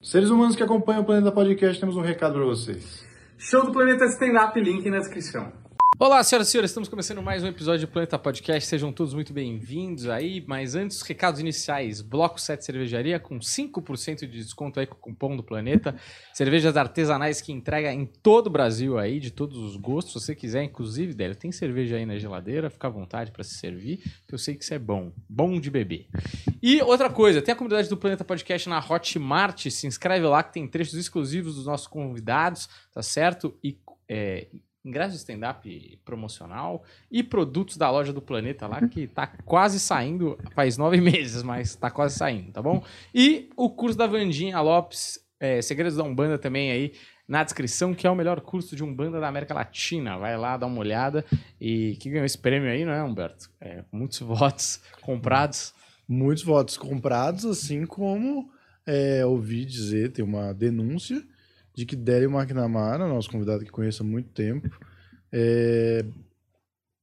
Seres humanos que acompanham o Planeta Podcast, temos um recado para vocês. Show do Planeta Stand-Up, link na descrição. Olá, senhoras e senhores, estamos começando mais um episódio do Planeta Podcast. Sejam todos muito bem-vindos aí. Mas antes, recados iniciais: Bloco 7 Cervejaria com 5% de desconto aí com o cupom do Planeta. Cervejas artesanais que entrega em todo o Brasil aí, de todos os gostos. Se você quiser, inclusive, Délio, tem cerveja aí na geladeira, fica à vontade para se servir, que eu sei que isso é bom. Bom de beber. E outra coisa, tem a comunidade do Planeta Podcast na Hotmart. Se inscreve lá que tem trechos exclusivos dos nossos convidados, tá certo? E. É, ingresso de stand-up promocional e produtos da loja do Planeta lá, que tá quase saindo, faz nove meses, mas tá quase saindo, tá bom? E o curso da Vandinha Lopes, é, Segredos da Umbanda também aí na descrição, que é o melhor curso de Umbanda da América Latina. Vai lá, dá uma olhada. E que ganhou esse prêmio aí, não é, Humberto? É, muitos votos comprados. Muitos votos comprados, assim como é, ouvi dizer, tem uma denúncia de que Délio McNamara, nosso convidado que conheço há muito tempo, é,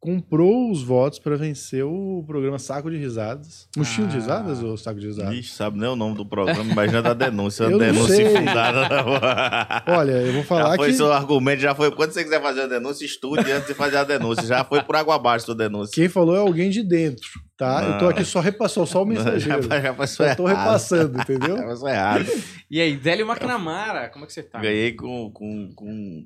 comprou os votos para vencer o programa Saco de Risadas. Mochila de Ah. Risadas ou Saco de Risadas? Ixi, sabe nem o nome do programa, imagina da denúncia. Eu não denúncia sei. infundada. Olha, eu vou falar já foi que... seu argumento, já foi. Quando você quiser fazer a denúncia, estude antes de fazer a denúncia. Já foi por água abaixo sua denúncia. Quem falou é alguém de dentro, tá? Eu tô Não. aqui só repassou, só o já, mensageiro. já passou Só tô errado. repassando, entendeu? Já passou errado. E aí, Délio McNamara, como é que você tá? Ganhei com, com, com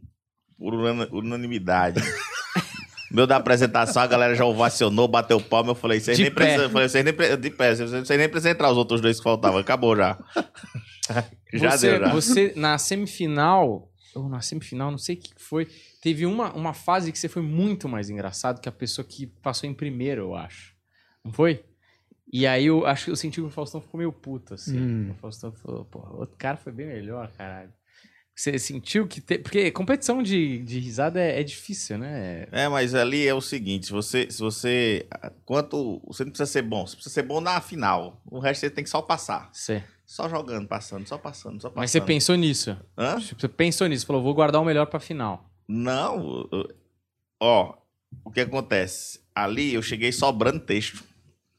por una- unanimidade. Meu da apresentação, a galera já ovacionou, bateu palma. Eu falei, vocês De nem precisam. falei, Vocês nem, pre- de pé, vocês nem precisam entrar os outros dois que faltavam. Acabou já. já você, deu, já. Você, na semifinal, ou na semifinal, não sei o que foi, teve uma, uma fase que você foi muito mais engraçado que a pessoa que passou em primeiro, eu acho. Não foi? E aí eu acho que eu senti que o Faustão ficou meio puto, assim. Hum. O Faustão falou, pô, o outro cara foi bem melhor, caralho. Você sentiu que. Te... Porque competição de, de risada é, é difícil, né? É, mas ali é o seguinte, se você, se você, quanto, você não precisa ser bom, você precisa ser bom na final, o resto você tem que só passar, Você. só jogando, passando, só passando, só passando. Mas você pensou nisso. Hã? Tipo, Você pensou nisso, falou, vou guardar o melhor pra final. Não, ó, o que acontece, ali eu cheguei sobrando texto,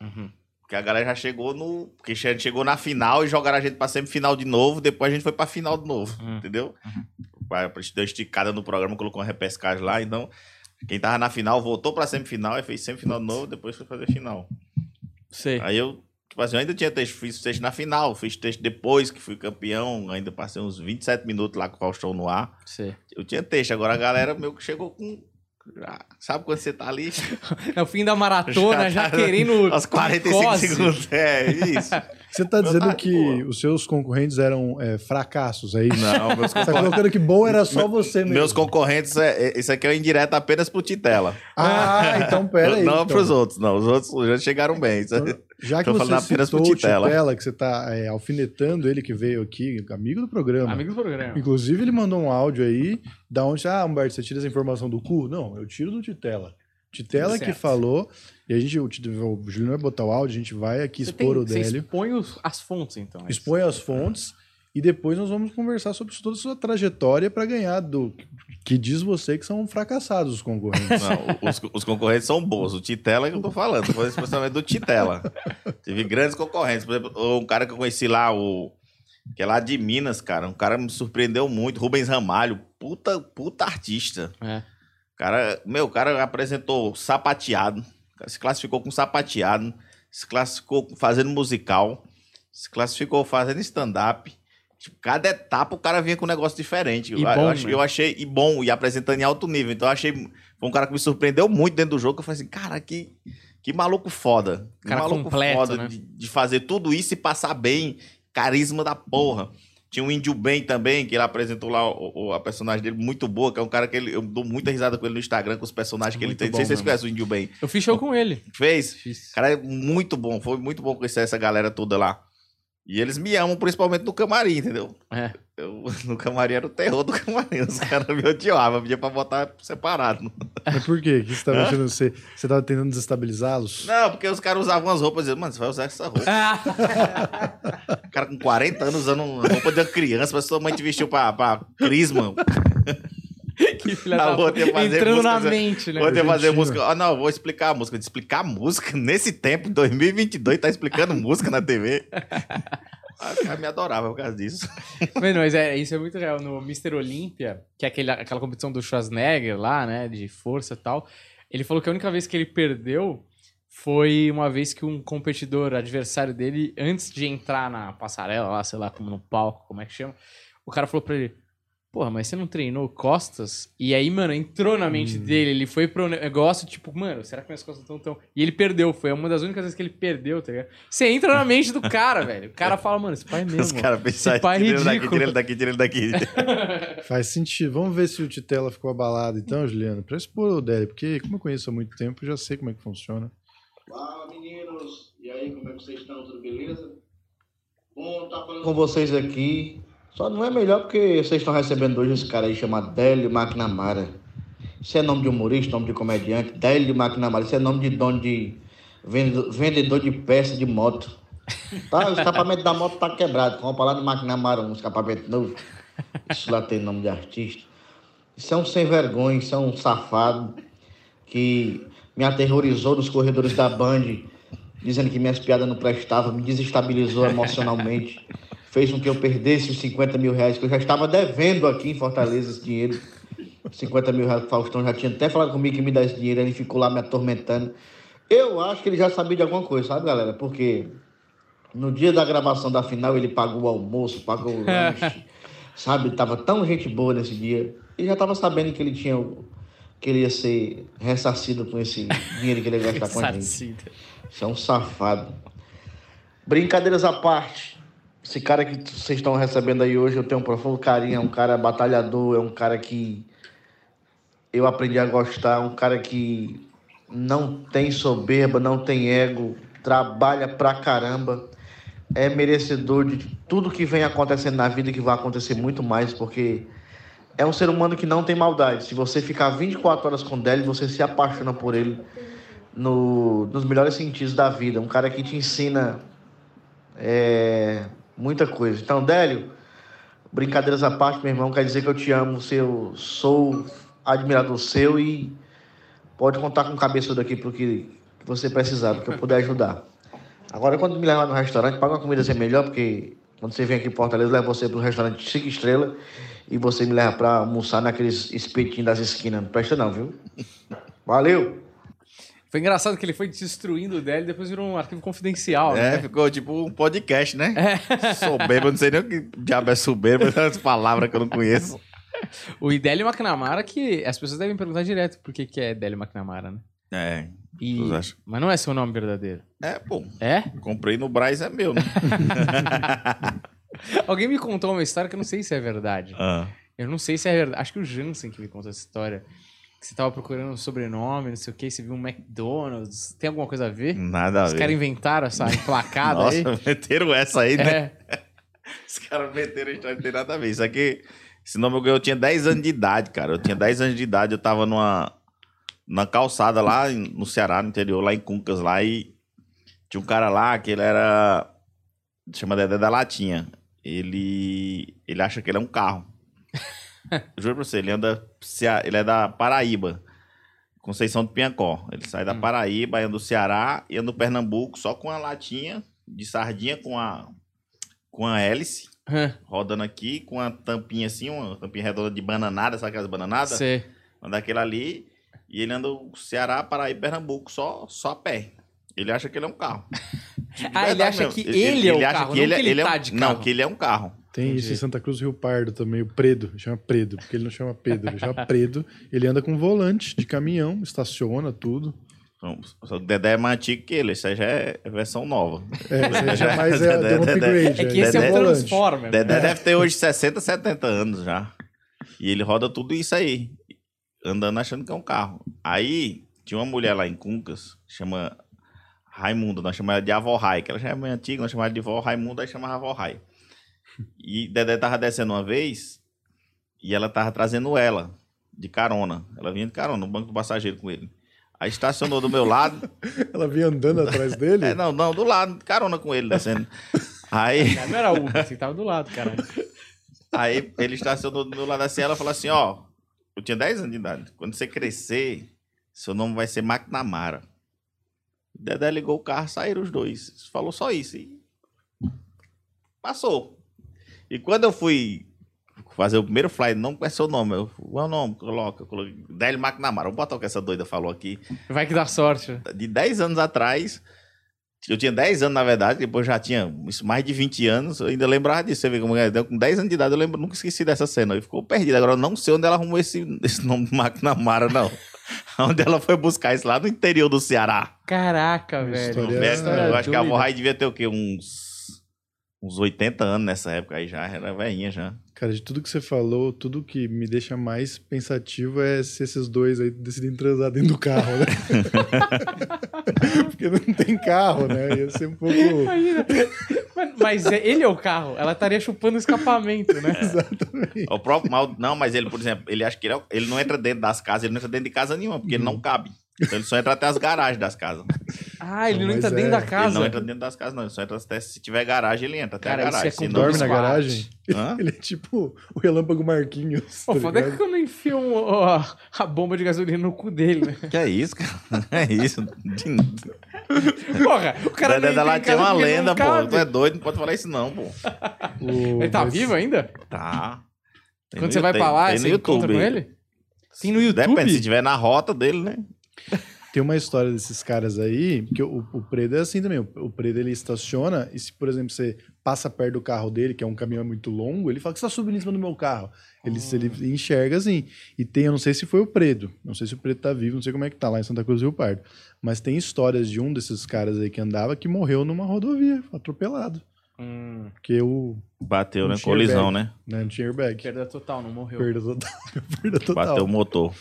Uhum. Porque a galera já chegou no, porque a gente chegou na final e jogaram a gente pra semifinal de novo, depois a gente foi pra final de novo, Uhum. entendeu? Vai, A gente deu esticada no programa, colocou uma repescagem lá, então quem tava na final voltou pra semifinal e fez semifinal de novo, depois foi fazer final. Sei. Aí eu, tipo assim, eu ainda tinha texto, fiz texto na final, fiz texto depois que fui campeão, ainda passei uns 27 minutos lá com o Faustão no ar. Sei. Eu tinha texto, agora a galera meio que chegou com. Já- sabe quando você tá ali? É o fim da maratona, já, tá querendo. Aos 45 glicose. segundos. É, isso. Você tá dizendo Ah, que pô. os seus concorrentes eram é, fracassos, é isso? Não, meus Você tá concorrentes. colocando que bom era só você mesmo. Meus concorrentes, é, é- isso aqui é um indireto apenas pro Titela. Ah, então pera aí. não então. pros outros, não. Os outros já chegaram bem. Isso- Já que Tô você citou o Titela. Titela, que você tá é, alfinetando ele que veio aqui, amigo do programa. Amigo do programa. Inclusive, ele mandou um áudio aí, da onde, ah, Humberto, você tira essa informação do cu? Não, eu tiro do Titela. Titela que falou, e a gente, o, o Juliano vai botar o áudio, a gente vai aqui Você, expor tem, o você Délio, expõe os- as fontes, então. é isso. expõe as fontes, e depois nós vamos conversar sobre toda a sua trajetória para ganhar do que diz você que são fracassados os concorrentes. Não, os, os concorrentes são bons. O Titela que eu tô falando. Tô falando especialmente do Titela. Tive grandes concorrentes. Por exemplo, um cara que eu conheci lá, o. Que é lá de Minas, cara. Um cara me surpreendeu muito. Rubens Ramalho. Puta, puta artista. É. Cara, meu, o cara apresentou sapateado. Se classificou com sapateado. Se classificou fazendo musical. Se classificou fazendo stand-up. Tipo, cada etapa o cara vinha com um negócio diferente. E eu, eu bom, ach- né? eu achei e bom, e apresentando em alto nível. Então eu achei. Foi um cara que me surpreendeu muito dentro do jogo. que Eu falei assim, cara, que, que maluco foda. Que Cara maluco completo, foda né? de, de fazer tudo isso e passar bem. Carisma da porra. Tinha um Índio Bem também, que ele apresentou lá o, o- a personagem dele muito boa, que é um cara que ele, eu dou muita risada com ele no Instagram, com os personagens que Muito ele tem. Não sei bom se vocês conhecem o Índio Bem. Eu fiz show com ele. Fez? Fiz. Cara, é muito bom. Foi muito bom conhecer essa galera toda lá. E eles me amam, principalmente no camarim, entendeu? É. Eu, no camarim era o terror do camarim. Os caras me odiavam, pedia pra botar separado. Mas por quê? O que você tava achando? Você, você tava tentando desestabilizá-los? Não, porque os caras usavam as roupas e diziam, mano, você vai usar essa roupa. O cara com 40 anos usando uma roupa de uma criança, mas sua mãe te vestiu pra, pra Crisma. que filha Não, da vou ter que fazer Entrando na música- mente, né? Vou ter que fazer música. Ah, não, vou explicar a música. Explicar a música nesse tempo, em 2022, tá explicando música na TV. O cara me adorava por causa disso. Mano, mas é, isso é muito real. No Mr. Olympia, que é aquele, aquela competição do Schwarzenegger lá, né? De força e tal. Ele falou que a única vez que ele perdeu foi uma vez que um competidor adversário dele, antes de entrar na passarela lá, sei lá, como no palco, como é que chama, o cara falou pra ele. Porra, mas você não treinou costas? E aí, mano, entrou na mente dele, ele foi pro negócio, tipo, mano, será que minhas costas estão tão. E ele perdeu, foi uma das únicas vezes que ele perdeu, tá ligado? Você entra na mente do cara, velho. O cara fala, mano, esse pai é mesmo. Os caras pensaram, é tira ele daqui, tira ele daqui, tira ele daqui. Faz sentido. Vamos ver se o Titela ficou abalado então, Juliano. Pra expor o Délio, porque como eu conheço há muito tempo, já sei como é que funciona. Fala meninos, e aí, como é que vocês estão? Tudo beleza? Bom estar falando com vocês aqui. Só não é melhor porque vocês estão recebendo hoje esse cara aí chamado Délio McNamara. Isso é nome de humorista, nome de comediante. Délio McNamara, isso é nome de dono de vendedor, de peça de moto. Tá, o escapamento da moto tá quebrado. Compra lá no McNamara um escapamento novo. Isso lá tem nome de artista. Isso é um sem vergonha, isso é um safado que me aterrorizou nos corredores da Band, dizendo que minhas piadas não prestavam, me desestabilizou emocionalmente, fez com que eu perdesse os 50 mil reais que eu já estava devendo aqui em Fortaleza esse dinheiro. 50 mil reais que o Faustão já tinha até falado comigo que me dá esse dinheiro, ele ficou lá me atormentando. Eu acho que ele já sabia de alguma coisa, sabe, galera? Porque no dia da gravação da final ele pagou o almoço, pagou o lanche, sabe? Tava tão gente boa nesse dia. E já tava sabendo que ele tinha que ele ia ser ressarcido com esse dinheiro que ele ia gastar com a gente. Isso é um safado. Brincadeiras à parte. Esse cara que vocês estão recebendo aí hoje, eu tenho um profundo carinho. É um cara batalhador, é um cara que eu aprendi a gostar. Um cara que não tem soberba, não tem ego, trabalha pra caramba. É merecedor de tudo que vem acontecendo na vida e que vai acontecer muito mais, porque é um ser humano que não tem maldade. Se você ficar 24 horas com Délio, você se apaixona por ele no, nos melhores sentidos da vida. Um cara que te ensina é, muita coisa. Então, Délio, brincadeiras à parte, meu irmão, quer dizer que eu te amo, seu, sou admirador seu e pode contar com o cabeçudo aqui pro que você precisar, do que eu puder ajudar. Agora, quando me levar no restaurante, paga uma comida ser melhor, porque quando você vem aqui em Fortaleza, eu levo você para um restaurante cinco estrelas e você me leva para almoçar naqueles espetinhos das esquinas. Não presta não, viu? Valeu! Foi engraçado que ele foi destruindo o dele e depois virou um arquivo confidencial, É, né? ficou tipo um podcast, né? Soberbo, eu não sei nem o que diabo é soberbo, essas palavras que eu não conheço. O Idélio McNamara, que as pessoas devem perguntar direto por que, que é Idélio McNamara, né? É, E... Mas não é seu nome verdadeiro. é, pô, É? comprei no Braz, é meu, né? Alguém me contou uma história que eu não sei se é verdade. Ah, Eu não sei se é verdade. Acho que o Jansen que me contou essa história. Que você tava procurando um sobrenome, não sei o que, você viu um McDonald's. Tem alguma coisa a ver? nada a Os ver. caras inventaram essa emplacada Nossa, aí. meteram essa aí, né? É. Os caras meteram não tem nada a ver. Isso aqui, esse nome eu ganhei, eu tinha 10 anos de idade, cara. Eu tinha 10 anos de idade, eu tava numa, numa calçada lá no Ceará, no interior, lá em Cuncas, lá, e tinha um cara lá que ele era. Chama Dedé da Latinha. Ele. Ele acha que ele é um carro. Eu Juro pra você, ele anda. Ele é da Paraíba. Conceição do Piancó. Ele sai da Paraíba, anda do Ceará e anda do Pernambuco só com a latinha de sardinha com a com a hélice rodando aqui com a tampinha assim, uma tampinha redonda de bananada, sabe aquelas bananadas? Sei. Anda aquele ali e ele anda o Ceará, Paraíba, e Pernambuco só só a pé. Ele acha que ele é um carro. Ah, ele acha mesmo. que ele é o acha carro, não que ele é tá um- de Não, que ele é um carro. Tem Entendi. isso em Santa Cruz Rio Pardo também, o Predo, chama Predo, porque ele não chama Pedro, ele chama Predo. Ele anda com volante de caminhão, estaciona tudo. Então, o Dedé é mais antigo que ele, isso aí já é versão nova. É, esse aí já mais é, deu um upgrade. É que esse é Dedé um volante. Transformer. Dedé né? deve ter hoje 60, 70 anos já. E ele roda tudo isso aí. Andando achando que é um carro. Aí, tinha uma mulher lá em Cuncas, chama Raimundo, nós chamamos ela de Avó Rai, que ela já é meio antiga, nós chamamos ela de Vó Raimundo, aí chamava Avó Rai. E Dedé tava descendo uma vez, e ela tava trazendo ela, de carona. Ela vinha de carona, no banco do passageiro com ele. Aí estacionou do meu lado, Ela vinha andando atrás dele. é, não, não, do lado, de carona com ele, descendo. Aí... Não era Uber, você tava do lado, caralho. Aí ele estacionou do meu lado assim, ela falou assim, ó, eu tinha 10 anos de idade. Quando você crescer, seu nome vai ser McNamara. Dedé ligou o carro, saíram os dois. Falou só isso. E passou. E quando eu fui fazer o primeiro fly, não conhece seu nome. Eu, qual é o nome? Coloca, coloca. Délio McNamara. Vou botar o que essa doida falou aqui. Vai que dá sorte. De 10 anos atrás, eu tinha 10 anos, na verdade, depois já tinha isso, mais de 20 anos, eu ainda lembrava disso. Você vê como é. Com 10 anos de idade, eu lembro, nunca esqueci dessa cena. E ficou perdida. Agora eu não sei onde ela arrumou esse, esse nome de McNamara, não. onde ela foi buscar isso lá no interior do Ceará. Caraca, velho. história- eu acho que a. Morrai devia ter o quê? Uns. Uns 80 anos nessa época aí já, era velhinha já. Cara, de tudo que você falou, tudo que me deixa mais pensativo é se esses dois aí decidem transar dentro do carro, né? Porque não tem carro, né? Ia ser um pouco. Imagina. Mas- é- ele é o carro, ela estaria chupando o escapamento, né? Exatamente. O próprio mal. Não, mas ele, por exemplo, ele acha que ele, é o- ele não entra dentro das casas, ele não entra dentro de casa nenhuma, porque ele não cabe. Então ele só entra até as garagens das casas. Ah, ele não, Mas entra é, dentro da ele Ele casa. não entra dentro das casas, não. Ele só entra até se tiver garagem, ele entra até Cara, a isso é garagem. com Dorme na Squat. garagem? Hã? Ele é tipo o relâmpago Marquinhos. Pô, tá foda é que ligado? quando enfia um, ó, a bomba de gasolina no cu dele, né? Que é isso, cara? É isso. Porra, o cara não da entra lá tinha casa uma não lenda, pô. Tu é doido, não pode falar isso, não, pô. Ele tá mas- vivo ainda? Tá. Tem Quando você vai tem- pra lá, tem você encontra com ele? Tem no YouTube? Depende, se tiver na rota dele, né? Tem uma história desses caras aí, que o, o Predo é assim também. O, o Predo ele estaciona e se, por exemplo, você passa perto do carro dele, que é um caminhão muito longo, ele fala que você tá subindo em cima do meu carro. Ele, Ah. ele enxerga assim. E tem, eu não sei se foi o Predo, não sei se o Predo tá vivo, não sei como é que tá lá em Santa Cruz do Rio Pardo. Mas tem histórias de um desses caras aí que andava que morreu numa rodovia, atropelado. Hum, Porque o. Bateu, Não né? Colisão, airbag. né? Né, não tinha airbag. perda total, não morreu. Perda total. Perda total. Bateu o motor.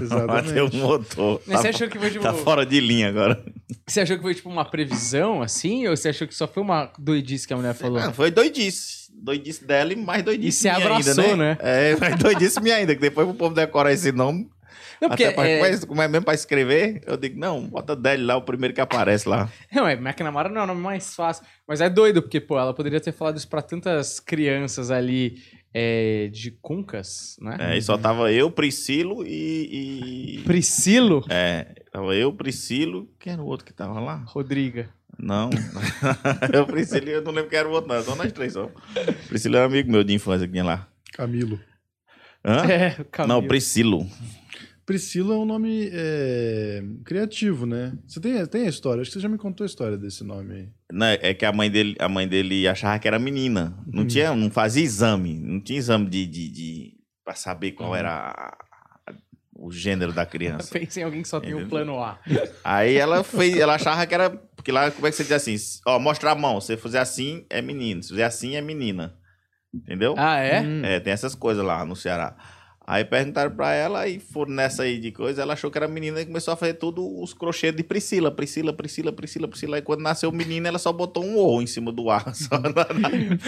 Exatamente. Bateu o motor. Mas Tá, você achou que foi tipo. tá fora de linha agora. Você achou que foi tipo uma previsão, assim? Ou você achou que só foi uma doidice que a mulher falou? Ah, foi doidice. Doidice dela e mais doidice E minha abraçou, ainda, né? É, mais doidice minha ainda, que depois o povo decora esse nome. Não, porque. Até pra, é... Mas, como é mesmo pra escrever, eu digo, não, bota Deli lá, o primeiro que aparece lá. Não, é, McNamara não é o nome mais fácil. Mas é doido, porque, pô, ela poderia ter falado isso pra tantas crianças ali é, de Cuncas, né? É, e só tava eu, Priscilo e. e- Priscilo É, tava eu, Priscilo. Quem era o outro que tava lá? Rodriga. Não. eu, Priscilo, e eu não lembro quem era o outro, não. Só nós três só. Priscilo era um amigo meu de infância que tinha lá. Camilo. Hã? É, o Camilo. Não, Priscilo. Priscila é um nome é, criativo, né? Você tem, tem a história, acho que você já me contou a história desse nome aí. Não, é que a mãe dele, a mãe dele achava que era menina. Não Uhum. tinha, não fazia exame, não tinha exame de, de, de para saber qual Uhum. era a- a- o gênero da criança. Pensa em alguém que só tem o Entendeu? plano A. Aí ela fez, ela achava que era, porque lá como é que você diz assim, ó, mostra a mão, se você fizer assim é menino, se fizer assim é menina. Entendeu? Ah, é? Hum. É, tem essas coisas lá no Ceará. Aí perguntaram pra ela e foram nessa aí de coisa. Ela achou que era menina e começou a fazer tudo os crochês de Priscila, Priscila, Priscila, Priscila, Priscila. Aí quando nasceu o menino, ela só botou um O em cima do A. Só na,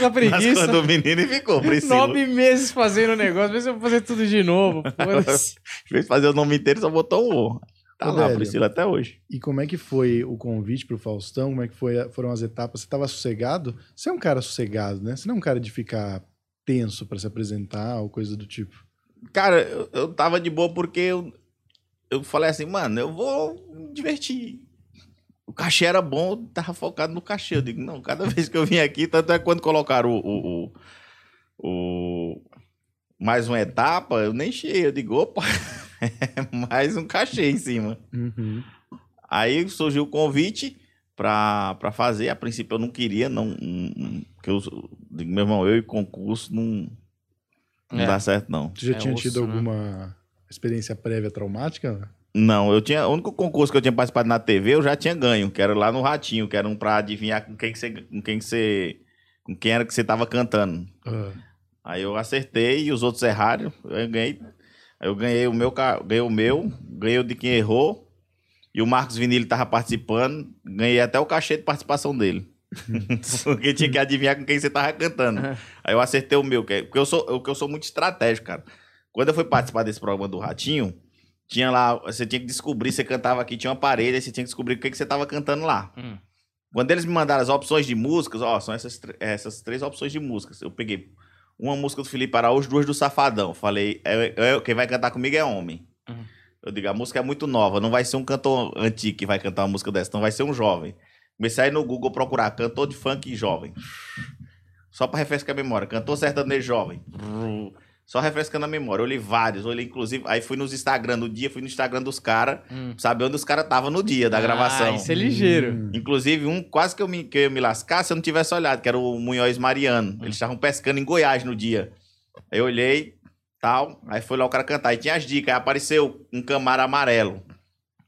na, preguiça. do menino e ficou Priscila. Nove meses fazendo o negócio, mas eu vou fazer tudo de novo. Em vez de fazer o nome inteiro, só botou um O. Tá Ô, lá, velho. Priscila, até hoje. E como é que foi o convite pro Faustão? Como é que foi, foram as etapas? Você tava sossegado? Você é um cara sossegado, né? Você não é um cara de ficar tenso pra se apresentar ou coisa do tipo. Cara, eu, eu tava de boa porque eu, eu falei assim, mano, eu vou me divertir. O cachê era bom, eu tava focado no cachê. Eu digo, não, cada vez que eu vim aqui, tanto é quando colocaram o, o, o- o- mais uma etapa, eu nem cheguei. Eu digo, opa, mais um cachê em cima. Uhum. Aí surgiu o convite pra, pra fazer. A princípio eu não queria, não. não- que eu digo, meu irmão, eu e concurso não, não É. dá certo, não. Você já É tinha osso, tido né? alguma experiência prévia traumática? Não, eu tinha. O único concurso que eu tinha participado na TV, eu já tinha ganho, que era lá no Ratinho, que era um pra adivinhar com quem que você. Com quem que você. Com quem era que você tava cantando. Ah, Aí eu acertei e os outros erraram. Eu ganhei. Eu ganhei o meu, ganhei o meu, ganhei o de quem errou. E o Marcos Vinili tava participando. Ganhei até o cachê de participação dele. Porque tinha que adivinhar com quem você tava cantando. Uhum. Aí eu acertei o meu, é- porque eu sou, eu, que eu sou muito estratégico, cara. Quando eu fui participar desse programa do Ratinho, tinha lá, você tinha que descobrir, você cantava aqui, tinha uma parede, aí você tinha que descobrir o que, que você tava cantando lá. Hum. Quando eles me mandaram as opções de músicas, ó, são essas, essas três opções de músicas. Eu peguei uma música do Felipe Araújo, duas do Safadão. Falei, é, é- quem vai cantar comigo é homem. Uhum. Eu digo, a música é muito nova, não vai ser um cantor antigo que vai cantar uma música dessa, não vai ser um jovem. Comecei a ir no Google procurar cantor de funk jovem. Só pra refrescar a memória. Cantor sertanejo jovem. Só refrescando a memória. Eu olhei vários. Olhei, inclusive, aí fui nos Instagram no dia, fui no Instagram dos caras, Hum. saber onde os caras estavam no dia da gravação. Ah, isso é ligeiro. Hum. Inclusive, um quase que eu, me, que eu ia me lascar se eu não tivesse olhado, que era o Munhoz Mariano. Eles estavam pescando em Goiás no dia. Aí eu olhei, tal, aí foi lá o cara cantar. Aí tinha as dicas, aí apareceu um camaro amarelo.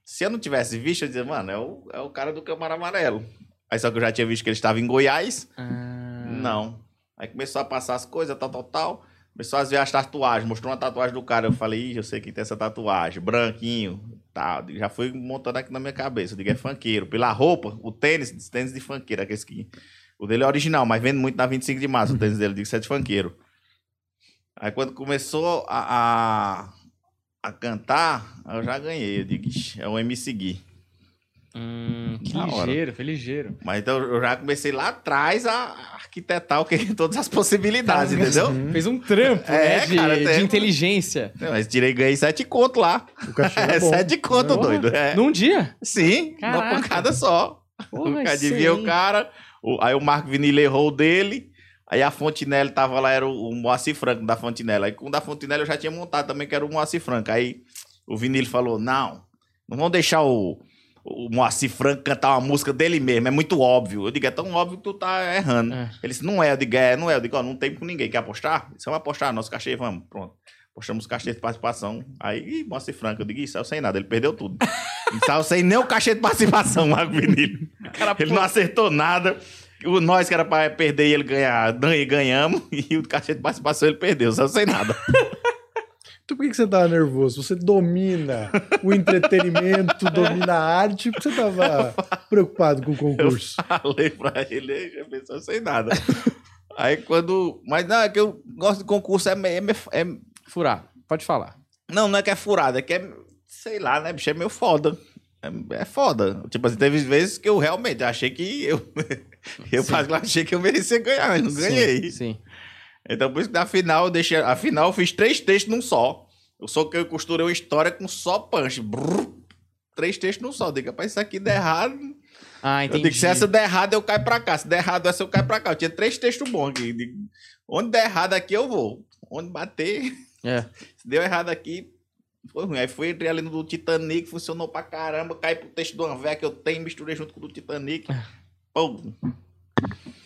Se eu não tivesse visto, eu dizia, mano, é o, é o cara do camaro amarelo. Aí só que eu já tinha visto que ele estava em Goiás. Ah. Não. Aí começou a passar as coisas, tal, tal, tal. Começou a ver as tatuagens, mostrou uma tatuagem do cara. Eu falei, Ih, eu sei quem tem essa tatuagem, branquinho, tal. Já foi montando aqui na minha cabeça. Eu digo, é funkeiro. Pela roupa, o tênis, tênis de funkeiro, aqueles que. O dele é original, mas vende muito na 25 de março, o tênis dele, eu digo que isso é de funkeiro. Aí quando começou a, a, a cantar, eu já ganhei. Eu digo, "Ixi, é o MC Gui. Hum, que hora. ligeiro, foi ligeiro. Mas então eu já comecei lá atrás a arquitetar o que, todas as possibilidades, Cara, entendeu? Fez um trampo, É, né? De, cara, de inteligência. Não, Mas tirei, ganhei sete conto lá. O É bom. sete conto, Porra. doido. É. Num dia? Sim, uma Caraca. pancada só. Porra, Adivinha o cara. o- aí o Marco Vinil errou o dele. Aí a Fontinelli tava lá, era o, o Moacir Franco da Fontinelli. Aí com o da Fontinelli eu já tinha montado também, que era o Moacir Franco. Aí o Vinil falou: não, não vamos deixar o, o Moacir Franco cantar uma música dele mesmo, é muito óbvio. Eu digo, é tão óbvio que tu tá errando. É. Ele disse, não é, eu digo, é, não é. Eu digo, ó, não tem com ninguém. Quer apostar? Você vai apostar, nosso cachê, vamos, pronto. Postamos o cachê de participação. Aí, ih, Moacir Franco, eu digo, ih, saiu sem nada, ele perdeu tudo. Não saiu sem nem o cachê de participação, Marco Vinil. Cara, Ele pô, não acertou nada. O, nós que era pra perder e ele ganhar, dan- ganhamos. E o cachê de participação ele perdeu, saiu sem nada. Então por que que você tava nervoso? Você domina o entretenimento, domina a arte, por que você tava preocupado com o concurso? Falei pra ele, ele já pensou sem nada. Aí quando. Mas não, é que eu gosto de concurso, é, é, é Furar, pode falar. Não, não é que é furada, é que é, sei lá, né, bicho, é meio foda. É, é foda. Tipo assim, teve vezes que eu realmente achei que eu. eu Sim. achei que eu merecia ganhar, mas não ganhei. Sim, sim. Então, por isso que na final eu deixei. A final eu fiz três textos num só. Eu só que eu costurei uma história com só punch. Brrr. três textos num só. Eu Digo, rapaz, isso aqui der errado. Ah, Eu entendi. digo, se essa der errado, eu caio pra cá. Se der errado, essa eu caio pra cá. Eu tinha três textos bons aqui. Eu Digo, onde der errado aqui, eu vou. Onde bater. É. Se deu errado aqui, foi ruim. Aí fui entrei ali no do Titanic, funcionou pra caramba. Caí pro texto do Anvé que eu tenho, misturei junto com o do Titanic.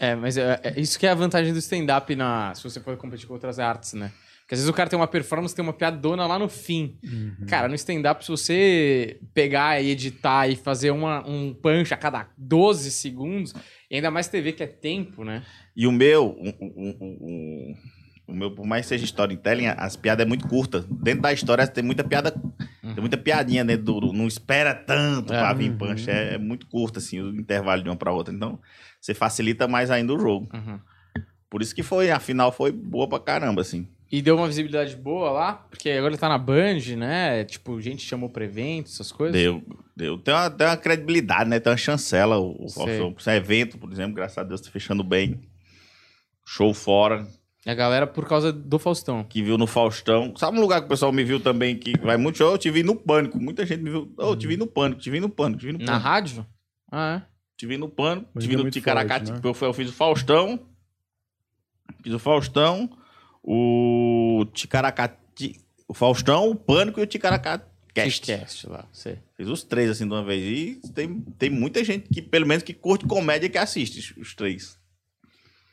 É, mas é, é isso que é a vantagem do stand-up na, se você for competir com outras artes, né? Porque às vezes o cara tem uma performance, tem uma piadona lá no fim. Uhum. Cara, no stand-up, se você pegar e editar e fazer uma, um punch a cada 12 segundos, e ainda mais TV que é tempo, né? E o meu, um- um- um- um- o meu, por mais que seja storytelling, as piadas é muito curta. Dentro da história tem muita piada, tem muita piadinha dentro do, não espera tanto É. pra vir Uhum. punch. É, é muito curto, assim, o intervalo de uma pra outra. Então, você facilita mais ainda o jogo. Uhum. Por isso que foi, a final foi boa pra caramba, assim. E deu uma visibilidade boa lá, porque agora ele tá na Band, né? Tipo, gente chamou pra evento, essas coisas. Deu, deu. Tem uma, tem uma credibilidade, né? Tem uma chancela. O, o Sei. Faustão. Esse evento, por exemplo, graças a Deus, tá fechando bem. Show fora. A galera por causa do Faustão. que viu no Faustão. Sabe um lugar que o pessoal me viu também que vai muito show? Eu te vi no Pânico. Muita gente me viu. Oh, eu te vi no Pânico, te vi no Pânico, te vi no Na Pânico. rádio? Ah, Te vi no Pânico, Mas te vi é no Ticaracati. forte, né? eu, fui- eu fiz o Faustão. Fiz o Faustão, o Ticaracati. O Faustão, o Pânico e o Ticaracati. é. Cast. Cast lá, sei. Fiz os três assim de uma vez. E tem, tem muita gente que, pelo menos, que curte comédia que assiste os três.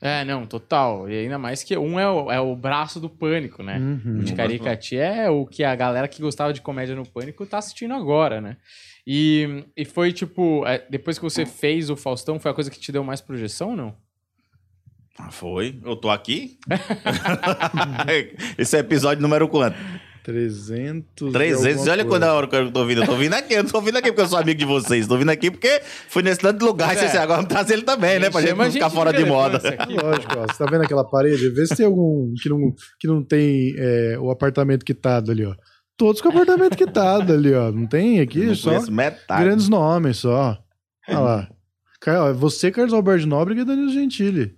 É, não, total. E ainda mais que um é o, é o braço do pânico, né? Uhum. O de Caricati é o que a galera que gostava de comédia no Pânico tá assistindo agora, né? E, e foi tipo, é, depois que você fez o Faustão, foi a coisa que te deu mais projeção ou não? Ah, foi? Eu tô aqui? Esse é episódio número quanto? 300. e 300. alguma Olha coisa. quando é a hora que eu tô vindo. Eu tô vindo aqui. Eu não tô vindo aqui porque eu sou amigo de vocês. Tô vindo aqui porque fui nesse tanto lugar. É. E vocês agora vamos trazer ele também, né? Pra gente não ficar fora de moda. aqui. Lógico, ó, você tá vendo aquela parede? Vê se tem algum que não, que não tem é, o apartamento quitado ali, ó. Todos com apartamento quitado ali, ó. Não tem aqui, não só metade. grandes nomes, só. Olha lá. Cara, ó, você, Carlos Alberto Nóbrega e Danilo Gentili.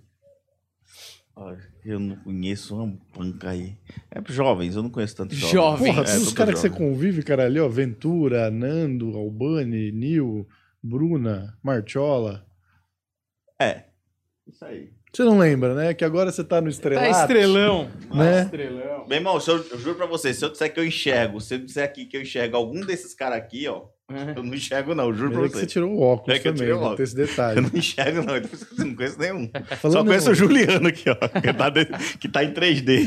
Olha, Eu não conheço uma panca aí. É jovens, eu não conheço tanto jovens. Jovem. Porra, É, todos os tudo caras que você convive, cara, ali, ó. Ventura, Nando, Albani, Nil, Bruna, Marchola. É. Isso aí. Você não lembra, né? Que agora você tá no estrelato. Tá estrelão. Né? Estrelão. Meu irmão, eu, eu juro pra você, se eu disser que eu enxergo, se eu disser aqui que eu enxergo algum desses caras aqui, ó, eu não enxergo não, juro pra É que você. você tirou o óculos É que eu também, tem esse Eu detalhe. não enxergo não, eu não conheço nenhum. Só Falando, conheço o Juliano aqui, ó, que tá, de- que tá em 3D.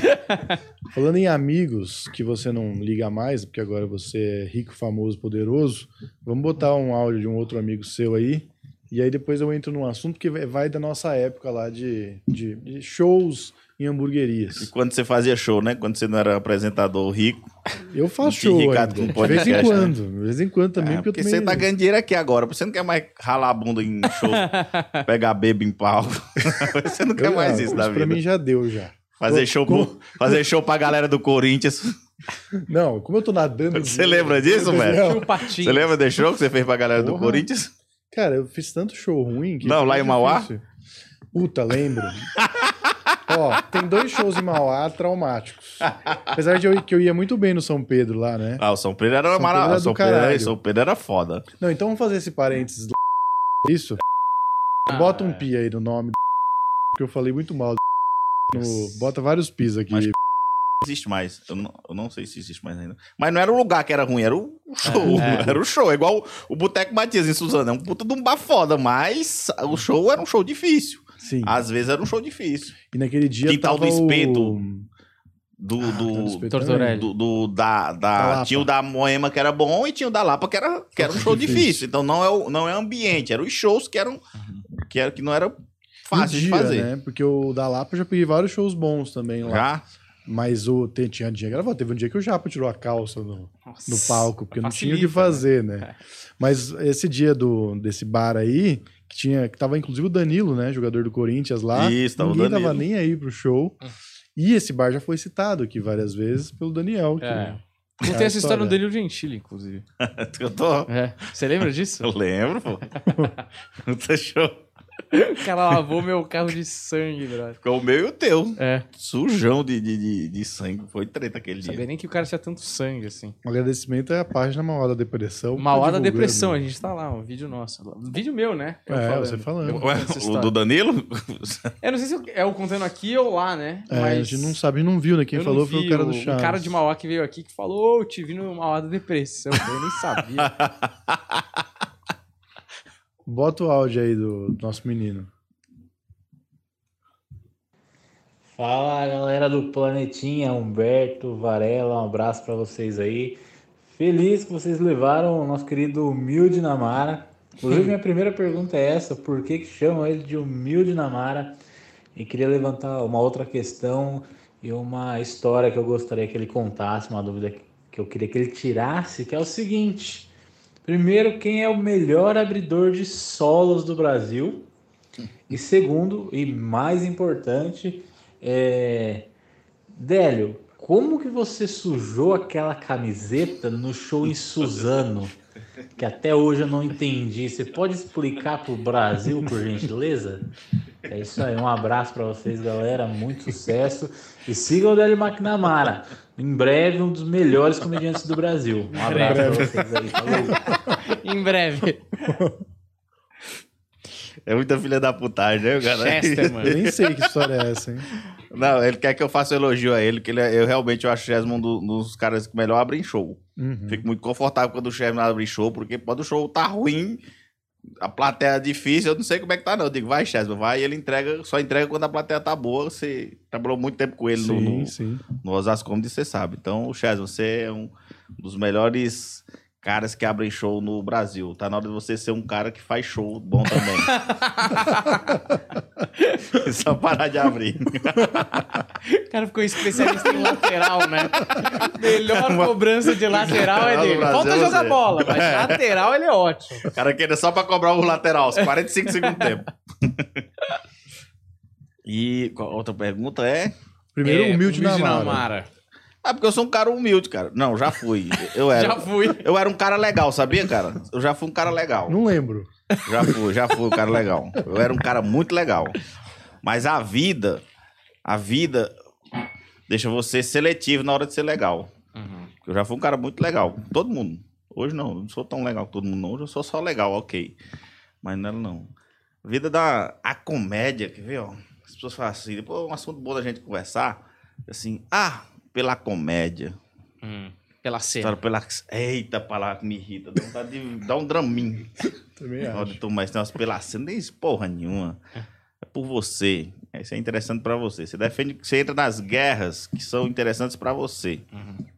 falando em amigos que você não liga mais, porque agora você é rico, famoso, poderoso, vamos botar um áudio de um outro amigo seu aí. E aí depois eu entro num assunto que vai- vai da nossa época lá de, de, de shows em E hamburguerias. quando você fazia show, né? Quando você não era apresentador rico. Eu faço show Ricardo ainda, com de vez em né? quando. De vez em quando também, É, porque eu porque também... você tá ganhando dinheiro aqui agora. Você não quer mais ralar a bunda em show, pegar bebo em pau. Você não quer Eu- mais isso da pra vida. mim já deu, já. Fazer show, co- pro- fazer show pra galera do Corinthians. Não, como eu tô nadando... Você lembra disso, velho? Você lembra desse show que você fez pra galera do Porra. Corinthians? Cara, eu fiz tanto show ruim que. Não, lá em Mauá? difícil. Puta, lembro. Ó, tem dois shows em Mauá traumáticos. Apesar de eu, que eu ia muito bem no São Pedro lá, né? Ah, o São Pedro era São maravilhoso. São, Pedro era-. São Pedro era foda. Não, então vamos fazer esse parênteses. Isso? Ah, Bota um é. pi aí no nome do. Porque eu falei muito mal. No... Bota vários pis aqui. Mas- Não existe mais. Eu não, eu não sei se existe mais ainda. Mas não era o lugar que era ruim, era o show. É. Era o show. É igual o Boteco Matias em Suzano. É um puta de um bar foda, mas o show era um show difícil. Sim. Às vezes era um show difícil. E naquele dia. Quintal do tava Espeto. O... Do, Ah, do, Espeto do, do- da, Da tinha o da Moema que era bom e tinha o da Lapa que era, que era um show Difícil. difícil. Então não é, o, não é ambiente, eram os shows que eram que, era, que não era fácil de dia, fazer. né? Porque o da Lapa eu já peguei vários shows bons também lá. Já? Mas o, tinha dia gravado. Teve um dia que o Japa tirou a calça no, Nossa. no palco, porque não tinha o que Facilita, fazer, né? Mas esse dia do, desse bar aí, que tinha que tava inclusive o Danilo, né, jogador do Corinthians lá. Isso, tava o ninguém tava Danilo. nem aí pro show. E esse bar já foi citado aqui várias vezes pelo Daniel. que- É. É Não tem essa história no. Danilo Gentili, inclusive. Eu tô. É. Você lembra disso? Eu lembro, pô. Puta show. O cara lavou meu carro de sangue, brother. Ficou o meu e o teu. É. Sujão de, de, de, de sangue. Foi treta aquele Não dia. sabia nem que o cara tinha tanto sangue, assim. Um agradecimento é a página Mauá da Depressão. Uma tá da depressão, a gente tá lá, um vídeo nosso. Um vídeo meu, né? Eu É, você falando. Ué, contando essa o do Danilo? Eu não sei se é o contando aqui ou lá, né? É, Mas a gente não sabe, não viu, né? Quem eu falou foi o cara do o- Chaves. Um cara de Mauá que veio aqui que falou, "Ô, eu te vi no Mauá da depressão. Eu nem sabia. Bota o áudio aí do nosso menino. Fala galera do Planetinha, Humberto, Varela, um abraço pra vocês aí. Feliz que vocês levaram o nosso querido Humilde Namara. Inclusive, minha primeira pergunta é essa: por que, que chamam ele de Humilde Namara? E queria levantar uma outra questão e uma história que eu gostaria que ele contasse, uma dúvida que eu queria que ele tirasse, que é o seguinte. Primeiro, quem é o melhor abridor de solos do Brasil? E segundo, e mais importante, é... Délio, como que você sujou aquela camiseta no show em Suzano? Que até hoje eu não entendi. Você pode explicar pro Brasil, por gentileza? É isso aí, um abraço para vocês, galera. Muito sucesso. E sigam o Délio McNamara. Em breve, um dos melhores comediantes do Brasil. Um abraço para vocês aí. Falou. em breve. É muita filha da putagem, né, cara? Chester, Eu mano. nem sei que história é essa, hein? Não, ele quer que eu faça um elogio a ele, que ele é- eu realmente eu acho o Chesman um do- dos caras que melhor abrem show. Uhum. Fico muito confortável quando o Chesman abre show, porque pode o show tá ruim, a plateia é difícil, eu não sei como é que tá não. Eu digo, vai Chesman, vai, e ele entrega, só entrega quando a plateia tá boa, você trabalhou muito tempo com ele no, Sim, no, sim. no Osasco Comedy, você sabe. Então, o Chesman, você é um dos melhores caras que abrem show no Brasil. Tá na hora de você ser um cara que faz show bom também. Só parar de abrir. O cara ficou especialista em lateral, né? Melhor cobrança de lateral é dele. Brasil Falta é jogar você. bola, mas lateral ele é ótimo. O cara queria só pra cobrar o lateral, os 45 segundos tempo. E outra pergunta é? Primeiro, É, humilde, na Namara. Namara. Ah, porque eu sou um cara humilde, cara. Não, já fui. Eu era. Já fui. Eu era um cara legal, sabia, cara? Eu já fui um cara legal. Não lembro. Já fui, já fui um cara legal. Eu era um cara muito legal. Mas a vida, a vida deixa você seletivo na hora de ser legal. Eu já fui um cara muito legal. Todo mundo. Hoje não, eu não sou tão legal que todo mundo, não. Hoje eu sou só legal, ok. Mas não era não. Vida da a comédia, quer ver, ó? as pessoas falam assim, depois é um assunto bom da gente conversar, assim, ah, pela comédia. Hum, pela cena. História pela... Eita, palavra que me irrita. Dá vontade de dar um draminho. Também Olha, acho. tu, mas tem umas pelações, não tem isso porra nenhuma. É por você. Isso é interessante pra você. Você defende, você entra nas guerras que são interessantes pra você.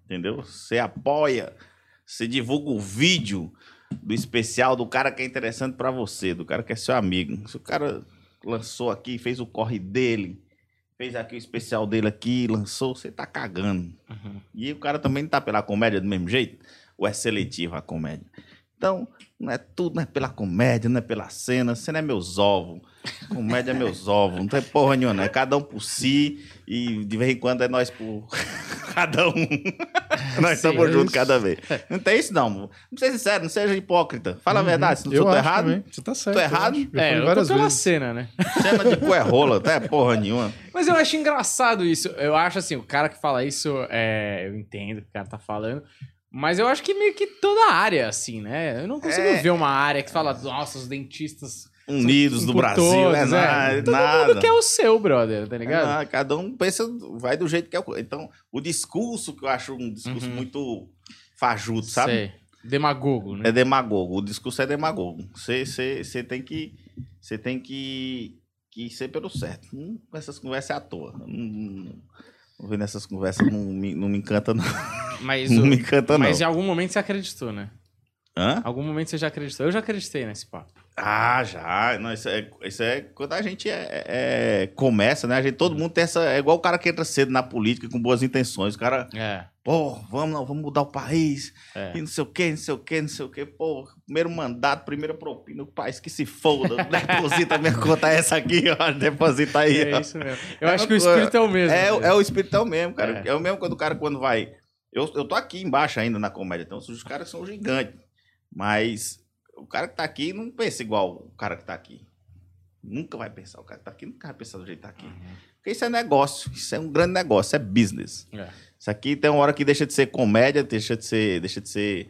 Entendeu? Você apoia, você divulga o vídeo do especial do cara que é interessante pra você, do cara que é seu amigo. Se o cara lançou aqui, fez o corre dele, fez aqui o especial dele aqui, lançou, você tá cagando. E o cara também não tá pela comédia do mesmo jeito? Ou é seletivo a comédia? Então, não é tudo, não é pela comédia, não é pela cena, cena é meus ovos. Comédia é meus ovos, não tem porra nenhuma, não. É cada um por si e de vez em quando é nós por cada um. nós Sim, estamos é juntos cada vez. Não tem isso, não. Não seja sincero, não seja hipócrita. Fala a verdade, se não Uhum. Eu acho errado, também. Você tá certo. Tô eu errado? acho. Eu É, eu tô pela vezes. cena, né? cena de cu é rola, não é porra nenhuma. Mas eu acho engraçado isso. Eu acho assim, o cara que fala isso, é, eu entendo o que o cara tá falando. Mas eu acho que meio que toda área, assim, né? Eu não consigo É. ver uma área que fala, nossa, os dentistas. Unidos do Brasil, todos, é, nada. Todo nada. mundo quer o seu, brother, tá ligado? Ah, cada um pensa, vai do jeito que é. o- Então, o discurso, que eu acho um discurso Uhum. muito fajuto, sabe? Sei. Demagogo, né? É demagogo. O discurso é demagogo. Você, tem que. Você tem que, que ser pelo certo. Hum, essas conversas é à toa. Não, não vendo essas conversas não me, não me encanta, não. Mas, Não o- me encanta, não. mas em algum momento você acreditou, né? Hã? Algum momento você já acreditou. Eu já acreditei nesse papo. Ah, já. Não, isso, é, isso é quando a gente é, é- começa, né? A gente, todo mundo tem essa. É igual o cara que entra cedo na política com boas intenções. O cara, É. pô, vamos, vamos mudar o país. É. E não sei o quê, não sei o quê, não sei o quê. Pô, primeiro mandato, primeira propina, o país que se foda. Deposita minha conta é essa aqui, ó. Deposita aí, É ó. isso mesmo. Eu É acho que o espírito é o mesmo. É, mesmo. é o espírito é o mesmo, cara. É. É. o mesmo quando o cara quando vai. Eu, eu tô aqui embaixo ainda na comédia, então os caras são gigantes. Mas o cara que tá aqui não pensa igual o cara que tá aqui. Nunca vai pensar. O cara que tá aqui nunca vai pensar do jeito que tá aqui. Porque isso é negócio. Isso é um grande negócio. Isso é business. É. Isso aqui tem uma hora que deixa de ser comédia, deixa de ser. Deixa de ser.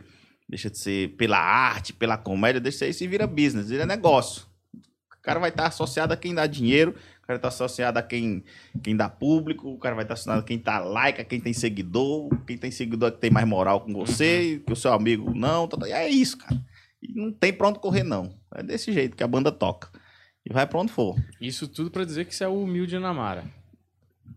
Deixa de ser pela arte, pela comédia, deixa de ser isso e vira business, vira negócio. O cara vai estar associado a quem dá dinheiro, o cara estar associado a quem, quem dá público, o cara vai estar associado a quem tá like, a quem tem seguidor, quem tem seguidor que tem mais moral com você, que o seu amigo não. tá- É isso, cara. E não tem pra onde correr, não. É desse jeito que a banda toca. E vai pra onde for. Isso tudo pra dizer que você é o humilde Namara.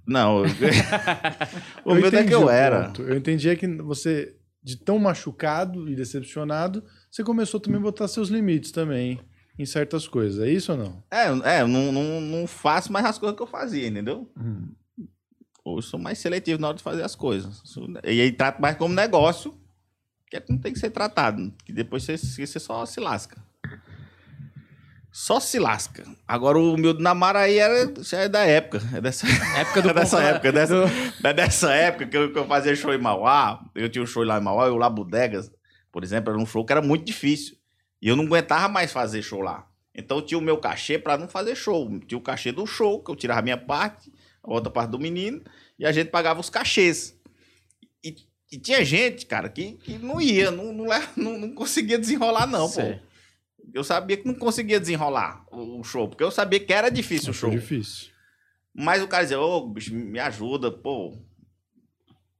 Não. eu- o Eu meu é que eu era. ponto. Eu entendi é que você, de tão machucado e decepcionado, você começou também a botar seus limites também em certas coisas. É isso ou não? É, é eu não, não, não faço mais as coisas que eu fazia, entendeu? Hoje eu sou mais seletivo na hora de fazer as coisas. E aí trato mais como negócio, que como tem que ser tratado. Que depois você, você só se lasca. Só se lasca. Agora o meu Namara aí era, já é da época. É dessa, Época do é dessa época. É dessa, é dessa época que eu, que eu fazia show em Mauá. Eu tinha um show lá em Mauá, eu lá Bodegas, por exemplo, era um show que era muito difícil. E eu não aguentava mais fazer show lá. Então eu tinha o meu cachê para não fazer show. Tinha o cachê do show, que eu tirava a minha parte, a outra parte do menino, e a gente pagava os cachês. E, e tinha gente, cara, que, que não ia, não, não, não, não conseguia desenrolar, não, Sei. pô. Eu sabia que não conseguia desenrolar o, o show, porque eu sabia que era difícil o show. Difícil. Mas o cara dizia, ô, bicho, me ajuda, pô.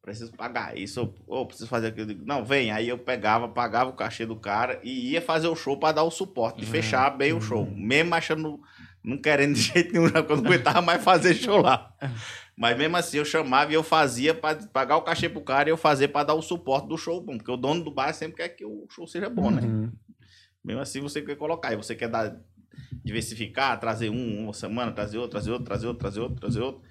Preciso pagar isso, ô, preciso fazer aquilo. Não, vem. Aí eu pegava, pagava o cachê do cara e ia fazer o show pra dar o suporte, de Uhum. fechar bem o show. Mesmo achando, não querendo de jeito nenhum, já, quando eu não aguentava mais fazer show lá. Mas mesmo assim, eu chamava e eu fazia pra pagar o cachê pro cara e eu fazia pra dar o suporte do show bom. Porque o dono do bar sempre quer que o show seja bom, né? Uhum. Mesmo assim, você quer colocar. E você quer dar, diversificar, trazer um uma semana, trazer outro, trazer outro, trazer outro, trazer outro, trazer outro.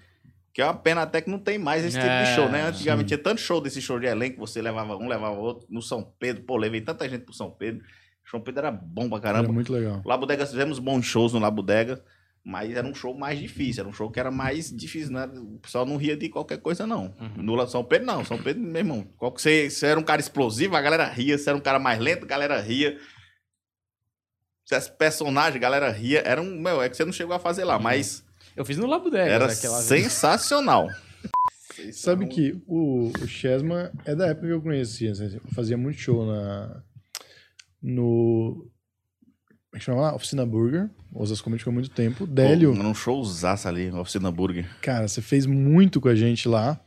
Que é uma pena até que não tem mais esse tipo É, de show, né? Antigamente sim. tinha tanto show desse show de elenco, você levava um, levava outro. No São Pedro, pô, levei tanta gente pro São Pedro. São Pedro era bom pra Era caramba. muito legal. Lá Bodega, fizemos bons shows no Labudega, mas era um show mais difícil, era um show que era mais difícil, né? O pessoal não ria de qualquer coisa, não. No La- São Pedro, não. São Pedro, meu irmão. Qual que você, você era um cara explosivo, a galera ria. Se era um cara mais lento, a galera ria. Se esse personagem, a galera ria. Era um. Meu, é que você não chegou a fazer lá, mas Eu fiz no Labudega. era aquela vez. sensacional. Sabe que o, o Chesma é da época que eu conhecia. assim, Eu fazia muito show na. No. Que chama lá? Oficina Burger. Osas Comedy ficou muito tempo. Délio, Pô, num showzaço ali, oficina burger. cara, você fez muito com a gente lá.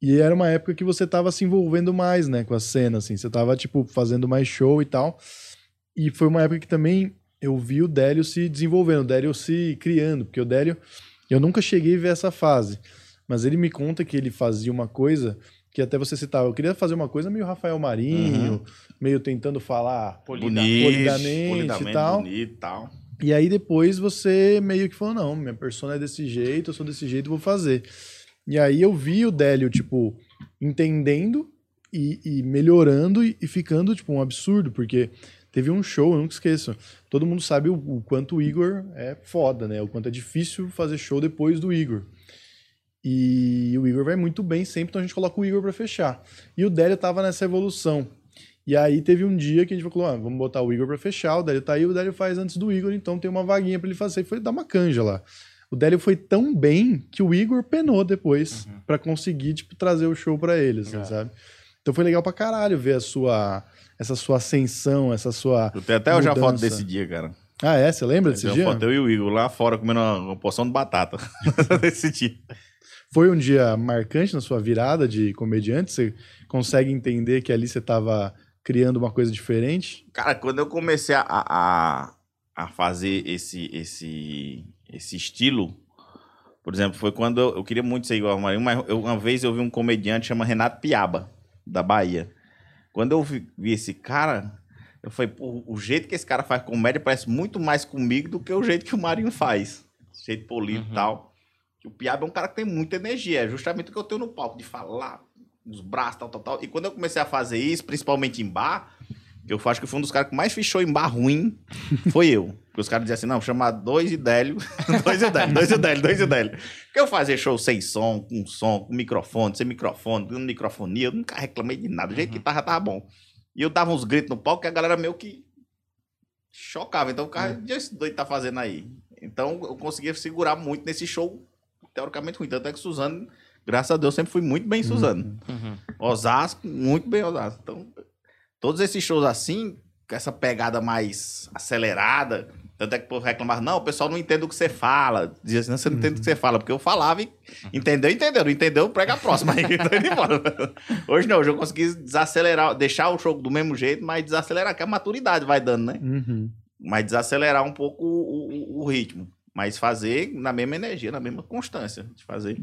E era uma época que você tava se envolvendo mais, né, com a cena, assim. Você tava, tipo, fazendo mais show e tal. E foi uma época que também eu vi o Délio se desenvolvendo, o Délio se criando. Porque o Délio, eu nunca cheguei a ver essa fase. Mas ele me conta que ele fazia uma coisa que até você citava. Eu queria fazer uma coisa meio Rafael Marinho, meio tentando falar Bonito, polidamente polidamente e tal. bonito e tal. E aí depois você meio que falou, não, minha persona é desse jeito, eu sou desse jeito, vou fazer. E aí eu vi o Délio, tipo, entendendo e, e melhorando e, e ficando, tipo, um absurdo, porque teve um show, eu nunca esqueço. Todo mundo sabe o, o quanto o Igor é foda, né? O quanto é difícil fazer show depois do Igor. E o Igor vai muito bem sempre, então a gente coloca o Igor pra fechar. E o Délio tava nessa evolução. E aí teve um dia que a gente falou, ah, vamos botar o Igor pra fechar, o Délio tá aí, o Délio faz antes do Igor, então tem uma vaguinha pra ele fazer. E foi dar uma canja lá. O Délio foi tão bem que o Igor penou depois pra conseguir, tipo, trazer o show pra ele, assim, É. sabe? Então foi legal pra caralho ver a sua, essa sua ascensão, essa sua Eu tenho até hoje a foto desse dia, cara. Ah, é? Você lembra desse Tem dia? foto eu e o Igor lá fora comendo uma, uma porção de batata. desse dia. Foi um dia marcante na sua virada de comediante? Você consegue entender que ali você tava criando uma coisa diferente? Cara, quando eu comecei a, a, a fazer esse, esse, esse estilo, por exemplo, foi quando eu, eu queria muito ser igual ao Marinho, mas eu- uma vez eu vi um comediante chama Renato Piaba, da Bahia. Quando eu vi, vi esse cara, eu falei, pô, o jeito que esse cara faz comédia parece muito mais comigo do que o jeito que o Marinho faz. Jeito polido e tal. Que o Piaba é um cara que tem muita energia, é justamente o que eu tenho no palco, de falar, os braços, tal, tal, tal. E quando eu comecei a fazer isso, principalmente em bar, que eu acho que foi um dos caras que mais fechou em bar ruim, foi eu. Porque os caras diziam assim, não, chamar dois e Délio, dois e Délio, dois e Délio, dois e Délio. Porque eu fazia show sem som, com som, com microfone, sem microfone, com microfonia, eu nunca reclamei de nada, do jeito que tava, tava bom. E eu dava uns gritos no palco que a galera meio que chocava. Então o cara, o que esse doido tá fazendo aí? Então eu conseguia segurar muito nesse show, teoricamente ruim. Tanto é que Suzano, graças a Deus, sempre fui muito bem Suzano. Uhum. Osasco, muito bem Osasco. Então, todos esses shows assim, com essa pegada mais acelerada, tanto é que o povo reclamava, não, o pessoal não entende o que você fala. Dizia assim, não, você não entende o que você fala, porque eu falava e entendeu, entendeu, não entendeu, prega a próxima aí. Embora. Hoje não, hoje eu consegui desacelerar, deixar o show do mesmo jeito, mas desacelerar, que a maturidade vai dando, né? Uhum. Mas desacelerar um pouco o, o- o ritmo. Mas fazer na mesma energia, na mesma constância de fazer.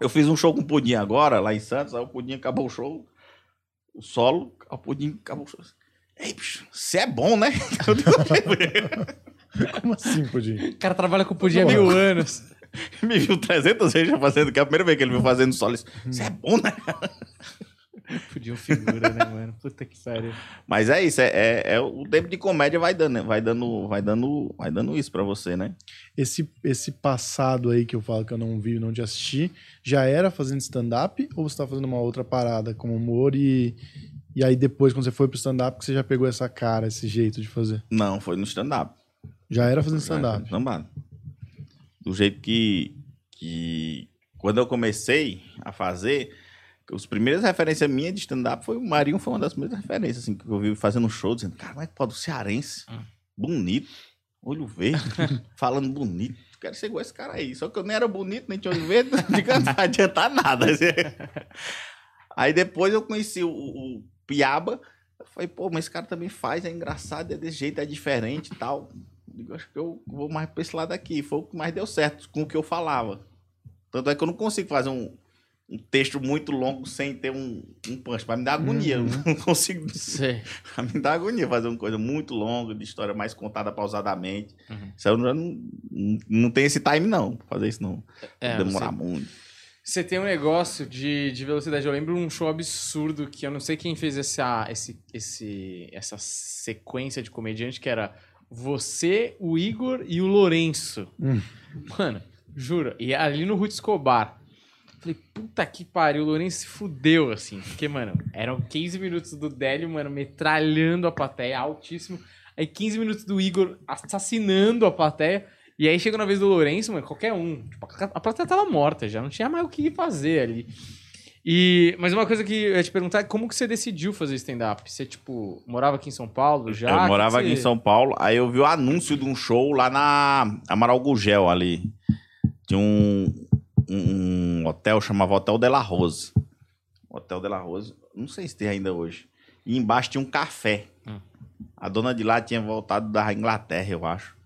Eu fiz um show com o Pudim agora, lá em Santos, aí o Pudim acabou o show, o solo, aí o Pudim acabou o show. Ei, bicho, você é bom, né? Como assim, Pudim? O cara trabalha com pudim há mil anos. me viu 300 vezes já fazendo, que é a primeira vez que ele viu fazendo solo. Você é bom, né? Pudim figura, né, mano? Puta que pariu. Mas é isso, é, é- é o tempo de comédia vai dando, né? vai dando, vai dando, vai dando isso pra você, né? Esse, esse passado aí que eu falo que eu não vi, não te assisti, já era fazendo stand-up ou você tá fazendo uma outra parada como humor e, e aí depois, quando você foi pro stand-up, que você já pegou essa cara, esse jeito de fazer? Não, foi no stand-up. Já era fazendo stand-up. Stand-up. Do jeito que, que quando eu comecei a fazer, as primeiras referências minhas de stand-up foi o Marinho, foi uma das primeiras referências, assim, que eu vi fazendo um show, dizendo, cara, mas pode o cearense, Hum. bonito, olho verde, falando bonito. Quero ser igual esse cara aí. Só que eu nem era bonito, nem tinha olho verde, não adiantar nada. Aí depois eu conheci o, o Piaba. Eu falei, pô, mas esse cara também faz, é engraçado, é desse jeito, é diferente e tal. Eu digo, acho que eu vou mais pra esse lado aqui. Foi o que mais deu certo com o que eu falava. Tanto é que eu não consigo fazer um, um texto muito longo sem ter um, um punch. Pra me dar agonia. Eu não consigo. Pra me dar agonia fazer uma coisa muito longa, de história mais contada pausadamente. Uhum. Isso eu não, não, não tem esse time, não, pra fazer isso não. É, Demorar você- muito. Você tem um negócio de, de velocidade. Eu lembro um show absurdo que eu não sei quem fez essa, esse, esse, essa sequência de comediante que era você, o Igor e o Lourenço. Hum. Mano, juro. E ali no Ruth Escobar. Falei, puta que pariu, o Lourenço se fudeu, assim. Porque, mano, eram 15 minutos do Délio, mano, metralhando a plateia, altíssimo. Aí 15 minutos do Igor assassinando a plateia. E aí chegou na vez do Lourenço, mano, qualquer um. Tipo, a plateia tava morta já, não tinha mais o que fazer ali. E, mas uma coisa que eu ia te perguntar é como que você decidiu fazer stand-up? Você, tipo, morava aqui em São Paulo já? eu morava que aqui em você- São Paulo, aí eu vi o anúncio de um show lá na Amaral Gugel ali. Tinha um, um, um hotel, chamava Hotel de la Rose. Hotel de la Rose, não sei se tem ainda hoje. E embaixo tinha um café. Hum. A dona de lá tinha voltado da Inglaterra, eu acho.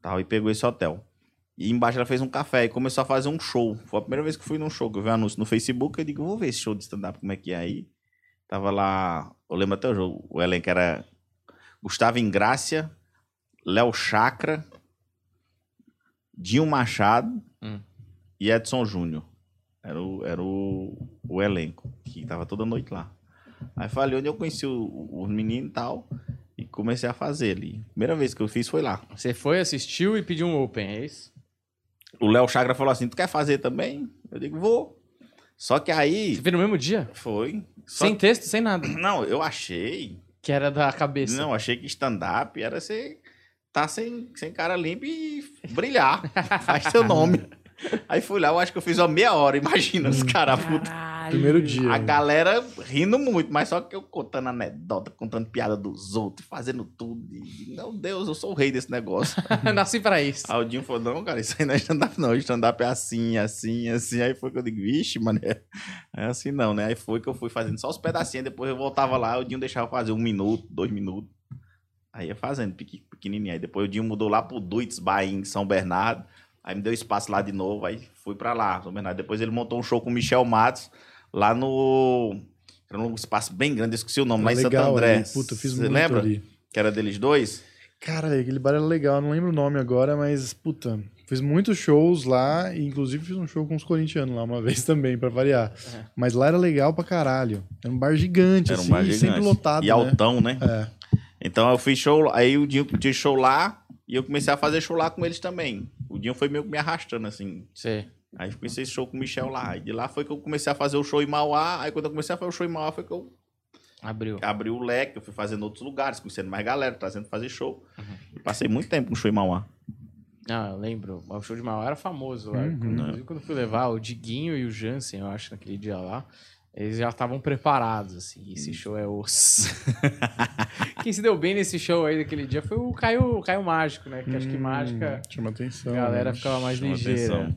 Tal, e pegou esse hotel. E embaixo ela fez um café e começou a fazer um show. Foi a primeira vez que eu fui num show, que eu vi um anúncio no Facebook. Eu digo, vou ver esse show de stand-up, como é que é aí. Tava lá, eu lembro até o jogo, o elenco era Gustavo Ingrácia, Léo Chakra, Dinho Machado Hum. E Edson Júnior. Era, o, era o, o elenco, que tava toda noite lá. Aí falei onde eu conheci o- os meninos e tal, e comecei a fazer ali. Primeira vez que eu fiz foi lá. Você foi, assistiu e pediu um open, é isso? O Léo Chakra falou assim: Tu quer fazer também? Eu digo, vou. Só que aí. Você fez no mesmo dia? Foi. Só Sem texto, sem nada. Não, eu achei. Que era da cabeça. Não, achei que stand-up era você tá sem, sem cara limpa e brilhar. Faz seu nome. Aí fui lá, eu acho que eu fiz uma meia hora, imagina os caras. puta. Primeiro dia. A galera rindo muito, mas só que eu contando anedota, contando piada dos outros, fazendo tudo. E, meu Deus, eu sou o rei desse negócio. Nasci pra isso. Aí o Dinho falou, não, cara, isso aí não é stand-up não, stand-up é assim, assim, assim. Aí foi que eu digo, vixe, mano, é é assim não, né? Aí foi que eu fui fazendo só os pedacinhos, depois eu voltava lá, o Dinho deixava fazer um minuto, dois minutos. Aí ia fazendo, pequenininho. Aí depois o Dinho mudou lá pro Duitz Bar em São Bernardo, aí me deu espaço lá de novo, aí fui pra lá. Depois ele montou um show com o Michel Matos, lá no... Era um espaço bem grande, esqueci o nome, lá em Santo legal André. ali. Puta, fiz Você lembra? ali. Que era deles dois? Cara, aquele bar era legal, não lembro o nome agora, mas, puta, fiz muitos shows lá, e inclusive fiz um show com os corintianos lá uma vez também, pra variar. É. Mas lá era legal pra caralho. Era um bar gigante, Era um assim, bar e sempre gigante. lotado, E né? altão, né? É. Então eu fiz show, aí o Dinho tinha show lá e eu comecei a fazer show lá com eles também. O Dinho foi meio que me arrastando assim. Sei. Aí eu comecei esse show com o Michel lá. E de lá foi que eu comecei a fazer o show em Mauá. Aí quando eu comecei a fazer o show em Mauá foi que eu Abriu. abri o leque, eu fui fazendo outros lugares, conhecendo mais galera, trazendo fazer show. E passei muito tempo com show em Mauá. Ah, eu lembro. O show de Mauá era famoso lá. Uhum. Inclusive, quando eu fui levar o Diguinho e o Jansen, eu acho, naquele dia lá, eles já estavam preparados, assim. Esse show é osso. Quem se deu bem nesse show aí daquele dia foi o Caio, o Caio Mágico, né? Que acho que Hum, Mágica, Chama atenção. a galera né? ficava mais Chama ligeira. atenção.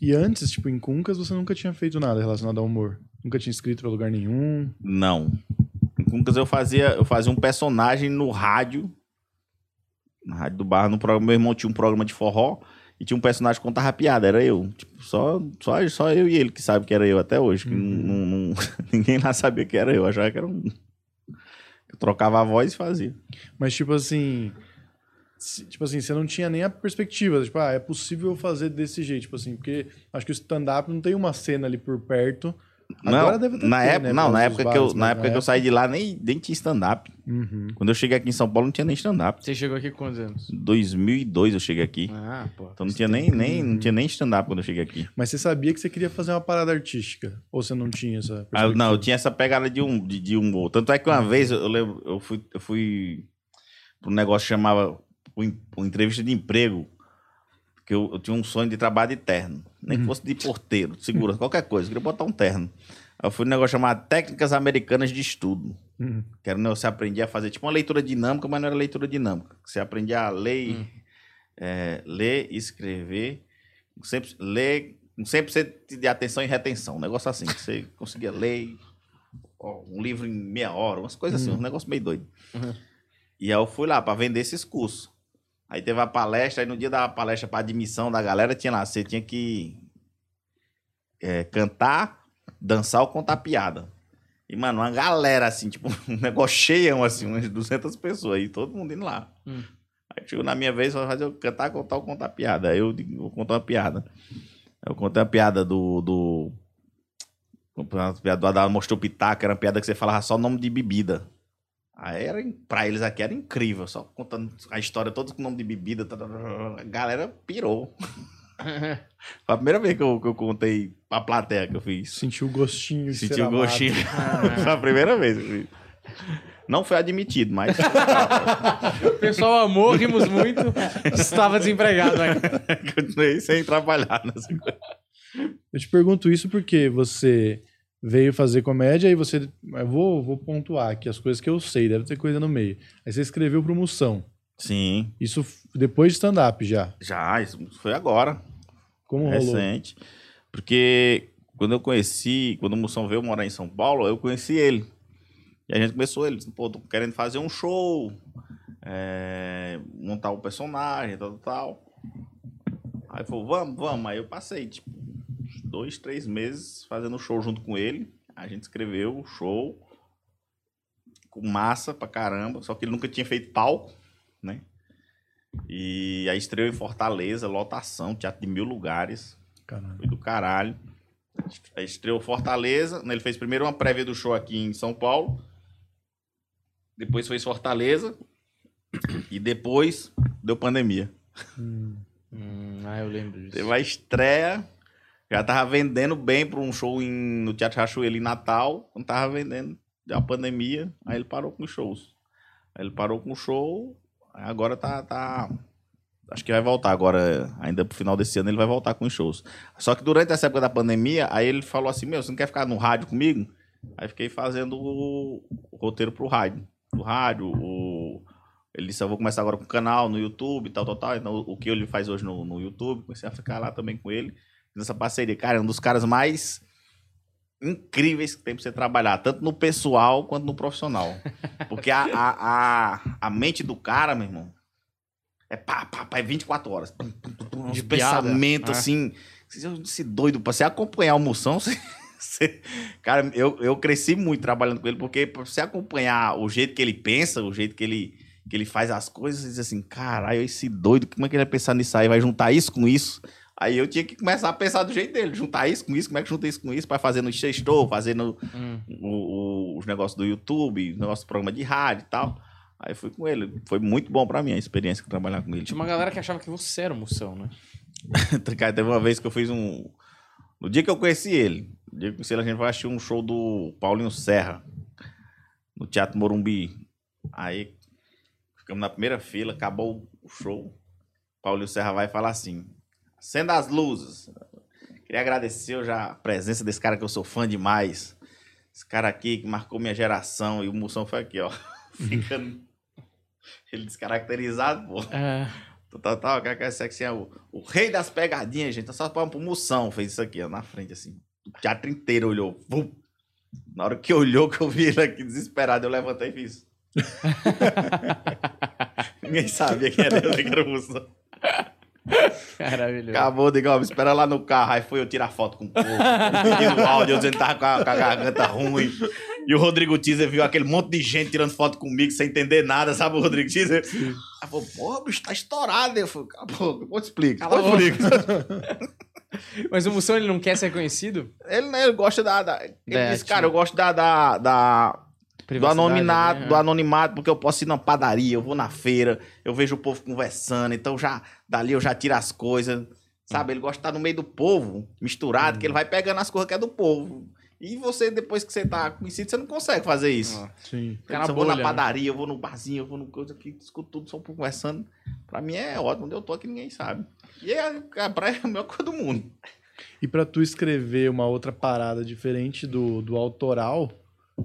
E antes, tipo, em Cuncas, você nunca tinha feito nada relacionado ao humor? Nunca tinha escrito pra lugar nenhum? Não. Em Cuncas eu fazia, eu fazia um personagem no rádio. Na rádio do bar, no programa. Meu irmão tinha um programa de forró e tinha um personagem que contava piada, era eu. Tipo, só, só, só eu e ele que sabe que era eu até hoje. Que não- não- ninguém lá sabia que era eu. Achava que era um. Eu trocava a voz e fazia. Mas, tipo assim. Tipo assim, você não tinha nem a perspectiva, tipo, ah, é possível fazer desse jeito, tipo assim, porque acho que o stand-up não tem uma cena ali por perto. Agora não, deve ter, na ter, época, né, não, na época, dos que eu, bares, na época que eu saí de lá, nem, nem tinha stand-up. Uhum. Quando eu cheguei aqui em São Paulo, não tinha nem stand-up. Você chegou aqui quantos anos? Em 2002 eu cheguei aqui. Ah, pô. Então não tinha nem, nem, não tinha nem stand-up quando eu cheguei aqui. Mas você sabia que você queria fazer uma parada artística? Ou você não tinha essa Ah, não, eu tinha essa pegada de um, de, de humor. Tanto é que uma vez eu lembro, eu fui, eu fui para um negócio que chamava uma entrevista de emprego, que eu, eu tinha um sonho de trabalho de terno. Nem que fosse de porteiro, de segurança, qualquer coisa. Eu queria botar um terno. Aí eu fui num negócio chamado Técnicas Americanas de Estudo. Uhum. Que era, você aprendia a fazer tipo uma leitura dinâmica, mas não era leitura dinâmica. Você aprendia a ler, Hum. é, ler, escrever, sempre ler com 100% de atenção e retenção. Um negócio assim, que você conseguia ler ó, um livro em meia hora, umas coisas assim, um negócio meio doido. Uhum. E aí eu fui lá para vender esses cursos. Aí teve a palestra, aí no dia da palestra para admissão da galera, tinha lá, você tinha que é, cantar, dançar ou contar piada. E, mano, uma galera, assim, tipo, um negócio cheião, assim, umas 200 pessoas, aí todo mundo indo lá. Hum. Aí chegou na minha vez, fazer eu cantar, contar ou contar piada. Aí eu digo, vou contar uma piada. Eu contei uma piada do. do uma piada do Adão mostrou pitaco, era uma piada que você falava só o nome de bebida. Aí era, pra eles aqui era incrível, só contando a história toda com o nome de bebida. tá, tá, tá, A galera pirou. Foi a primeira vez que eu, que eu contei pra plateia que eu fiz. Sentiu o gostinho de Senti ser o gostinho. Foi a primeira vez que eu fiz. Não foi admitido, mas o pessoal amou, rimos muito. Estava desempregado ainda. continuei sem trabalhar nessa coisa. Eu te pergunto isso porque você veio fazer comédia, aí você. Eu vou, vou pontuar aqui as coisas que eu sei, deve ter coisa no meio. Aí você escreveu pro Moção. Sim, Isso depois de stand-up já. já, isso foi agora. Como rolou? recente. Porque quando eu conheci, quando o Moção veio morar em São Paulo, eu conheci ele. E a gente começou ele, disse, pô, tô querendo fazer um show, é, montar um personagem, tal, tal, tal. Aí falou, vamos, vamos. Aí eu passei, tipo, dois, três meses fazendo show junto com ele. A gente escreveu o show com massa pra caramba, só que ele nunca tinha feito palco, né? E aí estreou em Fortaleza, lotação, teatro de mil lugares. Caralho. Foi do caralho. Aí estreou Fortaleza. né, Ele fez primeiro uma prévia do show aqui em São Paulo. Depois fez Fortaleza. E depois deu pandemia. Hum, Hum, ah, eu lembro disso. Teve a estreia. Já tava vendendo bem para um show em- no Teatro Rachoelo em Natal. Quando tava vendendo, deu a pandemia. Aí ele parou com os shows. Aí ele parou com o show. Agora tá, tá. Acho que vai voltar agora. Ainda pro final desse ano ele vai voltar com os shows. Só que durante essa época da pandemia, aí ele falou assim: Meu, você não quer ficar no rádio comigo? Aí fiquei fazendo o, o roteiro pro rádio. O rádio, o. Ele disse, eu vou começar agora com o canal no YouTube, tal, tal, tal. Então, o que ele faz hoje no, no YouTube, comecei a ficar lá também com ele. Nessa parceria. Cara, é um dos caras mais incríveis que tem pra você trabalhar, tanto no pessoal quanto no profissional. Porque a, a, a, a mente do cara, meu irmão, é pá, pá, pá, é 24 horas. Tum, tum, De pensamentos É. assim. Esse doido, pra você acompanhar o Moção, você. você- cara, eu, eu cresci muito trabalhando com ele, porque pra você acompanhar o jeito que ele pensa, o jeito que ele, que ele faz as coisas, você diz assim, caralho, esse doido, como é que ele vai pensar nisso aí? Vai juntar isso com isso? Aí eu tinha que começar a pensar do jeito dele, juntar isso com isso, como é que junta isso com isso, para fazer no sextou, fazer no, Hum. o- o- os negócios do YouTube, do programa de rádio e tal. Aí fui com ele. Foi muito bom pra mim a experiência de trabalhar com ele. Tinha uma galera que achava que você era o Moção, né? Cara, teve uma vez que eu fiz um. No dia que eu conheci ele, no dia que eu conheci ele, a gente vai assistir um show do Paulinho Serra, no Teatro Morumbi. Aí ficamos na primeira fila, acabou o show. Paulinho Serra vai falar assim: acenda as luzes. Queria agradecer já a presença desse cara que eu sou fã demais. Esse cara aqui que marcou minha geração. E o Moção foi aqui, ó. Ficando. Ele descaracterizado, pô. É. Tal, tal, que é assim, é o, o rei das pegadinhas, gente. Só para promoção fez isso aqui, ó, na frente, assim. O teatro inteiro olhou. Vum. Na hora que olhou, que eu vi ele aqui desesperado, eu levantei e fiz. Ninguém sabia quem era eu, que era o moção. Maravilhoso. Acabou, digo, ó, me espera lá no carro. Aí foi eu tirar foto com o povo. Pedindo áudio, eu dizendo que tava com a, com a garganta ruim. E o Rodrigo Teaser viu aquele monte de gente tirando foto comigo sem entender nada, sabe o Rodrigo Teaser? Aí falou, porra, bicho, tá estourado. Eu falei, cala a boca, depois te a depois eu explico. Mas o Moção, ele não quer ser conhecido? Ele, né, ele gosta da. da- ele Da- disse, cara, eu gosto da. da, da- do anonimato, né? do anonimato, porque eu posso ir na padaria, eu vou na feira, eu vejo o povo conversando, então já dali eu já tiro as coisas. Sabe? Ele gosta de estar no meio do povo, misturado, que ele vai pegando as coisas que é do povo. E você, depois que você tá conhecido, você não consegue fazer isso. Ah. sim. Na eu vou na né? padaria, eu vou no barzinho, eu vou no coisa aqui, escuto tudo, só conversando. Pra mim é ótimo, onde eu tô aqui ninguém sabe. E é, a praia é a melhor coisa do mundo. E pra tu escrever uma outra parada diferente do, do autoral,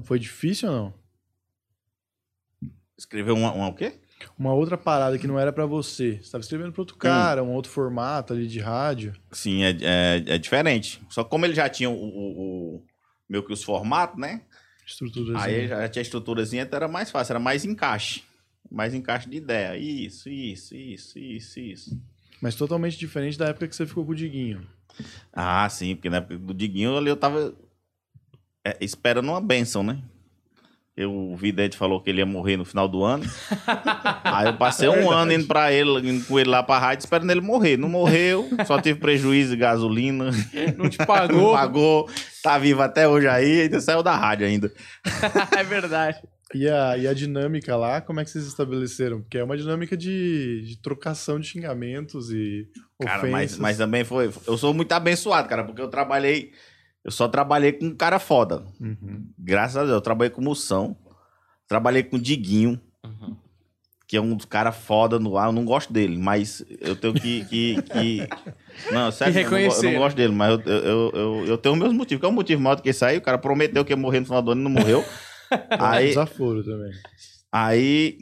foi difícil ou não? Escreveu uma, uma o quê? Uma outra parada que não era pra você. Você tava escrevendo pra outro cara, um outro formato ali de rádio. Sim, é, é, é diferente. Só que como ele já tinha o, o- o- meio que os formatos, né? Estrutura Aí já tinha estruturazinha, então era mais fácil, era mais encaixe. Mais encaixe de ideia. Isso, isso, isso, isso, isso. Mas totalmente diferente da época que você ficou com o Diguinho. Ah, sim, porque na época do Diguinho ali eu tava é, esperando uma benção, né? Eu, o Vidente falou que ele ia morrer no final do ano. Aí eu passei um ano indo pra ele, indo com ele lá pra rádio, esperando ele morrer. Não morreu, só tive prejuízo de gasolina. Não te Não pagou? pagou, tá vivo até hoje aí, ainda saiu da rádio ainda. é verdade. E a, e a dinâmica lá, como é que vocês estabeleceram? Porque é uma dinâmica de, de trocação de xingamentos e Cara, mas, ofensas. mas também foi. Eu sou muito abençoado, cara, porque eu trabalhei. Eu só trabalhei com um cara foda. Uhum. Graças a Deus, eu trabalhei com Moção. Trabalhei com Diguinho, Uhum. que é um dos caras foda no ar. Eu não gosto dele, mas eu tenho que. que, que... Não, sério, eu não eu, não né? gosto dele, mas eu, eu, eu, eu tenho meus motivos. Que é um motivo maior do que isso aí. O cara prometeu que ia morrer no final do ano e não morreu. aí, Desaforo também. aí.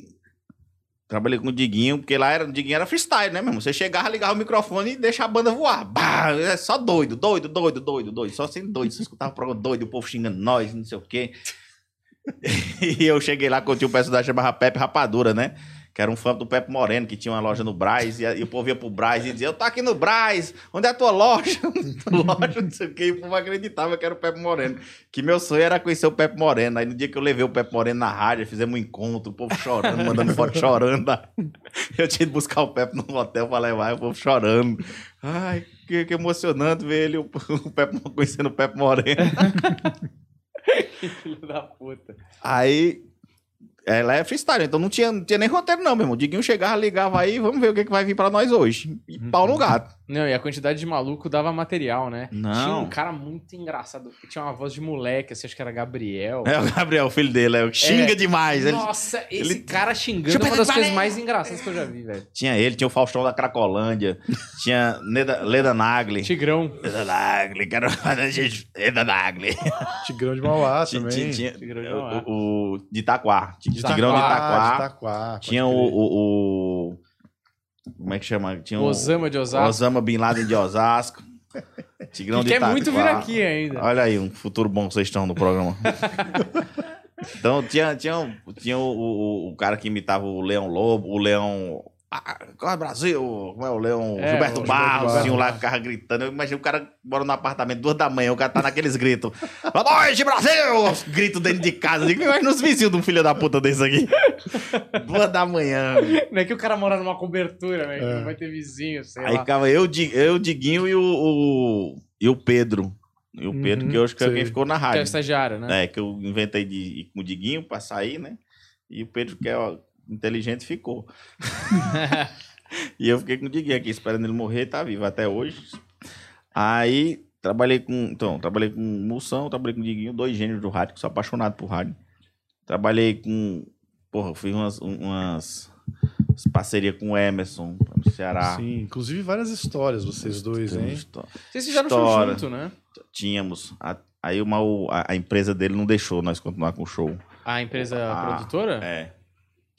Trabalhei com o Diguinho, porque lá era, o Diguinho era freestyle, né, meu irmão? Você chegava, ligava o microfone e deixava a banda voar. Bah, é só doido, doido, doido, doido, doido. Só sendo doido. Você escutava o programa doido, o povo xingando nós, não sei o quê. e eu cheguei lá, tinha um personagem chamava Pepe Rapadura, né? Que era um fã do Pepe Moreno, que tinha uma loja no Braz, e, e o povo ia pro Braz e dizia, eu tô aqui no Braz, onde é a tua loja? loja, não sei o quê, e o povo acreditava que era o Pepe Moreno. Que meu sonho era conhecer o Pepe Moreno. Aí no dia que eu levei o Pepe Moreno na rádio, fizemos um encontro, o povo chorando, mandando foto chorando. Eu tinha ido buscar o Pepe no hotel pra levar, e o povo chorando. Ai, que, que emocionante ver ele, o, o Pepe, conhecendo o Pepe Moreno. Filho da puta. Aí, ela é freestyle, então não tinha, não tinha nem roteiro não, meu irmão. O Diguinho chegava, ligava aí, vamos ver o que, que vai vir pra nós hoje. E pau no gato. Não, e a quantidade de maluco dava material, né? Não. Tinha um cara muito engraçado, que tinha uma voz de moleque, assim, acho que era Gabriel. É o Gabriel, o filho dele, é, o xinga É. demais. Ele, Nossa, esse ele- cara xingando é uma das coisas mais engraçadas que eu já vi, velho. tinha ele, tinha o Faustão da Cracolândia, tinha Neda, Leda Nagli. Tigrão. Leda Nagli, quero fazer gente. Leda Nagli. Tigrão de Mauá Tinha, também. tinha, Tigrão de Mauá. o, o de Itaquá. Tinha De Tigrão de Itaquá. de Itaquá, pode Tinha o, o, o- Como é que chama? Tinha o Osama de Osasco. Osama Bin Laden de Osasco. Tigrão Que de quer Itaquá. muito vir aqui ainda. Olha aí, um futuro bom que vocês estão no programa. então, tinha, tinha, tinha o, o, o cara que imitava o Leão Lobo, o Leão. Ah, qual é Brasil? Como é o Leão? É, Gilberto o Barros, Gilberto lá que ficava gritando. Eu imagino o cara mora no apartamento duas da manhã, o cara tá naqueles gritos. Boa noite, Brasil! Grito dentro de casa. Eu digo, imagina os vizinhos de um filho da puta desse aqui. duas da manhã. Não é que o cara mora numa cobertura, né? É. não vai ter vizinho, sei Aí lá. ficava eu, Di- eu Diguinho e o, o- e o Pedro. E o Pedro, Uhum, que eu acho que é quem ficou na Que é o rádio. estagiário, né? É, que eu inventei de ir com o Diguinho pra sair, né? E o Pedro, que é inteligente, ficou. e eu fiquei com o Diguinho aqui, esperando ele morrer, tá vivo até hoje. Aí, trabalhei com. Então, trabalhei com o Moção, trabalhei com o Diguinho, dois gênios do rádio, que sou apaixonado por rádio. Trabalhei com. Porra, fiz umas, umas, umas parcerias com o Emerson, no Ceará. Sim, inclusive várias histórias, vocês dois, hein? Vocês fizeram show junto, né? Tínhamos. A- aí uma, a, a empresa dele não deixou nós continuar com o show. A empresa Ah, produtora? É,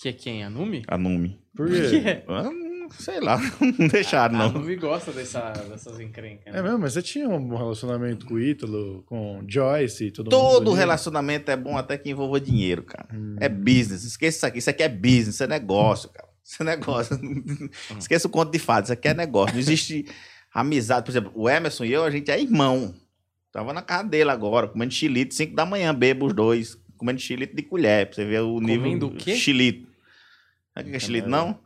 Que é quem? A Numi? a Numi. Por Por quê? Ah, sei lá, não deixaram, A não. Numi gosta dessa, dessas encrencas. né? É mesmo, mas você tinha um relacionamento com o Ítalo, com Joyce e todo mundo. Todo ali? relacionamento é bom até que envolva dinheiro, cara. É business. Esqueça isso aqui. Isso aqui é business, isso é negócio, cara. Isso é negócio. Esqueça o conto de fadas, isso aqui é negócio. Não existe amizade. Por exemplo, o Emerson e eu, a gente é irmão. Tava na casa dele agora, comendo chilito, 5 da manhã, bebo os dois, comendo chilito de colher, pra você ver o nível. Comendo o quê? Chilito. Sabe o que é chilito, não?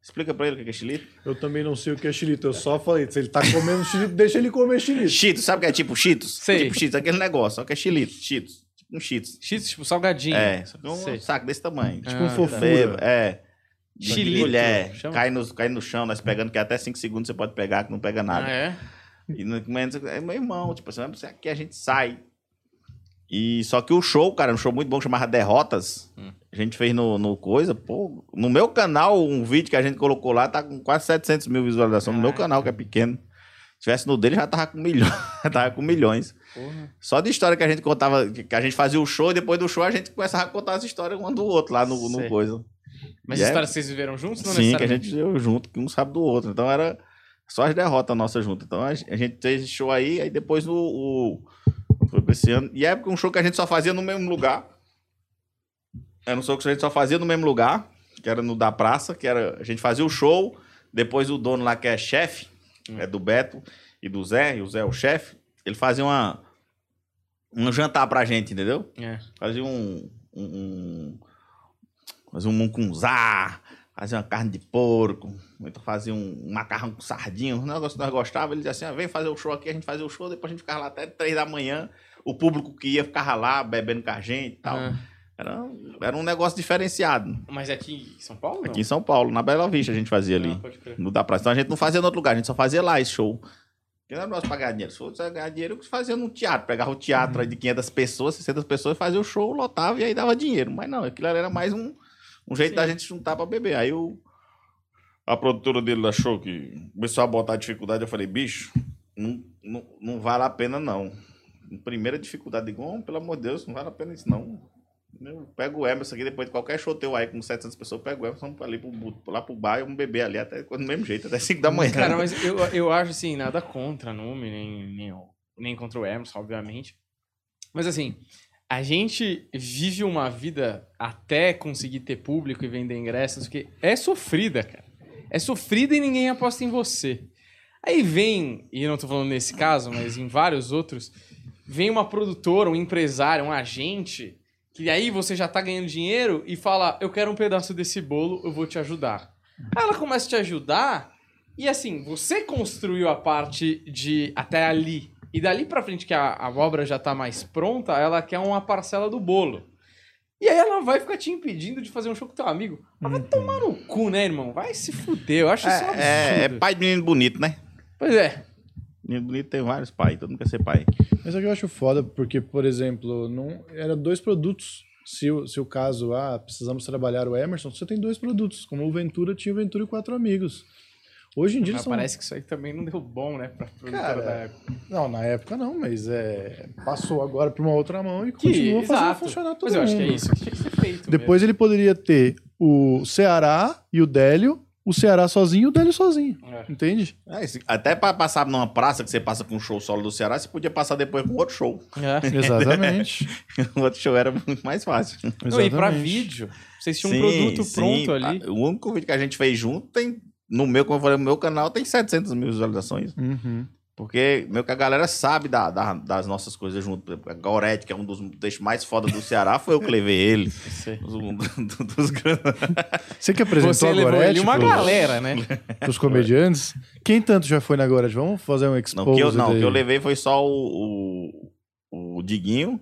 Explica pra ele o que é chilito. Eu também não sei o que é xilito, eu só falei, se ele tá comendo xilito, deixa ele comer xilito. Cheetos, sabe o que é tipo Cheetos? Sei. Tipo Cheetos, aquele negócio, só que é chilito, Cheetos. Tipo um Cheetos. Cheetos, tipo salgadinho. É, só que é um Sei. saco desse tamanho. Tipo Ah, um fofura. Bebo, é. De Chilito, colher, chama? cai no, cai no chão, nós pegando, que até 5 segundos você pode pegar, que não pega nada. Ah, é? E no momento, é meu irmão, tipo assim, "Mas aqui a gente sai. E só que o show, cara, um show muito bom, chamava Derrotas. Hum. A gente fez no, no coisa, pô. No meu canal, um vídeo que a gente colocou lá, tá com quase 700 mil visualizações. No meu Caraca. canal, que é pequeno. Se tivesse no dele, já tava com milhões. tava com milhões. Porra. Só de história que a gente contava, que a gente fazia o show, e depois do show a gente começava a contar as histórias um do outro lá no, no coisa. Mas E é- histórias que vocês viveram juntos? Não Sim, que a gente deu junto, que um sabe do outro. Então era só as derrotas nossas juntas. Então a gente fez esse show aí, aí depois no. O, esse ano. E é um show que a gente só fazia no mesmo lugar. Era um show que a gente só fazia no mesmo lugar, que era no da praça, que era. A gente fazia o show, depois o dono lá que é chefe, é do Beto e do Zé, e o Zé é o chefe, ele fazia uma. Um jantar pra gente, entendeu? É. Fazia um. um, um fazia um muncunzá, fazia uma carne de porco, então fazia um, um macarrão com sardinha, um negócio que nós gostávamos. Ele dizia assim: ah, vem fazer o show aqui, a gente fazia o show, depois a gente ficava lá até três da manhã. O público que ia ficava lá bebendo com a gente e tal. Ah. Era, era um negócio diferenciado. Mas é aqui em São Paulo? Aqui em São Paulo, na Bela Vista, a gente fazia ali. Ah, pode crer. No da praça. Então a gente não fazia em outro lugar, a gente só fazia lá esse show. Porque não era nós pagar dinheiro. Se fosse ganhar dinheiro, eu fazia no teatro. Pegava o teatro aí de 500 pessoas, 600 pessoas, fazia o show, lotava e aí dava dinheiro. Mas não, aquilo era mais um, um jeito Sim. da gente juntar pra beber. Aí o, a produtora dele achou que começou a botar dificuldade. Eu falei, bicho, não, não, não vale a pena não. Primeira dificuldade, "Oh, pelo amor de Deus, não vale a pena isso não. Eu pego o Emerson aqui, depois de qualquer show aí com 700 pessoas, eu pego o Emerson ali pro, lá pro bar e vamos beber ali até do mesmo jeito, até 5 da manhã. Cara, mas eu, eu acho assim, nada contra Numi, nem, nem, nem contra o Emerson, obviamente. Mas assim, a gente vive uma vida até conseguir ter público e vender ingressos que é sofrida, cara. É sofrida e ninguém aposta em você. Aí vem, e não tô falando nesse caso, mas em vários outros, vem uma produtora, um empresário, um agente, que aí você já tá ganhando dinheiro e fala: Eu quero um pedaço desse bolo, eu vou te ajudar. Aí ela começa a te ajudar, e assim, você construiu a parte de até ali. E dali pra frente, que a, a obra já tá mais pronta, ela quer uma parcela do bolo. E aí ela vai ficar te impedindo de fazer um show com teu amigo. Mas vai tomar no cu, né, irmão? Vai se fuder. Eu acho isso um absurdo. É, é pai de menino bonito, né? Pois é. Menino bonito tem vários pais, todo mundo quer ser pai. Mas é que eu acho foda, porque, por exemplo, não era dois produtos. Se o, se o caso, ah, precisamos trabalhar o Emerson, você tem dois produtos. Como o Ventura tinha o Ventura e quatro amigos. Hoje em dia Mas são... parece que isso aí também não deu bom, né? Pra produtora Cara, da época. Não, na época não, mas é... passou agora para uma outra mão e Que, continua fazendo exato. funcionar todo Mas eu acho que é mundo. isso que tinha que ser feito. Depois ele poderia ter o Ceará e o Délio, o Ceará sozinho e o Délio sozinho. É. Entende? É, até pra passar numa praça que você passa com um show solo do Ceará, você podia passar depois com outro show. É. Exatamente. o outro show era muito mais fácil. Não, e pra Exatamente. vídeo, vocês tinham um Sim, produto sim. pronto ali. O único vídeo que a gente fez junto tem. No meu, como eu falei, no meu canal tem 700 mil visualizações. Uhum. Porque meio que a galera sabe da- da- das nossas coisas junto. A Gorete, que é um dos textos mais foda do Ceará, foi eu que levei ele. Sei. Um do- dos. Você que apresentou Você a levou Gorete ele uma pros- galera, né? pros comediantes? Quem tanto já foi na Gorete? Vamos fazer um Não, expose que eu, não, daí. que eu levei foi só o, o, o Diguinho,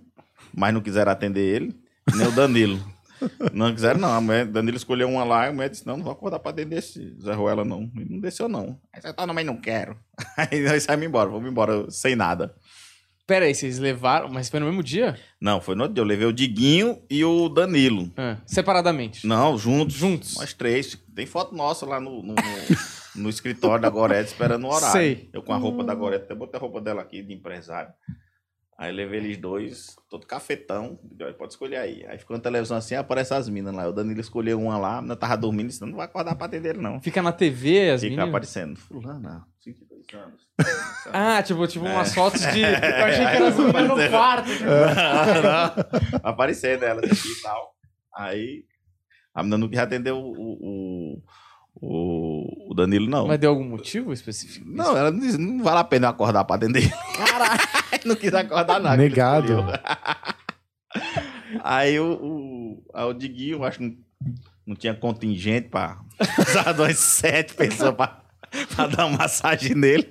mas não quiseram atender ele, nem o Danilo. Não quiseram, não. A mulher, Danilo escolheu uma lá e a mulher disse: Não, não vou acordar pra dentro desse Zé Ruela, não. E não desceu, não. Aí você tá, não, mas não quero. Aí nós saímos embora, vamos embora sem nada. Pera aí, vocês levaram, mas foi no mesmo dia? Não, foi no outro dia. Eu levei o Diguinho e o Danilo. Ah, separadamente. Não, juntos. Juntos. Nós três. Tem foto nossa lá no, no, no- no escritório da Gorete esperando o horário. Sei. Eu com a roupa da Gorete, até botei a roupa dela aqui de empresário. Aí levei eles dois, todo cafetão. Pode escolher aí. Aí ficou na televisão assim, aparece as minas lá. O Danilo escolheu uma lá, a menina tava dormindo, disse: Não vai acordar pra atender ele, não. Fica na TV as Fica meninas? aparecendo. Fulana, 52 anos. Ah, tipo, tipo É. umas fotos de... Eu achei que era as meninas no quarto. tipo. Não, não. Aparecendo ela aqui e tal. Aí a menina não quis atender o, o, o, o Danilo, não. Mas deu algum motivo específico? Não, ela não disse, não vale a pena eu acordar pra atender. Caralho! não quis acordar nada. Negado. Aí o, o, aí o Diguinho, eu acho que não, não tinha contingente pra usar umas sete pessoas pra, pra dar uma massagem nele.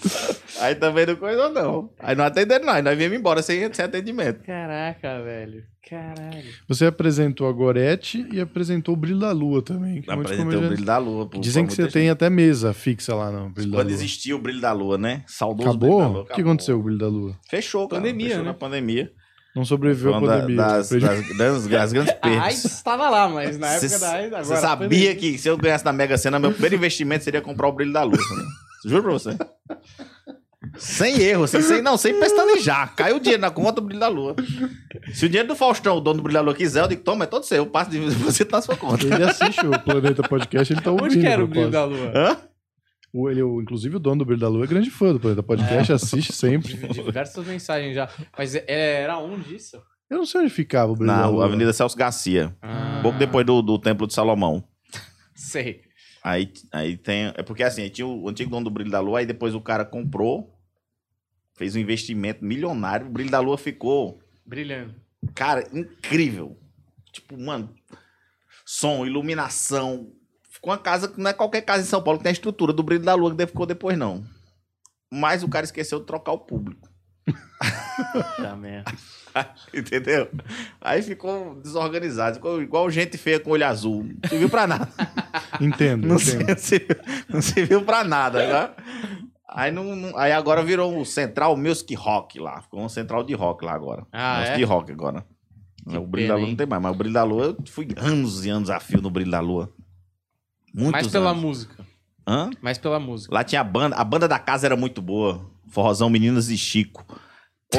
Aí também não coisa não. Aí não atenderam não, aí nós viemos embora sem, sem atendimento. Caraca, velho. Caralho. Você apresentou a Gorete e apresentou o Brilho da Lua também. que muitos Apresentei o Brilho da Lua. pô, Dizem que você muita tem gente. até mesa fixa lá no Brilho da Quando Lua. existiu o Brilho da Lua, né? Saudoso Brilho da Acabou? Lua. O que aconteceu com o Brilho da Lua? Fechou, cara. Pandemia, Fechou né? na pandemia. Não sobreviveu à da- pandemia. das, Preju- das, das- das grandes A perdas. AIDS estava lá, mas na época Cê- da AIDS. Você sabia que se eu ganhasse na Mega Sena, meu primeiro investimento seria comprar o Brilho da Lua. né? Juro pra você. Sem erro, assim, sem, não, sem pestanejar. Caiu o dinheiro na conta do Brilho da Lua. Se o dinheiro do Faustão, o dono do Brilho da Lua, quiser, eu digo, toma, é todo seu. Eu passo de você na sua conta. Ele assiste o Planeta Podcast, ele tá ouvindo. Onde que era o brilho da lua? Hã? O, ele, o- inclusive o dono do Brilho da Lua é grande fã do Planeta Podcast, assiste sempre. Diversas mensagens já. Mas é- era onde isso? Eu não sei onde ficava o Brilho da Na Lua. Avenida Celso Garcia. Ah, Um pouco depois do, do Templo de Salomão. Sei. Aí, aí tem. É porque assim, tinha o antigo dono do Brilho da Lua, aí depois o cara comprou, fez um investimento milionário, o Brilho da Lua ficou, Brilhando. cara, incrível. Tipo, mano, som, iluminação. Ficou uma casa que não é qualquer casa em São Paulo que tem a estrutura do Brilho da Lua que ficou depois, não. Mas o cara esqueceu de trocar o público. Tá merda. Entendeu? Aí ficou desorganizado, ficou igual gente feia com olho azul. Não serviu pra nada. Entendo, Não, entendo. serviu, não serviu pra nada, né? Aí, não, não- aí agora virou o Central Music Rock lá. Ficou um Central de Rock lá agora. Ah, Music é? Rock agora. Que o brilho pena, da lua hein? não tem mais, mas o brilho da lua, eu fui anos e anos a fio no brilho da lua. Muitos Mais pela anos. música. Hã? Mais pela música. Lá tinha a banda, a banda da casa era muito boa. Forrozão Meninas e Chico. Pô.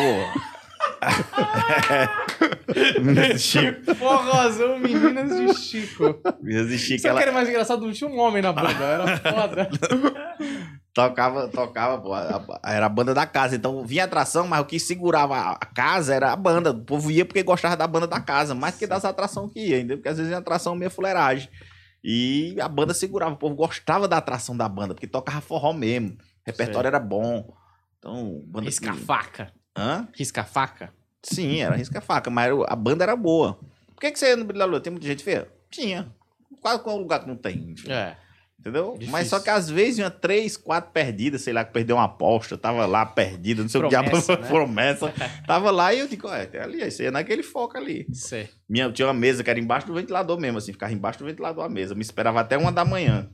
Meninas e Chico. Forrozão, meninas de Chico. Meninas e Chico, Sabe o ela que era mais engraçado? Não tinha um homem na banda, era foda. tocava, tocava, pô, a- a- era a banda da casa. Então vinha atração, mas o que segurava a a casa era a banda. O povo ia porque gostava da banda da casa, mais que das atrações que ia, entendeu? Porque às vezes ia atração meio fuleiragem. E a banda segurava, o povo gostava da atração da banda, porque tocava forró mesmo. O repertório era bom. Então, banda que- Risca-faca. Hã? Risca-faca. Sim, era risca-faca, mas a banda era boa. Por que, que você ia no Brilho da Lua? Tem muita gente feia? Tinha. Quase qual lugar que não tem. É. Entendeu? Difícil. Mas só que às vezes tinha três, quatro perdidas, sei lá, que perdeu uma aposta, tava lá perdida, não sei Promessa, o que diabo, né? promessa. Tava lá e eu digo, é, tem ali, isso aí é naquele foco ali. Sei. Minha, tinha uma mesa que era embaixo do ventilador mesmo, assim, ficava embaixo do ventilador a mesa. Me esperava até uma da manhã.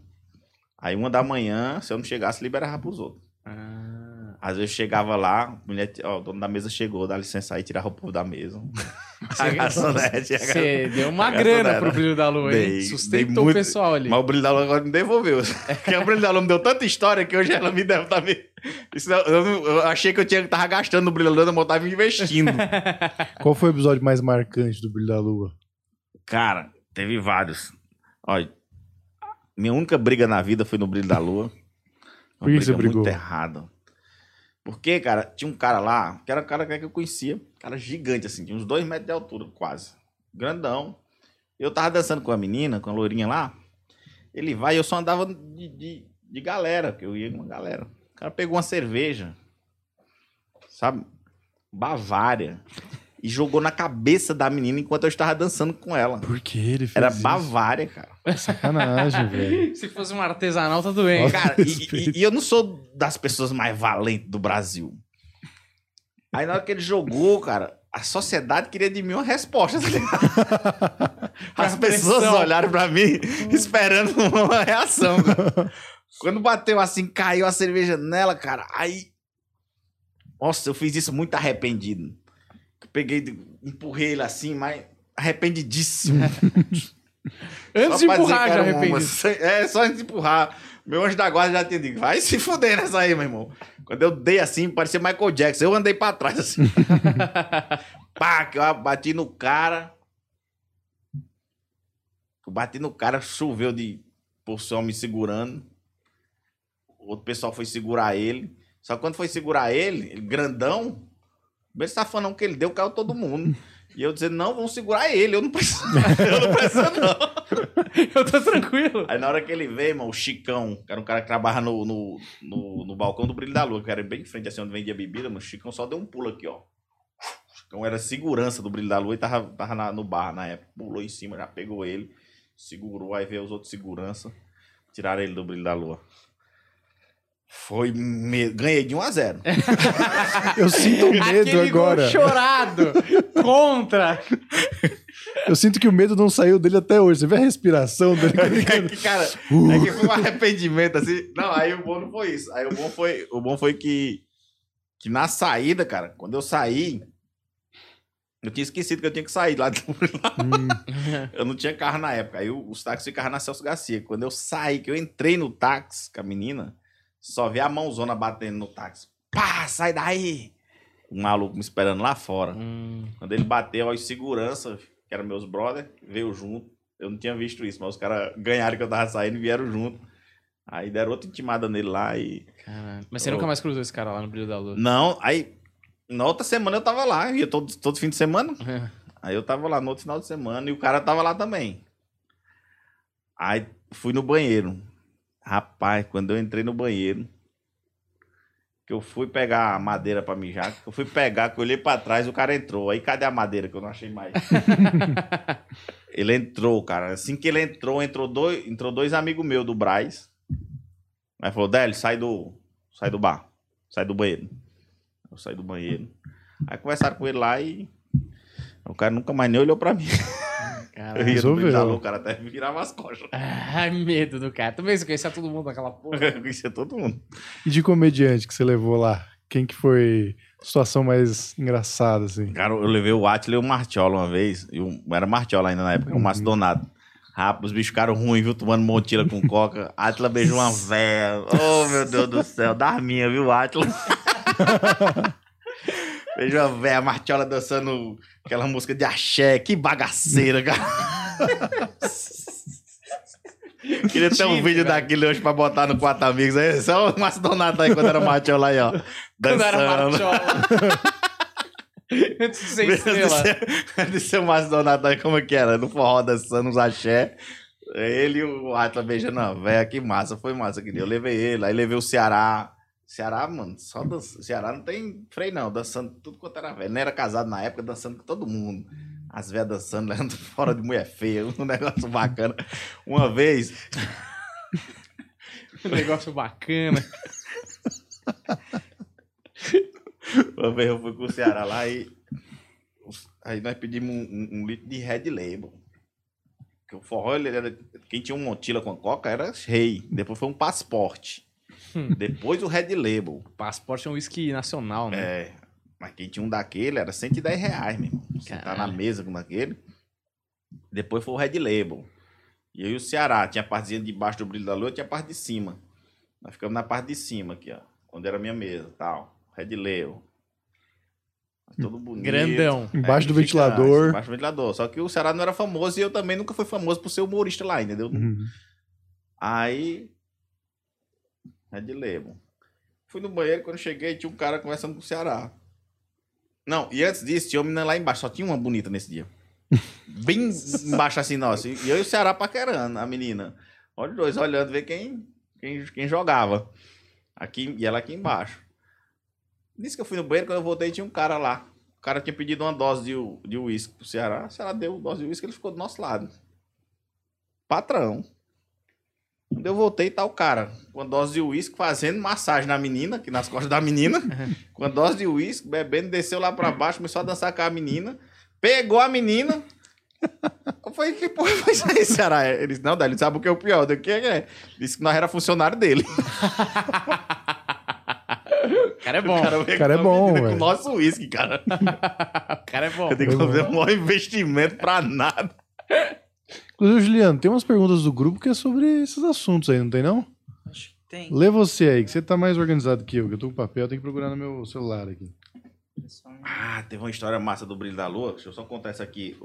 Aí uma da manhã, se eu não chegasse, liberava pros outros. Ah. Às vezes eu chegava lá, a mulher, ó, o dono da mesa chegou, dá licença aí, tirava o povo da mesa. A garçonete, a Você deu uma a grana pro brilho da lua, hein? Dei- Sustentou dei o muito- pessoal ali. Mas o Brilho da Lua agora me devolveu. Porque o Brilho da Lua me deu tanta história que hoje ela me deve estar me... Isso eu, não- eu achei que eu tinha que tava gastando no Brilho da Lua, mas eu tava investindo. Qual foi o episódio mais marcante do Brilho da Lua? Cara, teve vários. Olha, minha única briga na vida foi no Brilho da Lua. Uma Por que você brigou? muito errada. Porque, cara, tinha um cara lá, que era o cara que eu conhecia, cara gigante, assim, tinha uns dois metros de altura, quase. Grandão. Eu tava dançando com a menina, com a loirinha lá. Ele vai e eu só andava de, de, de galera, que eu ia com uma galera. O cara pegou uma cerveja, sabe? Bavária. E jogou na cabeça da menina enquanto eu estava dançando com ela. Por que ele fez Era isso? Bavária, cara. Sacanagem, velho. Se fosse um artesanal, tá doente. Nossa. Cara, e, e- e eu não sou das pessoas mais valentes do Brasil. Aí na hora que ele jogou, cara, a sociedade queria de mim uma resposta. tá? As pessoas pressão. olharam pra mim esperando uma reação. cara. Quando bateu assim, caiu a cerveja nela, cara. Aí. Nossa, eu fiz isso muito arrependido. Peguei, empurrei ele assim, mas arrependidíssimo. Antes Só de empurrar, já era arrependi. homem. É, só antes de empurrar. Meu anjo da guarda já tinha dito, vai se fuder nessa aí, meu irmão. Quando eu dei assim, parecia Michael Jackson. Eu andei pra trás assim. Pá, que eu bati no cara. Eu bati no cara, choveu de pessoal me segurando. O outro pessoal foi segurar ele. Só que quando foi segurar ele, ele grandão, ele safanão que ele deu, caiu todo mundo. E eu dizendo, não, vão segurar ele, eu não preciso, eu não preciso não. Eu tô tranquilo. Aí na hora que ele veio, mano, o Chicão, que era um cara que trabalha no, no, no, no balcão do Brilho da Lua, que era bem em frente assim onde vendia bebida, mano, o Chicão só deu um pulo aqui, ó. O Chicão era segurança do Brilho da Lua e tava, tava na- no bar na época. Pulou em cima, já pegou ele, segurou, aí veio os outros segurança, tiraram ele do Brilho da Lua. Foi. me- Ganhei de 1 a 0 Eu sinto medo Aquele agora. gol chorado contra. Eu sinto que o medo não saiu dele até hoje. Você vê a respiração dele. É que, cara, é que foi um arrependimento, assim. Não, aí o bom não foi isso. Aí o bom foi, o bom foi que, que na saída, cara, quando eu saí, eu tinha esquecido que eu tinha que sair lá. do- Hum, Eu não tinha carro na época. Aí o- os táxis ficavam na Celso Garcia. Quando eu saí, que eu entrei no táxi com a menina, só vi a mãozona batendo no táxi. Pá, sai daí! O maluco me esperando lá fora. Hum, Quando ele bateu, aí segurança, que eram meus brother, veio junto. Eu não tinha visto isso, mas os caras ganharam que eu tava saindo e vieram junto. Aí deram outra intimada nele lá e. caralho. Mas você Ô. nunca mais cruzou esse cara lá no Brilho da Lua. Não, aí. Na outra semana eu tava lá, ia todo, todo fim de semana. Aí eu tava lá no outro final de semana e o cara tava lá também. Aí fui no banheiro. Rapaz, quando eu entrei no banheiro, que eu fui pegar a madeira pra mijar, que eu fui pegar, que eu olhei pra trás, o cara entrou. Aí cadê a madeira que eu não achei mais? ele entrou, cara. Assim que ele entrou, entrou dois, entrou dois amigos meus do Braz. Aí falou, Délio, sai do, sai do bar, sai do banheiro. Eu saí do banheiro. Aí conversaram com ele lá e o cara nunca mais nem olhou pra mim. Eu Caralho. ia no Resolveu. o cara até virava as costas. Ai, medo do cara. Também você conhecia todo mundo naquela porra. Eu conhecia todo mundo. E de comediante que você levou lá? Quem que foi situação mais engraçada, assim. Cara, eu levei o Atila e o Martiola uma vez. E o, era Martiola ainda na época, o Márcio Donato. Rapaz, os bichos ficaram ruins, viu? Tomando montila com coca. Atila beijou uma véia. Oh, meu Deus do céu. Das minhas, viu, Atila? véia, a Martiola dançando aquela música de axé. Que bagaceira, cara. Queria ter um Tive, vídeo velho. daquele hoje pra botar no Quatro Amigos. Aí, só o Márcio Donato aí, quando era Martiola aí, ó. Quando era dançando. Marchola. Antes de ser estrela. ser, de ser o Márcio Donato aí, como é que era? No forró dançando uns axé. Ele e o Atlas beijando a véia, que massa, foi massa dia. Eu levei ele, aí levei o Ceará. Ceará, mano, só dança. Ceará não tem freio, não, dançando tudo quanto era velho. Não era casado na época, dançando com todo mundo. As velhas dançando, levando fora de mulher feia, um negócio bacana. Uma vez, Um negócio bacana. Uma vez eu fui com o Ceará lá e. Aí nós pedimos um, um- um litro de Red Label. Porque o forró, ele era. Quem tinha um montila com coca era rei. Depois foi um passaporte. Hum. Depois o Red Label. Passaporte é um whisky nacional, né? É. Mas quem tinha um daquele era 110 reais, meu irmão. Você tá na mesa com daquele. Depois foi o Red Label. E aí o Ceará tinha a partezinha de baixo do brilho da lua, tinha a parte de cima. Nós ficamos na parte de cima aqui, ó. Onde era a minha mesa, tal. Red Label. Todo bonito. Grandão. Embaixo do ventilador. Embaixo do ventilador. Só que o Ceará não era famoso e eu também nunca fui famoso por ser humorista lá, entendeu? Uhum. Aí. Red Label. Fui no banheiro, quando cheguei, tinha um cara conversando com o Ceará. Não, e antes disso, tinha uma menina lá embaixo, só tinha uma bonita nesse dia. Bem embaixo assim, nossa. E eu e o Ceará paquerando, a menina. Olha os dois olhando, ver quem, quem, quem jogava. Aqui, e ela aqui embaixo. Disse que eu fui no banheiro, quando eu voltei, tinha um cara lá. O cara tinha pedido uma dose de, de uísque pro Ceará. O Ceará deu dose de uísque, ele ficou do nosso lado. Patrão. Quando eu voltei, tá o cara com a dose de uísque fazendo massagem na menina, aqui nas costas da menina, com a dose de uísque, bebendo, desceu lá pra baixo, começou a dançar com a menina, pegou a menina. Eu falei, que porra foi isso aí, Ceará? Ele disse, não, Délio, sabe o que é o pior? Do que é? Disse que nós era funcionário dele. O cara é bom. O cara é com a bom, menina Com velho. o nosso uísque, cara. O cara é bom. Eu tenho que fazer um maior investimento pra nada. Inclusive, Juliano, tem umas perguntas do grupo que é sobre esses assuntos aí, não tem não? Acho que tem. Lê você aí, que você tá mais organizado que eu, que eu tô com papel, eu tenho que procurar no meu celular aqui. Ah, teve uma história massa do Brilho da Lua. Deixa eu só contar essa aqui.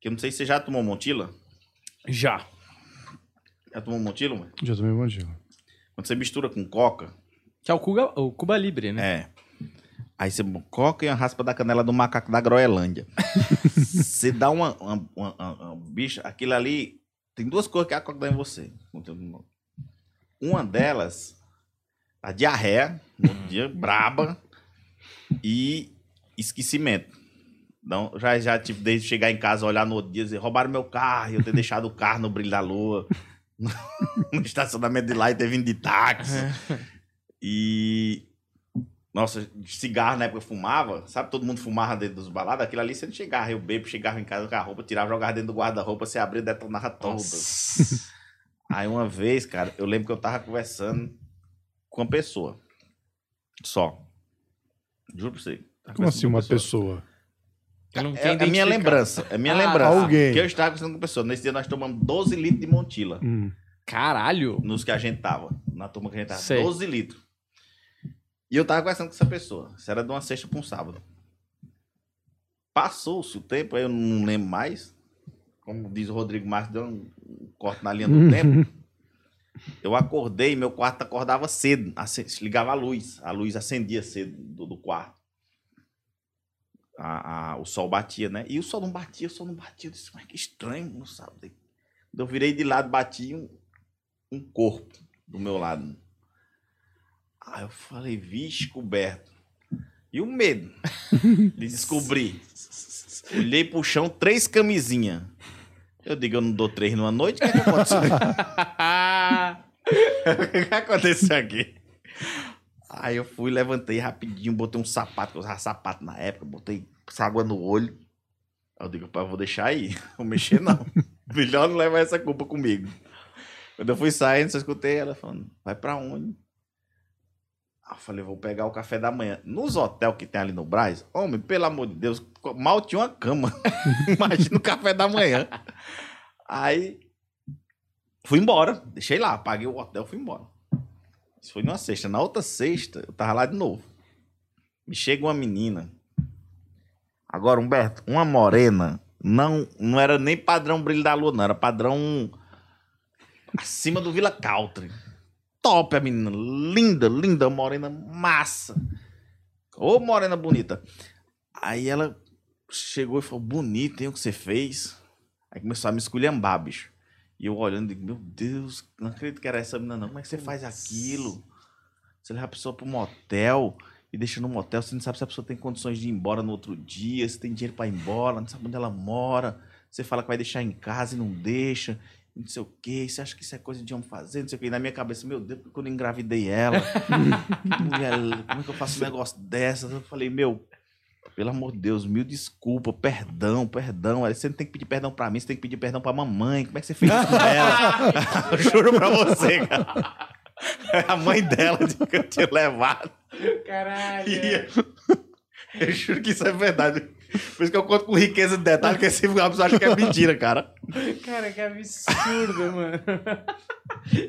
Que eu não sei se você já tomou Montila. Já. Já tomou Montila, mano? Já tomei monte. Quando você mistura com coca, Que é o Cuba, o Cuba Libre, né? é. Aí você coca e a raspa da canela do macaco da Groenlândia. você dá uma, uma, uma, uma- bicha, aquilo ali. Tem duas coisas que a coca dá em você. Uma delas, a diarreia, no dia braba, e esquecimento. Não, já, já, tipo, desde chegar em casa, olhar no outro dia, dizer, roubaram meu carro, e eu ter deixado o carro no brilho da lua, no estacionamento de lá e ter vindo de táxi. E. Nossa, cigarro na época eu fumava, sabe? Todo mundo fumava dentro dos baladas, aquilo ali você não chegava, eu bebo, chegava em casa com a roupa, tirava, jogava dentro do guarda-roupa, você abria e detonava todas. Aí uma vez, cara, eu lembro que eu tava conversando com uma pessoa. Só. Juro pra você. Como assim, uma pessoa? Eu não É, é a minha lembrança. É minha Ah, lembrança. Alguém. Que eu estava conversando com uma pessoa. Nesse dia nós tomamos 12 litros de Montila. Hum. Caralho. nos que a gente tava, na turma que a gente tava, Sei. 12 litros. E eu tava conversando com essa pessoa. Isso era de uma sexta pra um sábado. Passou-se o tempo, aí eu não lembro mais. Como diz o Rodrigo Marques, deu um corte na linha do tempo. Eu acordei, meu quarto acordava cedo. Ligava a luz. A luz acendia cedo do, do quarto. A- a- o sol batia, né? E o sol não batia, o sol não batia. Eu disse, mas que estranho, não sabe. Eu virei de lado, bati um, um corpo do meu lado. Aí eu falei, vixe, coberto. E o medo de descobrir. Olhei pro chão, três camisinhas. Eu digo, eu não dou três numa noite, o que, é que aconteceu? o que, que aconteceu aqui? Aí eu fui, levantei rapidinho, botei um sapato, que eu usava sapato na época, botei água no olho. Aí eu digo, pai, vou deixar aí, vou mexer não. Melhor não levar essa culpa comigo. Quando eu fui saindo, só escutei ela falando, vai pra onde? Eu falei, vou pegar o café da manhã. Nos hotéis que tem ali no Braz, homem, pelo amor de Deus, mal tinha uma cama. Imagina o café da manhã. Aí fui embora, deixei lá, paguei o hotel, fui embora. Isso foi numa sexta. Na outra sexta, eu tava lá de novo. Me chega uma menina. Agora, Humberto, uma morena, não, não era nem padrão brilho da lua, não, era padrão acima do Vila Country. Top a menina, linda, linda, morena, massa. Ô, morena bonita. Aí ela chegou e falou: bonito, hein, o que você fez? Aí começou a me esculhambar, bicho. E eu olhando, digo, meu Deus, não acredito que era essa menina, não. Como é que você faz aquilo? Você leva a pessoa para um motel e deixa no motel, você não sabe se a pessoa tem condições de ir embora no outro dia, se tem dinheiro para ir embora, não sabe onde ela mora. Você fala que vai deixar em casa e não deixa, não sei o quê. Você acha que isso é coisa de homem fazer, não sei o quê. E na minha cabeça, meu Deus, por que eu engravidei ela? Que mulher, como é que eu faço um negócio dessa? Eu falei, meu, pelo amor de Deus, mil desculpa, perdão, perdão. Você não tem que pedir perdão pra mim, você tem que pedir perdão pra mamãe. Como é que você fez isso com ela? eu juro pra você, cara. É a mãe dela de que eu tinha levado. Caralho. Eu, eu juro que isso é verdade. Por isso que eu conto com riqueza de detalhe, porque esse pessoa acha que é mentira, cara. Cara, que absurdo, mano.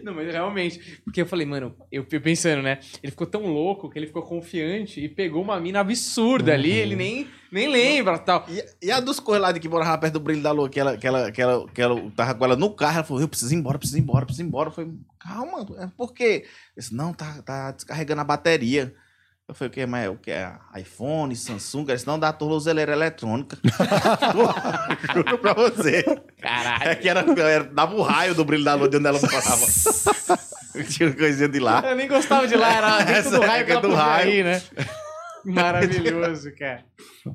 Não, mas realmente. Porque eu falei, mano, eu fui pensando, né? Ele ficou tão louco que ele ficou confiante e pegou uma mina absurda ali, ele nem, nem lembra tal. E, e a dos coisas lá de que morava perto do brilho da lua, que ela, que ela, que ela, que ela tava com ela no carro, ela falou, eu preciso ir embora, preciso ir embora, preciso ir embora. Eu falei, calma, é por quê? Eu disse, não, tá, tá descarregando a bateria. Eu falei, o que, mas o que é? iPhone, Samsung? Disse, não, dá tornozeleira eletrônica. Juro pra você. Caralho. É que era, era, dava o raio do brilho da lua de onde ela passava. Tinha coisinha de lá. Eu nem gostava de lá, era dentro do raio é que ela do podia raio. ir, né? Maravilhoso, cara.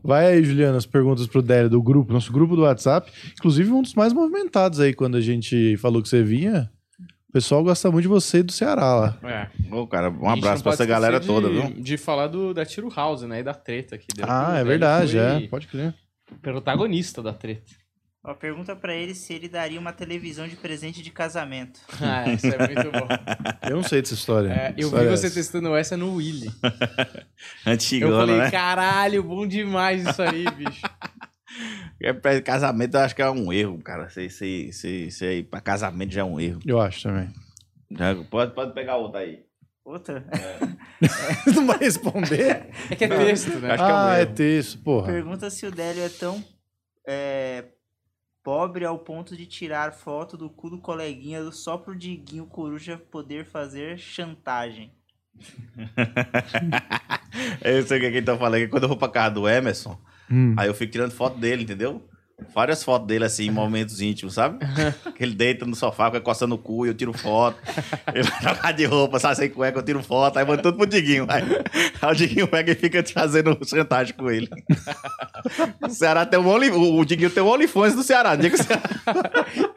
Vai aí, Juliana, as perguntas pro Délio do grupo, nosso grupo do WhatsApp. Inclusive, um dos mais movimentados aí, quando a gente falou que você vinha. O pessoal gosta muito de você e do Ceará lá. É. Ô, cara, um abraço pra essa galera esquecer toda, de, viu? De falar do, da Tiro House, né? E da treta que deu. Ah, é verdade, é. Pode crer. Protagonista da treta. Ó, pergunta pra ele se ele daria uma televisão de presente de casamento. Ah, isso é muito bom. Eu não sei dessa história. É, eu vi História é você essa? testando essa no Willy. Eu Antigona, falei, né? caralho, bom demais isso aí, bicho. É pra casamento, eu acho que é um erro, cara. Você, você, você, você ir pra casamento já é um erro. Eu acho também. Já- pode, pode pegar outra aí. Outra? não vai responder? É que é texto, né? Acho que é um ah, é erro. texto, porra. Pergunta se o Délio é tão é, pobre ao ponto de tirar foto do cu do coleguinha só pro Diguinho Coruja poder fazer chantagem. eu sei o que quem tá falando, que quando eu vou pra casa do Emerson, Hum. aí eu fico tirando foto dele, entendeu? Várias fotos dele, assim, em momentos íntimos, sabe? Que ele deita no sofá, fica coçando o cu e eu tiro foto. Ele vai trocar de roupa, sai sem cueca, eu tiro foto, aí mando tudo pro Diguinho. Aí, aí o Diguinho pega e fica fazendo chantagem com ele. O Ceará tem um Only... O o Diguinho tem um OnlyFans do Ceará. No dia que o Ceará...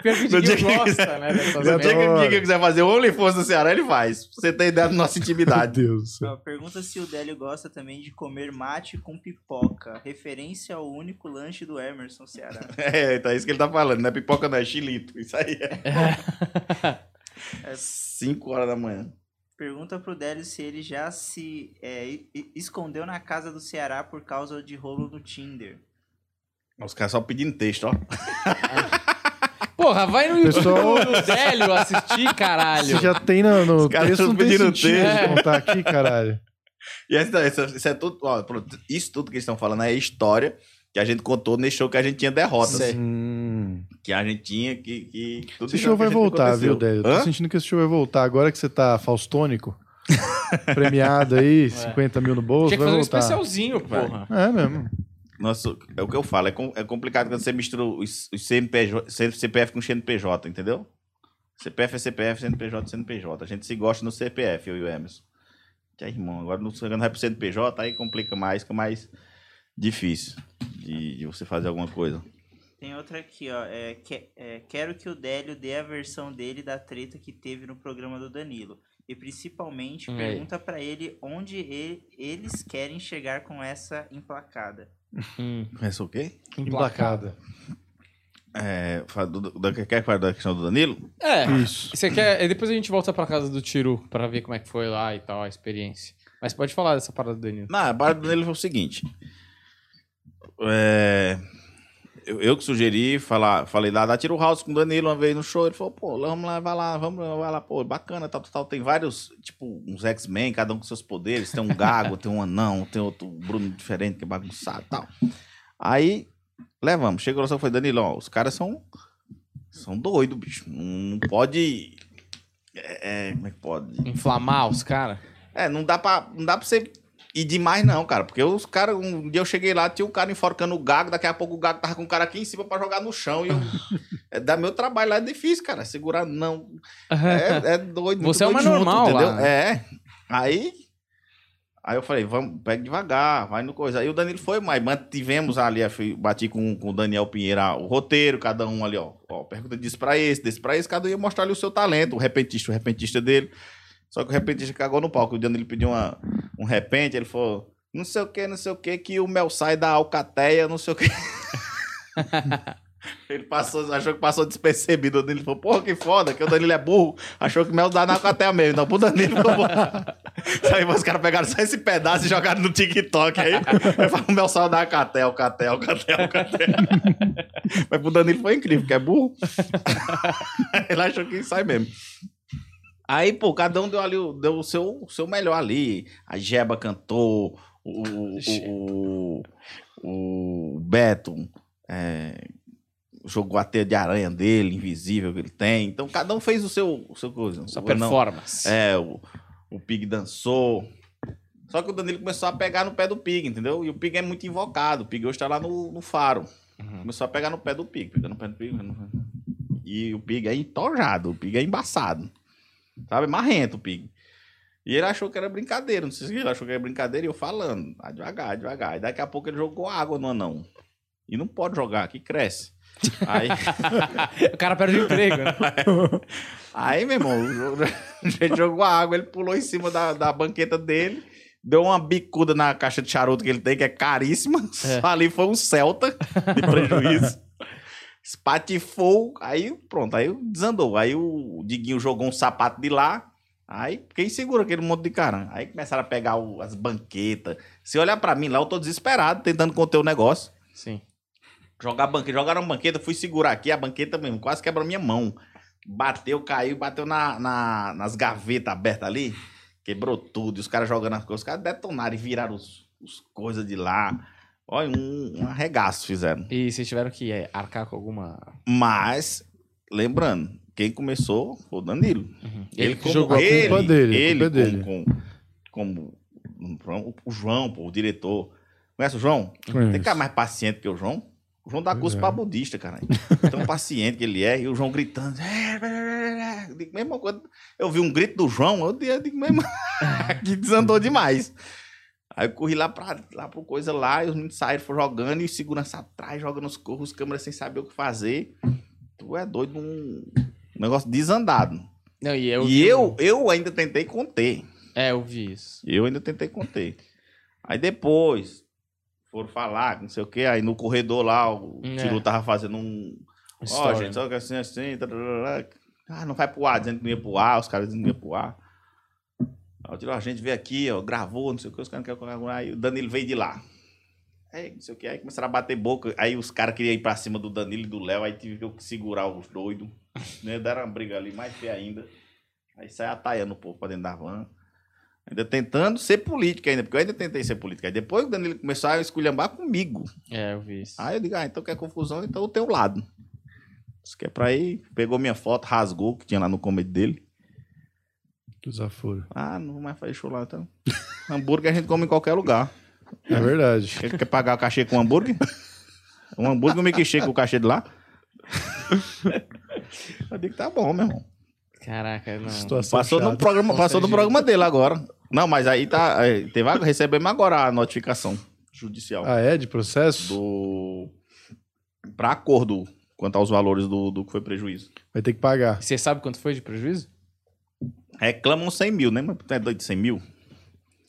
Pior que o Diguinho gosta, quiser- né? No dia que o Diguinho quiser fazer o OnlyFans do Ceará, ele faz. Você ter ideia da nossa Meu intimidade. Deus. Ó, pergunta se o Délio gosta também de comer mate com pipoca. Referência ao único lanche do Emerson Ceará. É, então é isso que ele tá falando, não é pipoca, não é chilito. Isso aí é. É 5 horas da manhã. Pergunta pro Délio se ele já se é, escondeu na casa do Ceará por causa de rolo no Tinder. Os caras só pedindo texto, ó. Porra, vai no YouTube Pessoal- do Délio assistir, caralho. Você já tem no, no Os caras texto, não tem sentido texto. de contar aqui, caralho. E essa, essa- isso é tudo, ó, pronto, isso tudo que eles estão falando é história que a gente contou nesse show que a gente tinha derrotas. Hum. Que a gente tinha que. que tudo Esse show que vai voltar, aconteceu. viu, Délio? Tô sentindo que esse show vai voltar. Agora que você tá faustônico, premiado aí, 50 mil no bolso, Tinha que vai fazer um voltar. especialzinho, Vai. porra. É mesmo. Nossa, é o que eu falo, é, com- é complicado quando você mistura os, os CNPJ, CPF com CNPJ, entendeu? CPF é CPF, CNPJ é CNPJ. A gente se gosta no CPF, eu e o Emerson. Que é irmão, agora não vai pro CNPJ, aí complica mais, fica mais difícil de, de você fazer alguma coisa. Tem outra aqui, ó. É, que- é, quero que o Délio dê a versão dele da treta que teve no programa do Danilo. E principalmente Aí. pergunta pra ele onde ele- eles querem chegar com essa emplacada. Hum, Pensou o quê? Emplacada. É, do, do, quer falar da questão do Danilo? É. Isso. Você quer. e Depois a gente volta pra casa do Tiro pra ver como é que foi lá e tal, a experiência. Mas pode falar dessa parada do Danilo. Não, a parada dele foi o seguinte. É, eu, eu que sugeri, falar, falei lá, dá tiro house com o Danilo uma vez no show. Ele falou, pô, vamos lá, vai lá, vamos lá, vai lá, pô, bacana, tal, tal, tal. Tem vários, tipo, uns X-Men, cada um com seus poderes. Tem um gago, tem um anão, tem outro Bruno diferente que é bagunçado e tal. Aí, levamos. Chegou lá, só foi Danilo, ó, os caras são, são doidos, bicho. Não pode... É, é, como é que pode? Inflamar os caras. É, não dá pra, não dá pra você ir demais, não, cara. Porque os caras, um dia eu cheguei lá, tinha um cara enforcando o gago, daqui a pouco o gago tava com o cara aqui em cima pra jogar no chão. E eu. é, dá meu trabalho lá é difícil, cara. Segurar, não. É, é doido. Você é o mais normal lá, né? É. Aí. Aí eu falei, vamos, pega devagar, vai no coisa. Aí o Danilo foi, mas mantivemos ali, bati com, com o Daniel Pinheira o roteiro, cada um ali, ó. ó pergunta disso pra esse, desse pra esse, cada um ia mostrar ali o seu talento, o repentista, o repentista dele. Só que o repentista cagou no palco. O Danilo pediu uma, um repente, ele falou, não sei o que, não sei o que, que o mel sai da alcateia, não sei o que. Ele passou, achou que passou despercebido. O Danilo falou, porra, que foda, que o Danilo é burro. Achou que o mel dá na alcateia mesmo. Não, pro Danilo. Aí os caras pegaram só esse pedaço e jogaram no TikTok aí. Aí falou, o mel saiu da alcateia, alcateia, alcateia, alcateia. Mas pro Danilo foi incrível, porque é burro. Ele achou que sai mesmo. Aí, pô, cada um deu ali, o- deu o seu, o seu melhor ali. A Jeba cantou, o, o, o, o Beto é, jogou a teia de aranha dele, invisível que ele tem. Então, cada um fez o seu, o seu coisa. Sua performance. é, o, o Pig dançou. Só que o Danilo começou a pegar no pé do Pig, entendeu? E o Pig é muito invocado. O Pig hoje tá lá no, no faro. Uhum. Começou a pegar no pé do Pig, pegando no pé do Pig. E o Pig é entojado, o Pig é embaçado. Sabe? Marrento o Pig. E ele achou que era brincadeira. Não sei se ele achou que era brincadeira e eu falando. Ah, devagar, devagar. E daqui a pouco ele jogou água no anão. E não pode jogar, que cresce. Aí. o cara perde o emprego, né? Aí, meu irmão, a gente jogou a água, ele pulou em cima da, da banqueta dele, deu uma bicuda na caixa de charuto que ele tem, que é caríssima. É. Ali foi um Celta de prejuízo. Espatifou, aí pronto, aí desandou. Aí o Diguinho jogou um sapato de lá. Aí quem segura aquele monte de cara? Aí começaram a pegar o- as banquetas. Se olhar pra mim lá, eu tô desesperado tentando conter o negócio. Sim. Jogar banqueta, jogaram banqueta, fui segurar aqui, a banqueta mesmo, quase quebrou minha mão. Bateu, caiu, bateu na, na- nas gavetas abertas ali, quebrou tudo. E os caras jogando as coisas, os caras detonaram e viraram os, os coisas de lá. Olha, um, um arregaço fizeram. E vocês tiveram que é, arcar com alguma. Mas, lembrando, quem começou foi o Danilo. Ele que como- jogou a ele, culpa dele, a Ele, culpa é dele. como, como, como o João, pô, o diretor. Conhece o João? Conheço. Tem cara mais paciente que o João? O João dá curso é. pra budista, cara. Tão paciente que ele é. E o João gritando. Eu digo, mesmo quando eu vi um grito do João, eu digo, eu digo mesmo, que desandou demais. Aí eu corri lá, pra, lá pro coisa lá, e os meninos saíram, foram jogando, e o segurança atrás, jogando os corros, os câmeras sem saber o que fazer. Tu é doido, um negócio desandado. Não, e eu. e eu, um- eu ainda tentei conter. É, eu vi isso. Eu ainda tentei conter. Aí depois, foram falar, não sei o quê, aí no corredor lá, o É. Tiro tava fazendo um. Ó, História. gente, só que assim, assim. tarará. Ah, não vai pro ar, dizendo que não ia pro ar, os caras dizendo que não ia pro ar. Aí o Tiro, ó, a gente veio aqui, ó, gravou, não sei o que, os caras não querem gravar. Aí o Danilo veio de lá. Aí, não sei o que, aí começaram a bater boca. Aí os caras queriam ir pra cima do Danilo e do Léo, aí tive que segurar os doidos. Né? Deram uma briga ali, mais feia ainda. Aí sai ataiando o povo pra dentro da van. Ainda tentando ser política ainda, porque eu ainda tentei ser política. Aí depois o Danilo começou a esculhambar comigo. É, eu vi isso. Aí eu digo, ah, então quer confusão, então o teu lado. Isso que é pra ir, pegou minha foto, rasgou, que tinha lá no comedy dele. Que desaforo. Ah, não vou mais fazer show lá, então. hambúrguer a gente come em qualquer lugar. É verdade. Quer, quer pagar o cachê com hambúrguer? Um hambúrguer, um milkshake com o cachê de lá? Eu digo, tá bom, meu irmão. Caraca, não. Situação Passou no programa, passou no programa dele agora. Não, mas aí tá. aí Teve, a- recebemos agora a notificação judicial Ah, é? De processo? do. Pra acordo quanto aos valores do, do que foi prejuízo. Vai ter que pagar. Você sabe quanto foi de prejuízo? Reclamam 100 mil, né? Mas tu é doido de 100 mil?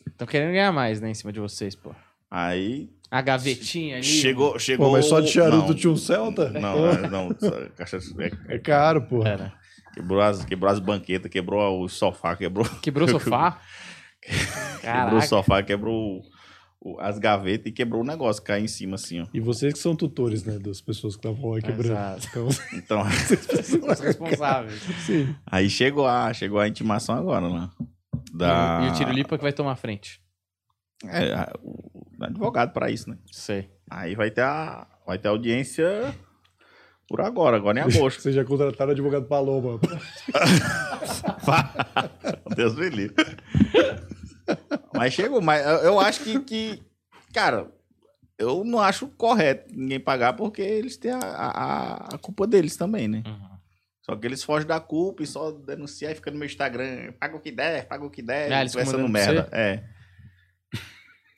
Estão querendo ganhar mais, né, em cima de vocês, pô. Aí. A gavetinha ali. Chegou. chegou Pô, mas só de charuto não, tinha um Celta? Não, é, não. essa Caixa, é, É caro, porra. Era. quebrou, as, quebrou as banquetas, quebrou o sofá, quebrou. Quebrou o sofá? Quebrou o sofá, quebrou o- as gavetas e quebrou o negócio, caiu em cima assim, ó. E vocês que são tutores, né? Das pessoas que estavam lá quebrando. Exato. Então, Então, Os responsáveis. sim. aí chegou a, chegou a intimação agora, né? Da... E o Tiro Lipa que vai tomar a frente. É, a- o advogado pra isso, né? Sei. Aí vai ter a, vai ter audiência por agora, agora em agosto. Vocês já contrataram advogado Paloma. Deus me livre. Mas chegou, mas eu, eu acho que, que, cara, eu não acho correto ninguém pagar porque eles têm a, a, a culpa deles também, né? Uhum. Só que eles fogem da culpa e só denunciar e fica no meu Instagram, paga o que der, paga o que der, Ah, eles conversando merda. É,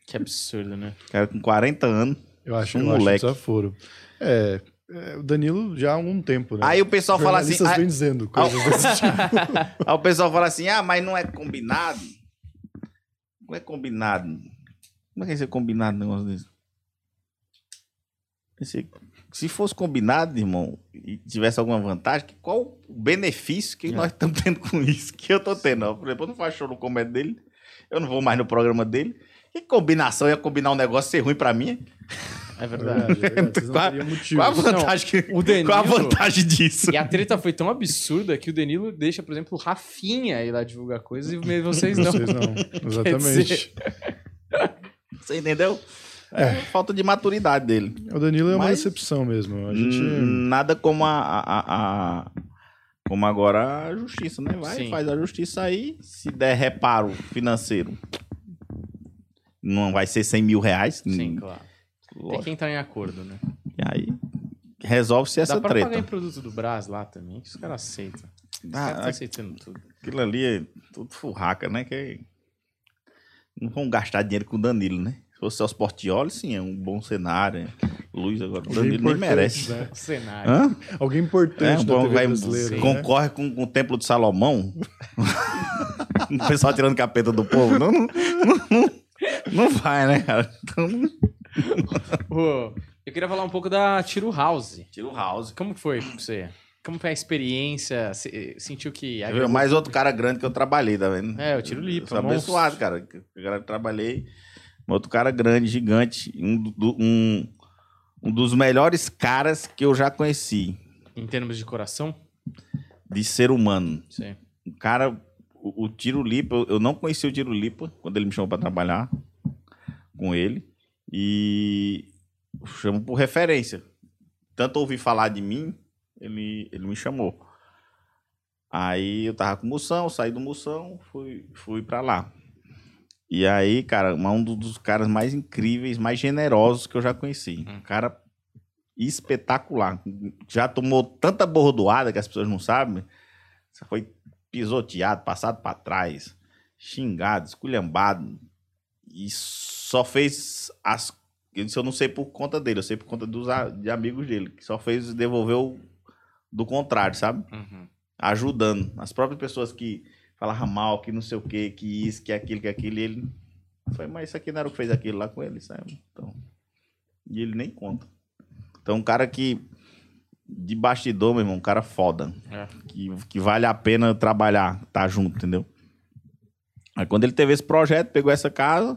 Que absurdo, né? cara com 40 anos. Eu acho, Um eu acho moleque. desaforo. É, é, o Danilo já há algum tempo, né? Aí o pessoal fala assim, ah, vêm dizendo coisas desse tipo. Aí o pessoal fala assim, ah, mas não é combinado. Não é combinado. Como é que é ser combinado um negócio desse? Esse- se fosse combinado, irmão, e tivesse alguma vantagem, qual o benefício que É. nós estamos tendo com isso? Que eu tô tendo. Por exemplo, eu não faço show no comédia dele, eu não vou mais no programa dele. Que combinação ia combinar um negócio ser ruim pra mim? É É verdade. é verdade. Não Qual a- teriam motivo. Qual a vantagem, que, o Danilo- qual a vantagem disso? E a treta foi tão absurda que o Danilo deixa, por exemplo, o Rafinha ir lá divulgar coisas e vocês não. Vocês não. Exatamente. Você entendeu? É, falta de maturidade dele. O Danilo é uma Mas- decepção mesmo. A gente. Nada como a, a- a- como agora a justiça, né? Vai, Sim. faz a justiça aí. Se der reparo financeiro, não vai ser 100 mil reais. Sim, hum, claro. Tem lógico. que entrar em acordo, né? E aí resolve-se essa Dá pra pagar em treta. produto do Brás lá também, que os caras aceitam. Os Ah, caras tá aceitando tudo. Aquilo ali é tudo furraca, né? Que não vão gastar dinheiro com o Danilo, né? Se fosse os Portioli, sim, é um bom cenário. é. Luz agora, o Danilo nem merece. né? O cenário. Hã? Alguém É, importante um da bom, vai, né? concorre com, com o Templo de Salomão. o pessoal tirando capeta do povo. Não, não, não, não, não vai, né, cara? Então, Eu queria falar um pouco da Tiro House. tira o house. Como foi pra você? Como foi a experiência? Você sentiu que... Viu? Mais outro cara grande que eu trabalhei, tá vendo? É, o Tiro Lipa, Eu sou monstro. abençoado, cara. Eu cara, trabalhei. Outro cara grande, gigante. Um, do- um, um dos melhores caras que eu já conheci Em termos de coração? de ser humano. Sim. O cara, o, o Tiro Lipa, eu, eu não conheci o Tiro Lipa quando ele me chamou pra trabalhar com ele. E chamo por referência. Tanto ouvi falar de mim, ele, ele me chamou. Aí eu tava com moção, saí do moção, fui, fui pra lá. E aí, cara, um dos- caras mais incríveis, mais generosos que eu já conheci. Um cara espetacular. Já tomou tanta bordoada que as pessoas não sabem. Foi pisoteado, passado pra trás, xingado, esculhambado. E só fez as. Isso eu não sei por conta dele, eu sei por conta dos de amigos dele, que só fez devolver o do contrário, sabe? Uhum. Ajudando. As próprias pessoas que falavam mal, que não sei o que, que isso, que aquilo, que aquilo, e ele. Foi, mas isso aqui não era o que fez aquilo lá com ele, sabe? Então. E ele nem conta. Então, um cara que. De bastidor, meu irmão, um cara foda. É. Que, que vale a pena trabalhar, tá junto, entendeu? Aí quando ele teve esse projeto, pegou essa casa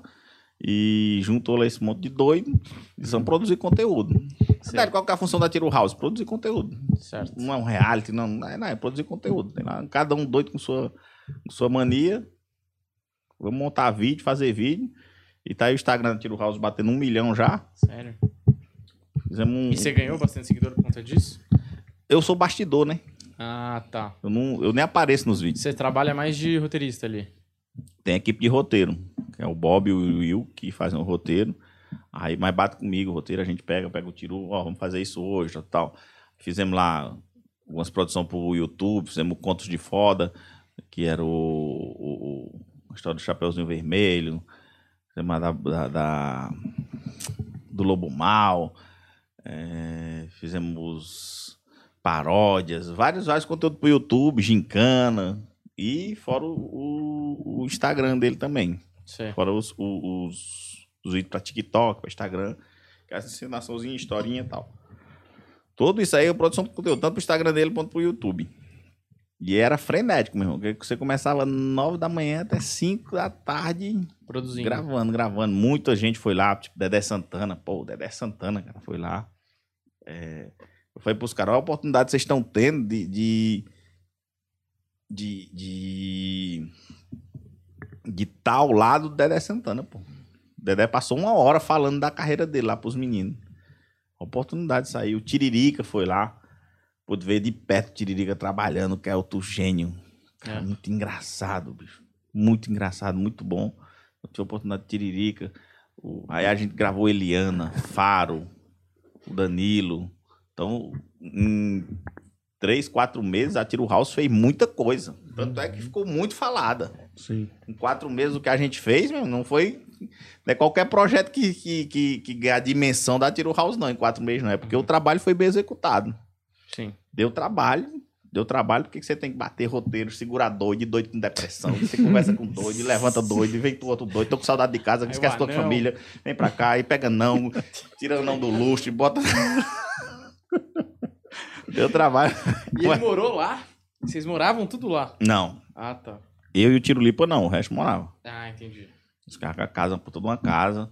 e juntou lá esse monte de doido e vão produzir conteúdo. Cidade, qual que é a função da Tiro House? Produzir conteúdo. Certo. Não é um reality, não. Não é, não, é produzir conteúdo. Tem lá, cada um doido com sua, com sua mania. Vamos montar vídeo, fazer vídeo. E tá aí o Instagram da Tiro House batendo um milhão já. Sério. Fizemos um... E você ganhou bastante seguidor por conta disso? Eu sou bastidor, né? Ah, tá. Eu, não, eu nem apareço nos vídeos. Você trabalha mais de roteirista ali. Tem equipe de roteiro. Que é o Bob e o Will que fazem o roteiro. Aí, mas bate comigo o roteiro, a gente pega, pega o tiro, ó, vamos fazer isso hoje, tal. Fizemos lá algumas produções pro YouTube, fizemos Contos de Foda, que era o, o, o- a história do Chapeuzinho Vermelho, fizemos da, da- da- do Lobo Mal, é, fizemos paródias, vários, vários conteúdos pro YouTube, gincana, e fora o, o- o Instagram dele também. Fora os, os, os vídeos pra TikTok, pra Instagram, que é essa ensinaçãozinha, historinha e tal. Tudo isso aí é produção de conteúdo, tanto pro Instagram dele quanto pro YouTube. E era frenético, meu irmão. Você começava nove da manhã até cinco da tarde Produzindo. gravando, gravando. Muita gente foi lá, tipo Dedé Santana. Pô, Dedé Santana, cara, foi lá. É, eu falei pros caras, olha a oportunidade que vocês estão tendo de... de de, de de estar ao lado do Dedé Santana, pô. O Dedé passou uma hora falando da carreira dele lá pros meninos. A oportunidade saiu. O Tiririca foi lá. Pude ver de perto o Tiririca trabalhando, que é outro gênio. Cara, É. Muito engraçado, bicho. Muito engraçado, muito bom. Eu tive a oportunidade de Tiririca. O- Aí a gente gravou Eliana, Faro, o Danilo. Então, em três, quatro meses, a Tiro House fez muita coisa. Tanto é que ficou muito falada Sim. em quatro meses o que a gente fez, meu, não foi. Não é qualquer projeto que, que, que, que ganha a dimensão da Tiro House, não, em quatro meses, não. É porque o trabalho foi bem executado. Sim. Deu trabalho, deu trabalho, porque você tem que bater roteiro, segurar doido, doido com depressão. Você conversa com doido, levanta doido, vem pro outro doido, tô com saudade de casa, esquece tua família, vem pra cá e pega não, tira não do luxo e bota. deu trabalho. E ele morou lá? Vocês moravam tudo lá? Não, Ah, tá. eu e o Tiro Lipa não, o resto morava. Ah, entendi. Os caras com a casa, por toda uma casa.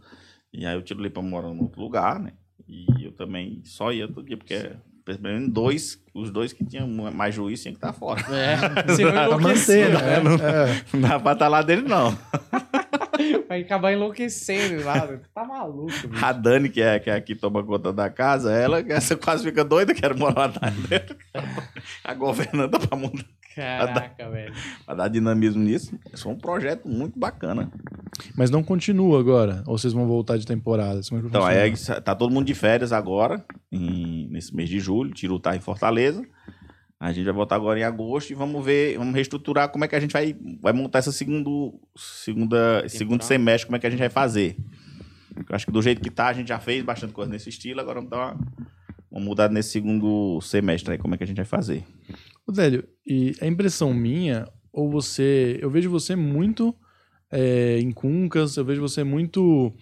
E aí eu tiro Lipa morando em outro lugar, né? E eu também só ia todo dia, porque pelo menos dois, os dois que tinham mais juízo tinham que estar fora. É, você vai Pra enlouquecer, manter, né? né? É. Não dá pra estar lá dele, não. Vai acabar enlouquecendo lá. Tá maluco, bicho. A Dani, que é, que é a que toma conta da casa, ela essa quase fica doida, quer morar lá dentro. A governanta pra, mudar, Caraca, velho. pra dar dinamismo nisso. Isso é um projeto muito bacana. Mas não continua agora? Ou vocês vão voltar de temporada? Como é que Então, aí tá todo mundo de férias agora, em- nesse mês de julho. Tiro tá em Fortaleza. A gente vai voltar agora em agosto e vamos ver, vamos reestruturar como é que a gente vai, vai montar essa segundo, segunda, segundo semestre, como é que a gente vai fazer. Eu acho que do jeito que tá, a gente já fez bastante coisa nesse estilo, agora vamos dar uma, uma mudada nesse segundo semestre aí, como é que a gente vai fazer. Délio, e a impressão minha, ou você. Eu vejo você muito é, em Cuncas, eu vejo você muito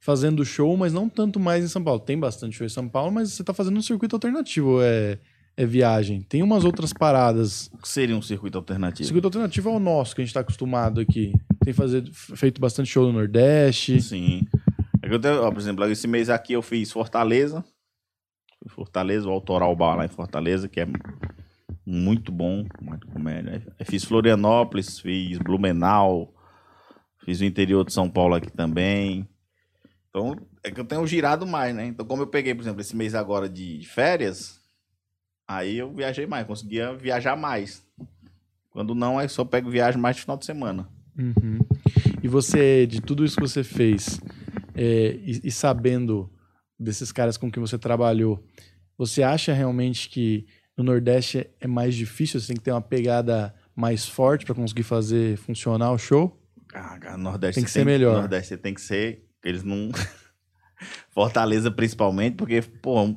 fazendo show, mas não tanto mais em São Paulo. Tem bastante show em São Paulo, mas você tá fazendo um circuito alternativo, é, é viagem. Tem umas outras paradas. O que seria um circuito O alternativo? circuito alternativo é o nosso, que a gente tá acostumado aqui. Tem fazer, feito bastante show no Nordeste. Sim. É que eu tenho, ó, por exemplo, esse mês aqui eu fiz Fortaleza. Fortaleza, o Autoral Bar lá em Fortaleza, que é muito bom, muito comédia. Eu fiz Florianópolis, fiz Blumenau, fiz o interior de São Paulo aqui também. Então, é que eu tenho girado mais, né? Então, como eu peguei, por exemplo, esse mês agora de férias, aí eu viajei mais, conseguia viajar mais. Quando não, aí só pego viagem mais de final de semana. Uhum. E você, de tudo isso que você fez, é, e, e sabendo desses caras com quem você trabalhou, você acha realmente que no Nordeste é mais difícil? Você tem que ter uma pegada mais forte para conseguir fazer funcionar o show? Ah, cara, Nordeste Tem que ser melhor. Nordeste você tem que ser. Eles não. Fortaleza, principalmente, porque, pô, o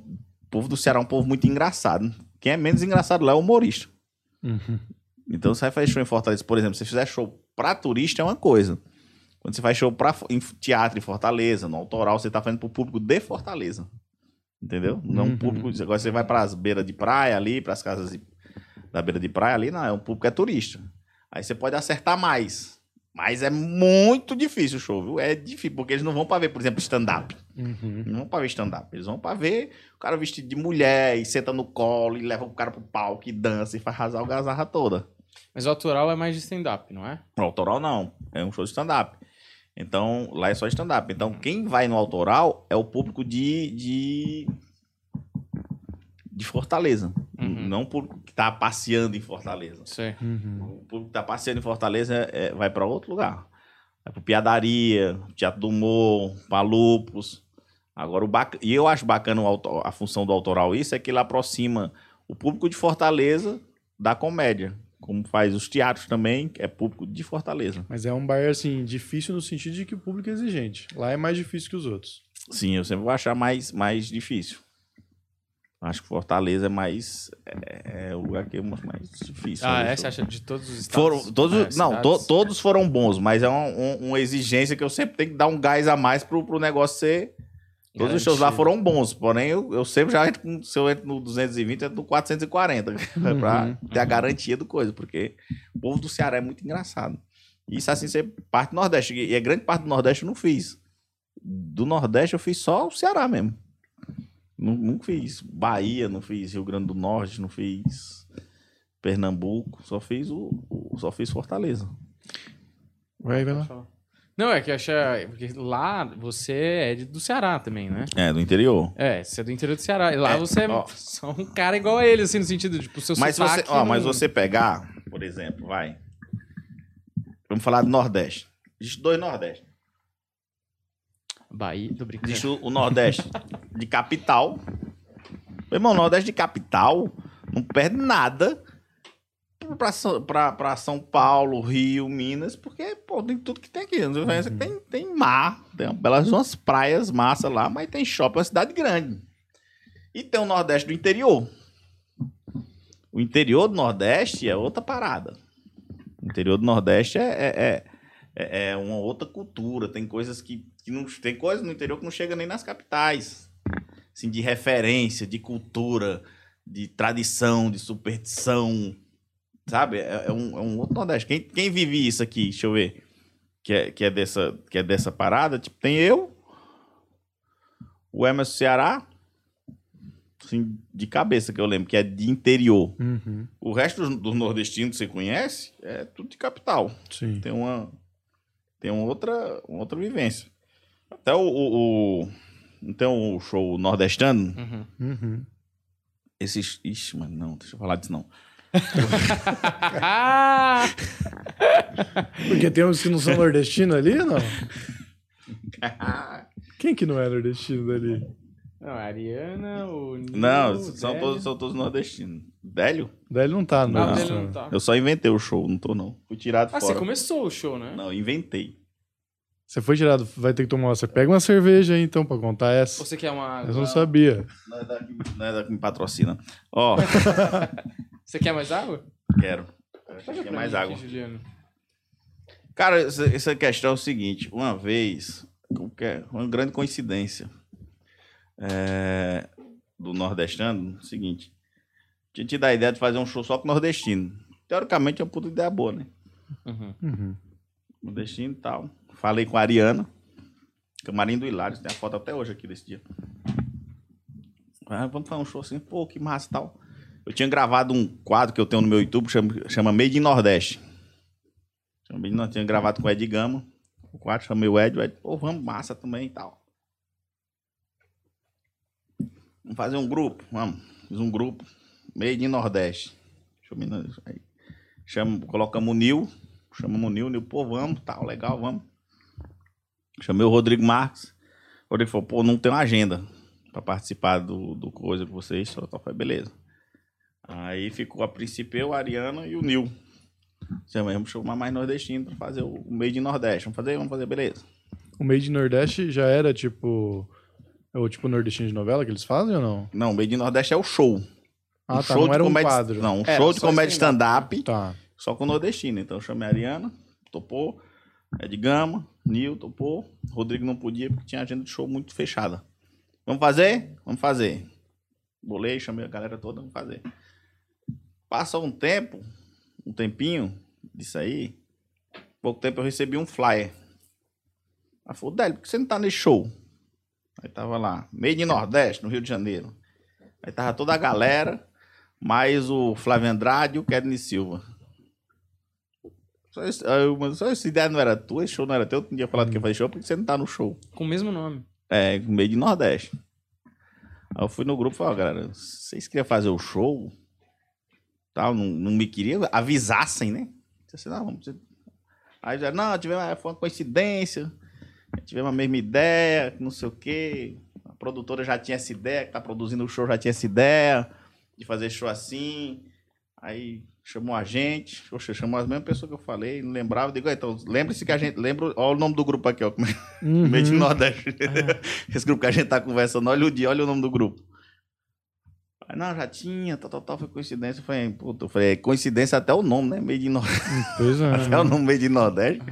povo do Ceará é um povo muito engraçado. Quem é menos engraçado lá é o humorista. Uhum. Então você vai fazer show em Fortaleza, por exemplo, se você fizer show pra turista é uma coisa. Quando você faz show pra, em teatro em Fortaleza, no autoral, você tá fazendo pro público de Fortaleza. Entendeu? Não Uhum. um público. Agora você vai pras beiras de praia ali, pras casas de- da beira de praia ali, não, é um público que é turista. Aí você pode acertar mais. Mas é muito difícil o show, viu? É difícil, porque eles não vão pra ver, por exemplo, stand-up. Uhum. Não vão pra ver stand-up. Eles vão pra ver o cara vestido de mulher e senta no colo e leva o cara pro palco e dança e faz arrasar o gazarra toda. Mas o autoral é mais de stand-up, não é? No autoral não, é um show de stand-up. Então, lá é só stand-up. Então, quem vai no autoral é o público de. de, de Fortaleza. Uhum. Não o público que tá passeando em Fortaleza. Uhum. O público que tá passeando em Fortaleza é- é- vai para outro lugar. Vai pro Piadaria, Teatro do Humor, Palupos. Agora, o bac... e eu acho bacana a função do autoral isso, é que ele aproxima o público de Fortaleza da comédia. Como faz os teatros também, que é público de Fortaleza. Mas é um bar, assim, difícil no sentido de que o público é exigente. Lá é mais difícil que os outros. Sim, eu sempre vou achar mais, mais difícil. Acho que Fortaleza é mais. É, é o lugar que é mais difícil. Ah, é? Você acha de todos os estados? Foram, todos, É, não, to- todos foram bons, mas é um- um- uma exigência que eu sempre tenho que dar um gás a mais pro, pro negócio ser Todos os shows lá foram bons, porém eu, eu sempre já entro com, se eu entro no 220, eu entro no 440, pra ter a garantia do coisa, porque o povo do Ceará é muito engraçado. Isso assim, ser parte do Nordeste, e a grande parte do Nordeste eu não fiz. Do Nordeste eu fiz só o Ceará mesmo. Não, não fiz Bahia, não fiz Rio Grande do Norte, não fiz Pernambuco, só fiz o, o- só fiz Fortaleza. Vai, vai lá. Não, é que eu achei. Porque lá você é do Ceará também, né? É, do interior. É, você é do interior do Ceará. E lá É, você é ó. só um cara igual a ele, assim, no sentido de, tipo, seu Mas, você, ó, mas não- você pegar, por exemplo, vai. Vamos falar do Nordeste. Existe dois Nordeste. Bahia, tô brincando. Existe o, o Nordeste de capital. Meu irmão, o Nordeste de capital não perde nada pra, São- pra, pra São Paulo, Rio, Minas, porque, pô, tem tudo que tem aqui. Sei, Tem, tem mar, tem belas umas praias massa lá, mas tem shopping, é uma cidade grande. E tem o Nordeste do interior. O interior do Nordeste é outra parada. O interior do Nordeste é, é, é, é- é uma outra cultura. Tem coisas que, que não. Tem coisas no interior que não chega nem nas capitais. Assim, de referência, de cultura, de tradição, de superstição. Sabe? É, é um, é um outro Nordeste. Quem, quem vive isso aqui, deixa eu ver. Que é, que é, dessa, que é dessa parada, tipo, tem eu, o Emerson Ceará, assim, de cabeça que eu lembro, que é de interior. Uhum. O resto dos, dos nordestinos que você conhece é tudo de capital. Sim. Tem uma, tem uma outra, uma outra vivência. Até o, o, o- não tem o show nordestano, Uhum. Uhum. esses, ixi, mas não, deixa eu falar disso não. Ah! Porque tem uns que não são nordestinos ali, não? Quem que não é nordestino dali? Não, a Ariana, o. Nil, Não, são Délio. todos, são todos nordestinos. Délio? Ele não tá no Ah, o nordestino. Délio não tá. Eu só inventei o show, não tô não. Fui tirado Ah, você fora. começou o show, né? Não, inventei. Você foi tirado, vai ter que tomar. Você pega uma cerveja aí então pra contar essa. Você quer uma. Eu não sabia. Não é daqui, não é daqui que me patrocina. Ó, Você quer mais água? quero. Acho Pega que é pra mais água. Juliano. Cara, essa, questão é o seguinte: uma vez, como que é? uma grande coincidência é, do nordestano, o seguinte: tinha tido a ideia de fazer um show só com nordestino. Teoricamente é uma puta ideia boa, né? Uhum. Uhum. Nordestino e tal. Falei com a Ariana, camarim do Hilário, tem a foto até hoje aqui desse dia. Ah, vamos fazer um show assim, pô, que massa e tal. Eu tinha gravado um quadro que eu tenho no meu YouTube, chama, chama Made in Nordeste. Nordeste, tinha gravado com o Ed Gama. O quadro chamei o Ed, o Ed, pô, vamos, massa também e tal. Vamos fazer um grupo, vamos. Fiz um grupo, Made in Nordeste. Eu. Aí, chama, colocamos o Nil, chamamos o Nil, Nil, pô, vamos, tal, legal, vamos. Chamei o Rodrigo Marques. O Rodrigo falou, pô, não tenho agenda pra participar do, do coisa com vocês. Só eu falei, beleza. Aí ficou a princípio eu, a Ariana e o Nil. Vamos chamar mais nordestino pra fazer o meio de Nordeste. Vamos fazer, vamos fazer, beleza. O Made in Nordeste já era tipo. É o tipo nordestino de novela que eles fazem ou não? Não, o meio de Nordeste é o show. Ah, um tá. show Não de era um comédia- quadro. Não, um Era show de só comédia stand-up. stand-up, Tá. só com nordestino. Então eu chamei a Ariana, topou. Ed Gama, Nil, topou. Rodrigo não podia porque tinha agenda de show muito fechada. Vamos fazer? Vamos fazer. Bolei, chamei a galera toda, vamos fazer. Passou um tempo, um tempinho disso aí. Pouco tempo eu recebi um flyer. Ela falou, Délio, por que você não tá nesse show? Aí tava lá, meio de Nordeste, no Rio de Janeiro. Aí tava toda a galera, mais o Flávio Andrade e o Kedney Silva. Só, esse- aí eu, só essa ideia não era tua, esse show não era teu, não tinha falado que ia fazer show, porque você não tá no show. Com o mesmo nome. É, meio de Nordeste. Aí eu fui no grupo e falei, ó, galera, vocês queriam fazer o show? Tal, não, não me queriam, avisassem, né? Disse, não, vamos... Aí já, não, tivemos, foi uma coincidência, tivemos a mesma ideia, não sei o quê. A produtora já tinha essa ideia, que tá produzindo o show já tinha essa ideia de fazer show assim. Aí chamou a gente, poxa, chamou as mesmas pessoas que eu falei, não lembrava. Digo, "Ah, então, lembre-se que a gente. Lembra, olha o nome do grupo aqui, ó. é Uhum. Meio de Nordeste. Esse grupo que a gente tá conversando, olha o dia, olha o nome do grupo. Aí, não, já tinha, tal, tal, tal, foi coincidência. Eu falei, puta, eu falei, é coincidência até o nome, né? Meio de Nordeste. Pois é. Até o nome meio de Nordeste.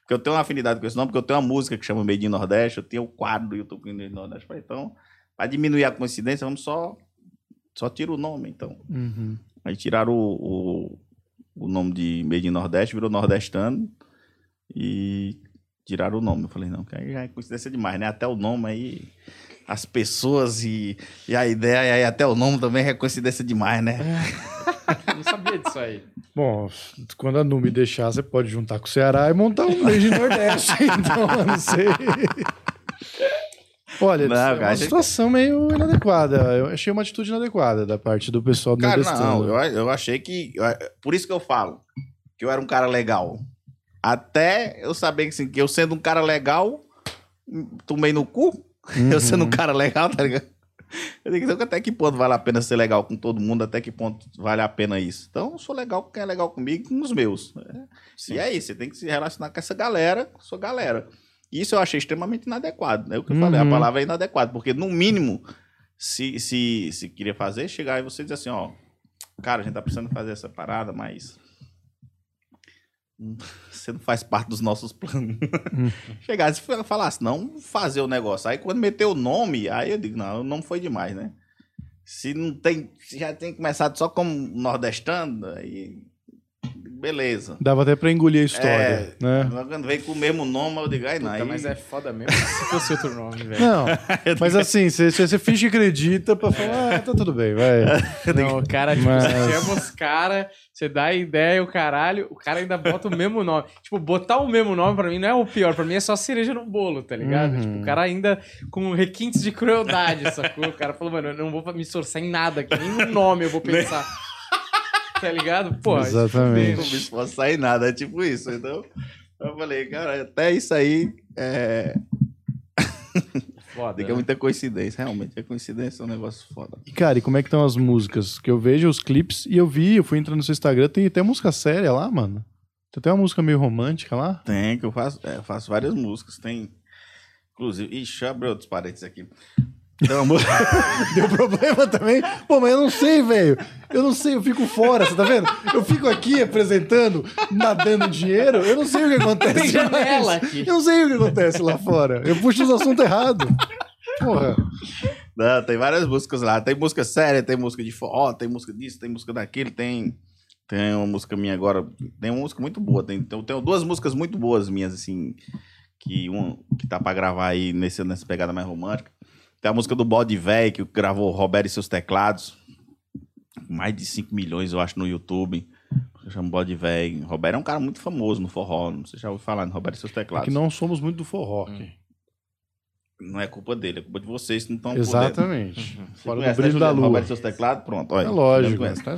Porque eu tenho uma afinidade com esse nome, porque eu tenho uma música que chama Made in Nordeste, eu tenho o quadro do YouTube Made in Nordeste. Eu falei, Então, para diminuir a coincidência, vamos só, só tira o nome, então. Uhum. Aí tiraram o, o, o nome de Made in Nordeste, virou Nordestano e tiraram o nome. Eu falei, não, que aí já é coincidência demais, né? Até o nome aí, as pessoas e, e a ideia, e aí até o nome também é coincidência demais, né? Não sabia disso aí. Bom, quando a Nu me deixar, você pode juntar com o Ceará e montar um Rede Nordeste. então, eu não sei. Olha, Não, é cara, uma a gente- situação meio inadequada. Eu achei uma atitude inadequada da parte do pessoal do Cara, Nordestano. não, eu, eu achei que. Por isso que eu falo que eu era um cara legal. Até eu saber que, assim, que eu sendo um cara legal, tomei no cu. Eu sendo um cara legal, tá ligado? Eu digo, então, até que ponto vale a pena ser legal com todo mundo? Até que ponto vale a pena isso? Então, eu sou legal com quem é legal comigo e com os meus. né? E é isso, você tem que se relacionar com essa galera, com a sua galera. Isso eu achei extremamente inadequado. É o que eu falei, a Uhum. palavra é inadequado. Porque, no mínimo, se, se, se queria fazer, chegar e você dizer assim, ó, cara, a gente tá precisando fazer essa parada, mas você não faz parte dos nossos planos. Chegasse e falasse, não fazer o negócio. Aí quando meteu o nome, aí eu digo, não, o nome foi demais, né? Se não tem, se já tem começado só como nordestano, aí beleza. Dava até pra engolir a história, É, né? Quando veio com o mesmo nome, eu digo, ai não. Puta, aí- mas é foda mesmo se fosse outro nome, velho. Não, mas assim, você, você você finge que acredita pra falar, ah, tá tudo bem, vai. Não, o cara, tipo, Mas- você chama os caras, você dá a ideia, o caralho, o cara ainda bota o mesmo nome. Tipo, botar o mesmo nome pra mim não é o pior, pra mim é só cereja no bolo, tá ligado? Uhum. Tipo, o cara ainda com requintes de crueldade, sacou? O cara falou, mano, eu não vou me esforçar em nada aqui, nem no nome eu vou pensar. tá ligado? Pô, Exatamente. não me esforço sair nada, é tipo isso. Então, eu falei, cara, até isso aí é. Foda. Tem que né? é muita coincidência, realmente. É coincidência, é um negócio foda. E, cara, e como é que estão as músicas? Que eu vejo os clipes e eu vi, eu fui entrando no seu Instagram, tem até música séria lá, mano. Tem até uma música meio romântica lá. Tem, que eu faço, é, eu faço várias músicas. Tem. Inclusive. Ixi, deixa eu abrir outros parênteses aqui. Tem uma. Deu problema também? Pô, mas eu não sei, velho. Eu não sei, eu fico fora, você tá vendo? Eu fico aqui apresentando, nadando dinheiro, eu não sei o que acontece. Tem janela aqui. Eu não sei o que acontece lá fora. Eu puxo os assuntos errados. Porra. Não, tem várias músicas lá. Tem música séria, tem música de forró, tem música disso, tem música daquilo, tem. Tem uma música minha agora. Tem uma música muito boa. Tem, tem, tenho duas músicas muito boas minhas, assim. Que uma que tá pra gravar aí nesse, nessa pegada mais romântica. Tem a música do Bode Véi, que gravou Roberto e seus teclados. Mais de 5 milhões, eu acho, no YouTube. Chama Bode Véi. Roberto é um cara muito famoso no forró. Não sei se já ouviu falar no Roberto e seus É teclados. que não somos muito do forró aqui. Não é culpa dele, é culpa de vocês que não estão Exatamente. Você Fora do brilho né, da lua. Roberto e seus teclados, pronto. Olha, É lógico. Tá.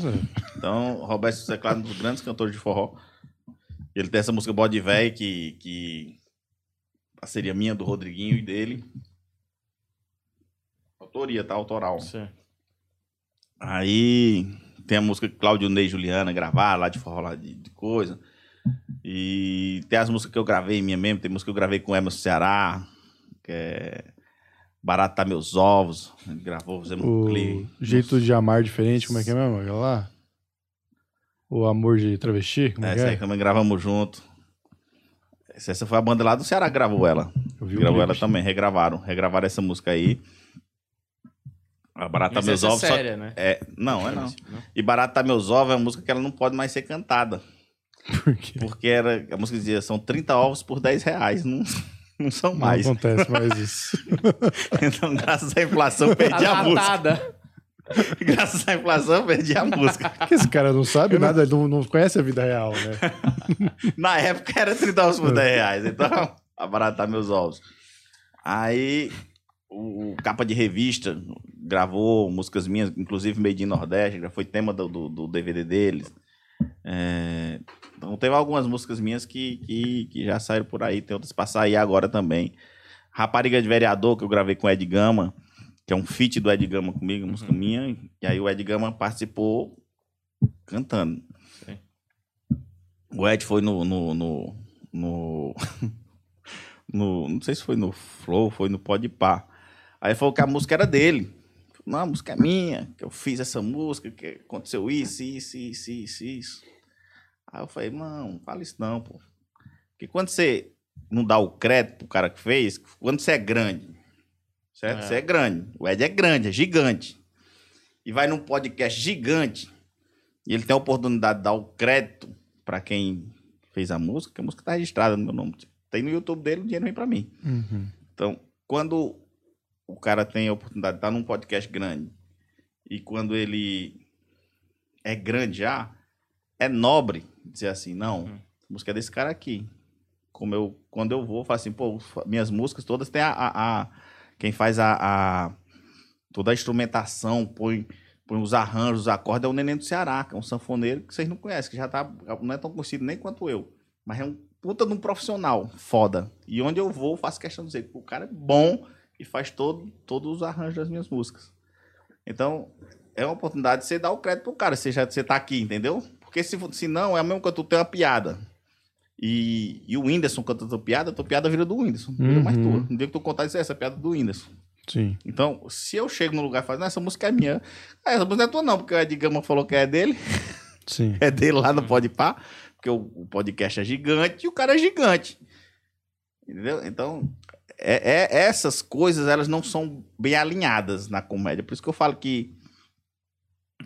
Então, Roberto e seus teclados, um dos grandes cantores de forró. Ele tem essa música Bode Véi, que, que seria minha, do Rodriguinho e dele. Autoria, tá? Autoral. Sim. Aí tem a música que Claudio Ney e Juliana gravaram lá de forró, lá de, de coisa. E tem as músicas que eu gravei minha mesmo. Tem música que eu gravei com o Emerson Ceará, que é Barato Tá Meus Ovos. A gente gravou, fizemos um O clipe. jeito de amar diferente, como é que é mesmo? Aquela lá? O amor de travesti, como é que Essa aí é? também gravamos junto. Essa essa foi a banda lá do Ceará que gravou ela. Eu vi o Gravou clipe. ela também, regravaram. Regravaram essa música aí. A Barata Mas Meus essa é Ovos. só- séria, né? É, não, é não. E Barata Meus Ovos é uma música que ela não pode mais ser cantada. Por quê? Porque era, a música dizia, são 30 ovos por 10 reais. Não, não são Não mais. acontece mais isso. Então, graças à inflação, eu Tá perdi a música. datada. Graças à inflação, eu perdi a música. Porque esse cara não sabe nada, não, não conhece a vida real, né? Na época era 30 ovos por 10 reais. Então, abaratar meus ovos. Aí, o, o capa de revista gravou músicas minhas, inclusive Made in Nordeste, já foi tema do, do, do DVD deles. É, então, teve algumas músicas minhas que, que, que já saíram por aí, tem outras pra sair agora também. Rapariga de Vereador, que eu gravei com o Ed Gama, que é um feat do Ed Gama comigo, música minha. E aí o Ed Gama participou cantando. Sim. O Ed foi no. no, no, no, no- não sei se foi no Flow, foi no Podpah. Aí falou que a música era dele. Não, a música é minha, que eu fiz essa música, que aconteceu isso, isso, isso, isso, isso. Aí eu falei, não, não fala isso não, pô. Porque quando você não dá o crédito pro cara que fez, quando você é grande, certo? É. Você é grande. O Ed é grande, é gigante. E vai num podcast gigante, e ele tem a oportunidade de dar o crédito pra quem fez a música, que a música tá registrada no meu nome. Tem no YouTube dele, o dinheiro vem pra mim. Uhum. Então, quando o cara tem a oportunidade de estar num podcast grande e quando ele é grande já, é nobre dizer assim, não, Uhum. a música é desse cara aqui. Como eu, quando eu vou, eu falo assim, pô, minhas músicas todas têm a, a- a- quem faz a, a- toda a instrumentação, põe, põe os arranjos, os acordes, é o Neném do Ceará, que é um sanfoneiro que vocês não conhecem, que já tá, não é tão conhecido nem quanto eu, mas é um puta de um profissional, foda. E onde eu vou, eu faço questão de dizer que o cara é bom e faz todo, todos os arranjos das minhas músicas. Então, é uma oportunidade de você dar o crédito pro cara, se já você tá aqui, entendeu? Porque se, se não, é mesmo que tu tem uma piada. E, e o Whindersson canta a tua piada, a tua piada vira do Whindersson, não vira mais Uhum. tua. No dia que tu contar isso, é essa piada do Whindersson. Sim. Então, se eu chego no lugar e falo, não, essa música é minha. Ah, essa música não é tua não, porque o Ed Gama falou que é dele. Sim. É dele lá no Podpah, porque o, o podcast é gigante e o cara é gigante. Entendeu? Então, é, é- essas coisas, elas não são bem alinhadas na comédia. Por isso que eu falo que,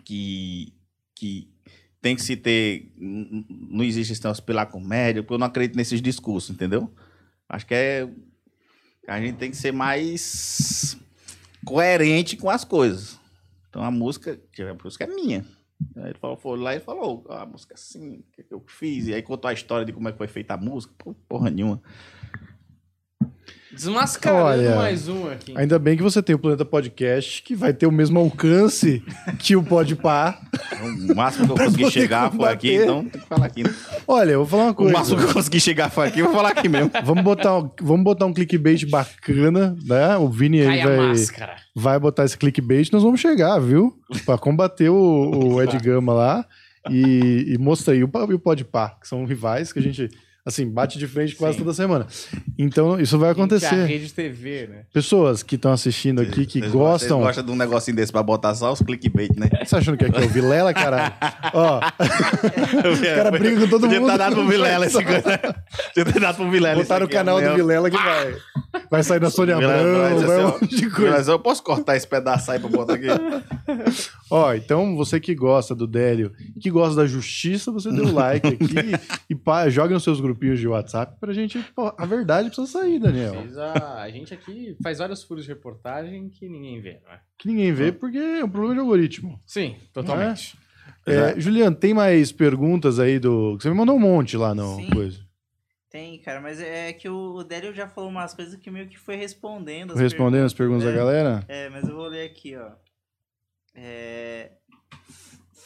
que, que tem que se ter... Não existe esse negócio pela comédia, porque eu não acredito nesses discursos, entendeu? Acho que é... A gente tem que ser mais coerente com as coisas. Então, a música, a música é minha. Aí ele falou, foi lá e falou, "Ah, a música assim, o que, que eu fiz? E aí contou a história de como é que foi feita a música. Porra nenhuma. Desmascarando Olha, mais um aqui. Ainda bem que você tem o Planeta Podcast, que vai ter o mesmo alcance que o Podpah. O máximo que eu consegui chegar foi aqui, então tem que falar aqui. Olha, eu vou falar uma O coisa. máximo que eu consegui chegar foi aqui, eu vou falar aqui mesmo. Vamos botar, um, vamos botar um clickbait bacana, né? O Vini aí Cai vai, vai botar esse clickbait, nós vamos chegar, viu? Pra combater o, o Ed Gama lá e, e mostra aí o, Pa- e o Podpah, que são rivais que a gente, assim, bate de frente quase Sim. toda semana. Então, isso vai A acontecer. rede TV, né? Pessoas que estão assistindo aqui, que Vocês gostam... Gostam de um negocinho desse pra botar só os clickbait, né? Você tá achando que aqui é o Vilela, caralho? Ó, os caras brigam com todo Podia mundo. ter dado pro Vilela esse coisa. Podia ter dado pro Vilela Botar aqui canal do amanhã. Vilela que vai. Vai sair da Sônia Abrão, vai dizer vai um assim, monte de coisa. Mas eu posso cortar esse pedaço aí pra botar aqui? Ó, então você que gosta do Délio, que gosta da justiça, você dê o like aqui e pá, jogue nos seus grupinhos de WhatsApp pra gente. pô, a verdade precisa sair, Daniel. Fez a... gente aqui faz vários furos de reportagem que ninguém vê, não é? Que ninguém vê porque é um problema de algoritmo. Sim, totalmente. É, Juliano, tem mais perguntas aí do. Você me mandou um monte lá no Sim. coisa. Tem, cara, mas é que o Délio já falou umas coisas que meio que foi respondendo. as Respondendo as perguntas da É. galera? É, mas eu vou ler aqui, ó. É...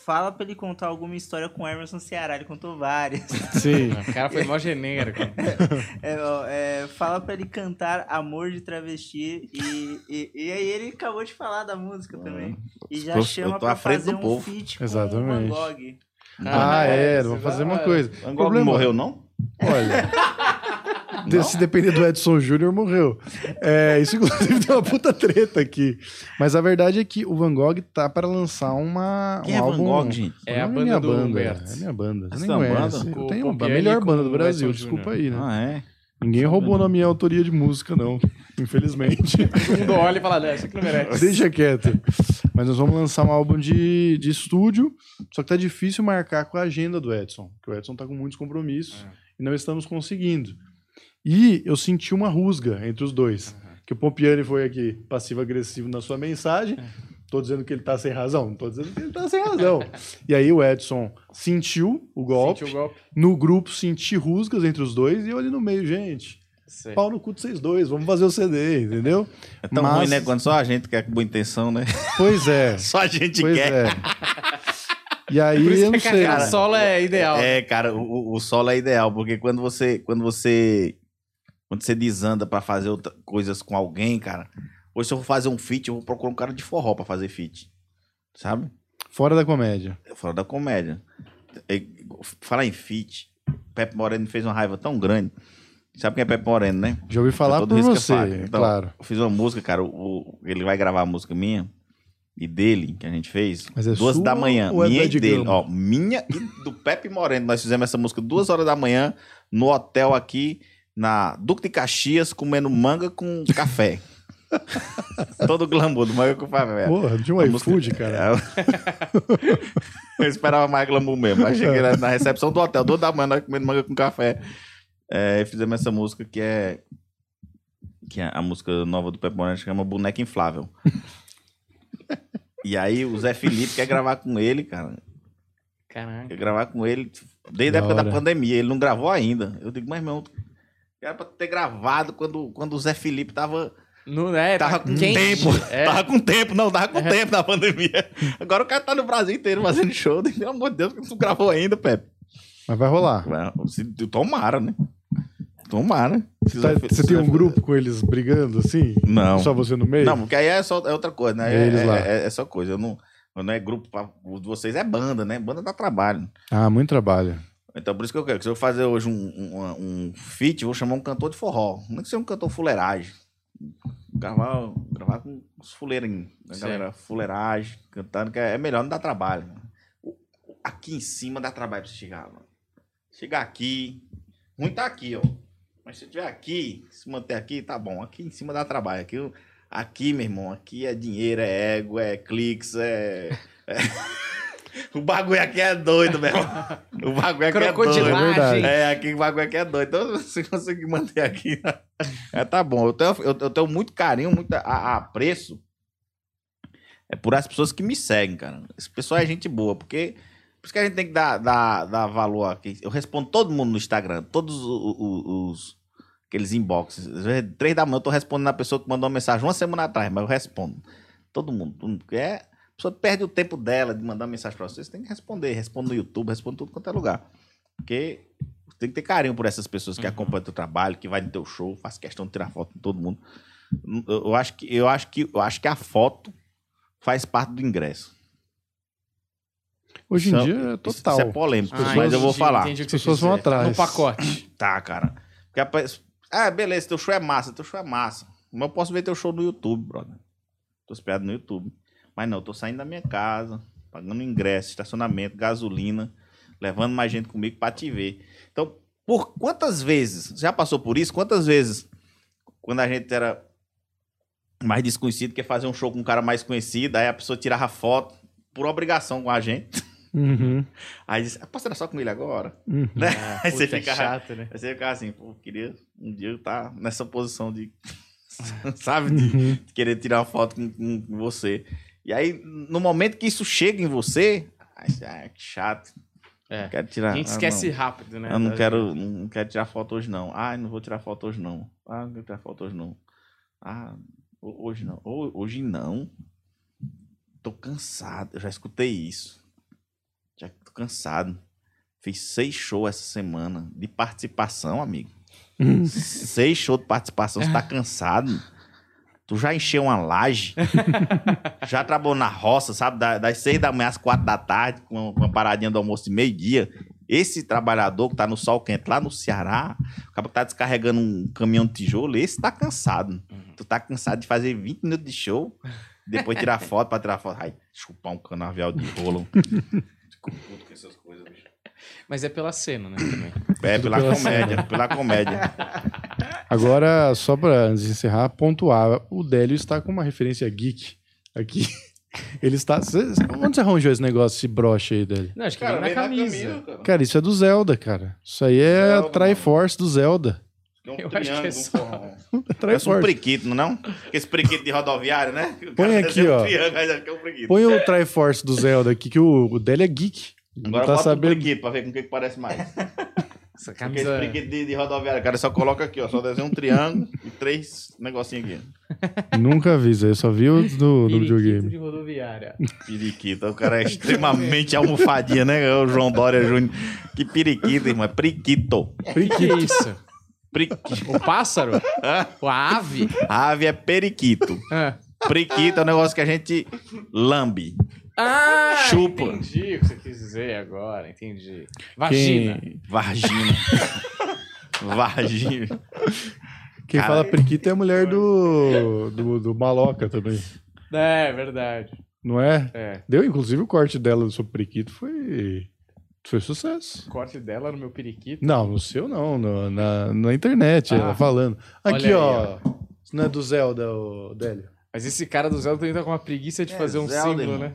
Fala pra ele contar alguma história com o Emerson Ceará, ele contou várias. Sim. O cara foi mó genérico. É, ó, é, fala pra ele cantar Amor de Travesti e, e, e aí ele acabou de falar da música também. E já Eu chama tô pra fazer do um povo. feat com Exatamente. o Van Gogh. Ah, é, vamos isso fazer uma coisa. Van Gogh Problema- não morreu, não? Olha. De- Se depender do Edson Júnior, morreu. É, isso, inclusive, tem uma puta treta aqui. Mas a verdade é que o Van Gogh tá para lançar uma, Quem um é Van álbum. Gogh, gente? É a Não banda minha do banda, Humberto. É minha banda. Você Essa nem é conhece. banda? Eu tenho a melhor banda do Brasil, desculpa aí, né? Ah, é? Ninguém roubou na minha autoria de música, não. Infelizmente. Todo mundo olha e fala, não, isso aqui não merece. Deixa quieto. Mas nós vamos lançar um álbum de, de estúdio, só que tá difícil marcar com a agenda do Edson, porque o Edson tá com muitos compromissos e não estamos conseguindo. E eu senti uma rusga entre os dois. Que o Pompiani foi aqui passivo-agressivo na sua mensagem. Tô dizendo que ele tá sem razão? Não tô dizendo que ele tá sem razão. e aí o Edson sentiu o golpe. Sentiu o golpe. No grupo senti rusgas entre os dois e eu ali no meio, gente. Sei. Pau no cu de vocês dois, vamos fazer o CD, entendeu? É tão Mas- ruim, né? Quando só a gente quer com boa intenção, né? Pois é. Só a gente Pois quer. é. E aí, Por isso eu não que sei. carreira solo é ideal. É, cara, o, o solo é ideal, porque quando você, quando você, quando você desanda pra fazer outra- coisas com alguém, cara, hoje se eu for fazer um feat, eu vou procurar um cara de forró pra fazer feat, sabe? Fora da comédia. Fora da comédia. É, Falar em feat, Pepe Moreno fez uma raiva tão grande. Sabe quem é Pepe Moreno, né? Já ouvi falar todo por é você, é Então, claro. Eu fiz uma música, cara, o, ele vai gravar a música minha e dele, que a gente fez, Mas é duas da manhã. ou é minha do e dele. Gama? Ó, minha e do Pepe Moreno. Nós fizemos essa música duas horas da manhã no hotel aqui na Duque de Caxias comendo manga com café. Todo glamour do manga com café. Porra, tinha um A música- iFood, cara. É. Eu esperava mais glamour mesmo. Aí cheguei lá na recepção do hotel, duas da manhã, nós comendo manga com café. É, e fizemos essa música que é. Que é a música nova do Pepe Moreno, chama Boneca Inflável. e aí o Zé Felipe quer gravar com ele, cara. Caraca. Quer gravar com ele desde a Da época da hora. pandemia. Ele não gravou ainda. Eu digo, mas irmão, era pra ter gravado quando, quando o Zé Felipe tava. Não é, Tava tá com quente. tempo. É. Tava com tempo, não, tava com tempo na pandemia. Agora o cara tá no Brasil inteiro fazendo show. Pelo amor de Deus, que não gravou ainda, Pepe. Mas vai rolar. Se- Tomara, né? Tomara. Se Tá- você tem um grupo com eles brigando assim? Não. Só você no meio? Não, porque aí é, só, é outra coisa, né? É eles É, lá. é- é só coisa. Eu não, eu não é grupo pra. O de vocês é banda, né? Banda dá trabalho. Ah, muito trabalho. Então por isso que eu quero. que Se eu fazer hoje um, um, um feat, vou chamar um cantor de forró. Não é que seja um cantor fuleiragem. Gravar, gravar com os fuleirinhos. A Certo. galera, fuleiragem, cantando, que é é melhor, não dá trabalho. Aqui em cima dá trabalho pra você chegar, mano. Chegar aqui. Ruim tá aqui, ó. Mas se eu tiver aqui, se manter aqui, tá bom. Aqui em cima dá trabalho. Aqui, aqui meu irmão, aqui é dinheiro, é ego, é cliques, é. é- o bagulho aqui é doido, meu irmão. O bagulho aqui é doido. Crocodilagem. É verdade. É, aqui o bagulho aqui é doido. Então, se conseguir manter aqui, é, tá bom. Eu tenho, eu, eu tenho muito carinho, muito apreço é por as pessoas que me seguem, cara. Esse pessoal é gente boa, porque por isso que a gente tem que dar, dar, dar valor aqui. Eu respondo todo mundo no Instagram, todos o- o- os, aqueles inboxes. Às vezes, três da manhã eu tô respondendo a pessoa que mandou uma mensagem uma semana atrás, mas eu respondo. Todo mundo. Todo mundo. Porque é, pessoa perde o tempo dela de mandar mensagem pra vocês, tem que responder. Responde no YouTube, responde em tudo quanto é lugar. Porque tem que ter carinho por essas pessoas que Uhum. acompanham teu trabalho, que vai no teu show, faz questão de tirar foto com todo mundo. Eu, acho que, eu, acho que, eu acho que a foto faz parte do ingresso. Hoje em dia é total. isso é polêmico, pessoas- mas eu vou entendi, falar. As você pessoas vão atrás. No pacote. Tá, cara. Porque a Ah, beleza, teu show é massa, teu show é massa. Mas eu posso ver teu show no YouTube, brother. Tô hospedado no YouTube. Mas não, eu tô saindo da minha casa, pagando ingresso, estacionamento, gasolina, levando mais gente comigo pra te ver. Então, por quantas vezes, já passou por isso? Quantas vezes, quando a gente era mais desconhecido, quer fazer um show com um cara mais conhecido, aí a pessoa tirava foto por obrigação com a gente. Uhum, Aí disse, ah, posso tirar só com ele agora? uhum. Né? Ah, Aí você puta, é fica chato, né? Aí você fica assim, pô, queria um dia eu estar nessa posição de. sabe? De, Uhum. de querer tirar uma foto com- com você. E aí, no momento que isso chega em você, ah, que chato. É. Não quero tirar. A gente ah, esquece não. rápido, né? Eu não quero, não quero tirar foto hoje, não. Ah, não vou tirar foto hoje, não. Ah, não quero tirar foto hoje, não. Ah, ho- hoje não. Ho- Hoje não. Tô cansado. Eu já escutei isso. Já tô cansado. Fiz seis shows essa semana de participação, amigo. seis shows de participação. Você tá cansado? Tu já encheu uma laje? já trabalhou na roça, sabe? Da- Das seis da manhã às quatro da tarde, com uma paradinha do almoço de meio-dia. Esse trabalhador que tá no sol quente lá no Ceará, o cara que tá descarregando um caminhão de tijolo, esse tá cansado. Tu tá cansado de fazer 20 minutos de show, depois tirar foto pra tirar foto. Ai, chupar um canavial de rolo. Fico puto com essas coisas, bicho. Mas é pela cena, né? Também. É, pela pela comédia, pela comédia. Agora, só antes de encerrar, pontuar. O Délio está com uma referência geek aqui. Ele está. cê- onde você arranjou esse negócio, esse broche aí, Délio? Não, acho que vem na camisa. cara. Cara, isso é do Zelda, cara. Isso aí é Zelda, a Triforce do Zelda. É um Eu acho que é só- um forró. Parece um Triforce. priquito, não? é Esse priquito de rodoviário, né? Põe cara aqui, ó. é um. Põe o Triforce do Zelda aqui, que o, o Délio é geek. Agora tá bota sabendo. um priquito pra ver com o que, que parece mais. Essa Porque esse camisa. priquito de, de rodoviário, cara, só coloca aqui, ó. Só desenha um triângulo e três negocinhos aqui. Nunca vi isso aí, eu só vi o do, do Periquito videogame. de rodoviária. Periquito. O cara é extremamente almofadinha, né? É O João Dória Júnior. Que periquito, irmão. É priquito. O é isso? Priquito. O pássaro? Hã? A ave? A ave é periquito. Ah, Priquito é um negócio que a gente lambe. Ah, Chupa. entendi o que você quis dizer agora, entendi. Vagina. Quem, Vagina. Vagina. quem Cara, fala periquito é a mulher do, do, do Maloca também. É, verdade. Não é? É. Deu, inclusive, o corte dela sobre periquito foi Foi sucesso. Corte dela no meu periquito. Não, no seu não, no- na, na internet, Ah. ela falando. Aqui, aí, ó. Isso não é do Zelda, o Délio. Mas esse cara do Zelda também tá com uma preguiça de É, fazer um Zelda, símbolo, né?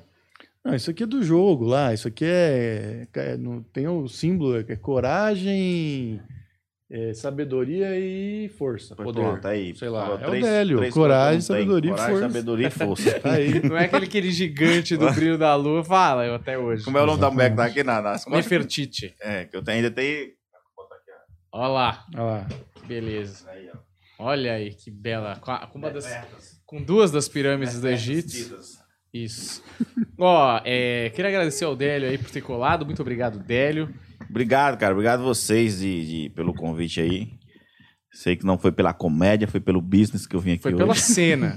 Não, isso aqui é do jogo lá. Isso aqui é. é- não, tem o símbolo, é coragem, é, sabedoria e força. Poder. Pronto, aí. Sei lá, Falou é o Délio, coragem, não tenho. sabedoria e coragem, força. sabedoria e força. Tá aí. Não é aquele, aquele gigante do brilho da lua. Fala, eu até hoje. Como é o nome da mulher que tá aqui na, nas costas? Nefertiti. É, que eu tenho- ainda tenho... Olha lá. Olha lá. Beleza. Aí, ó. Olha aí, que bela. Com uma das, com duas das pirâmides do Egito. Isso. Ó, é, queria agradecer ao Délio aí por ter colado. Muito obrigado, Délio. Obrigado, cara. Obrigado vocês de, de- pelo convite aí. Sei que não foi pela comédia, foi pelo business que eu vim aqui Foi hoje. pela cena.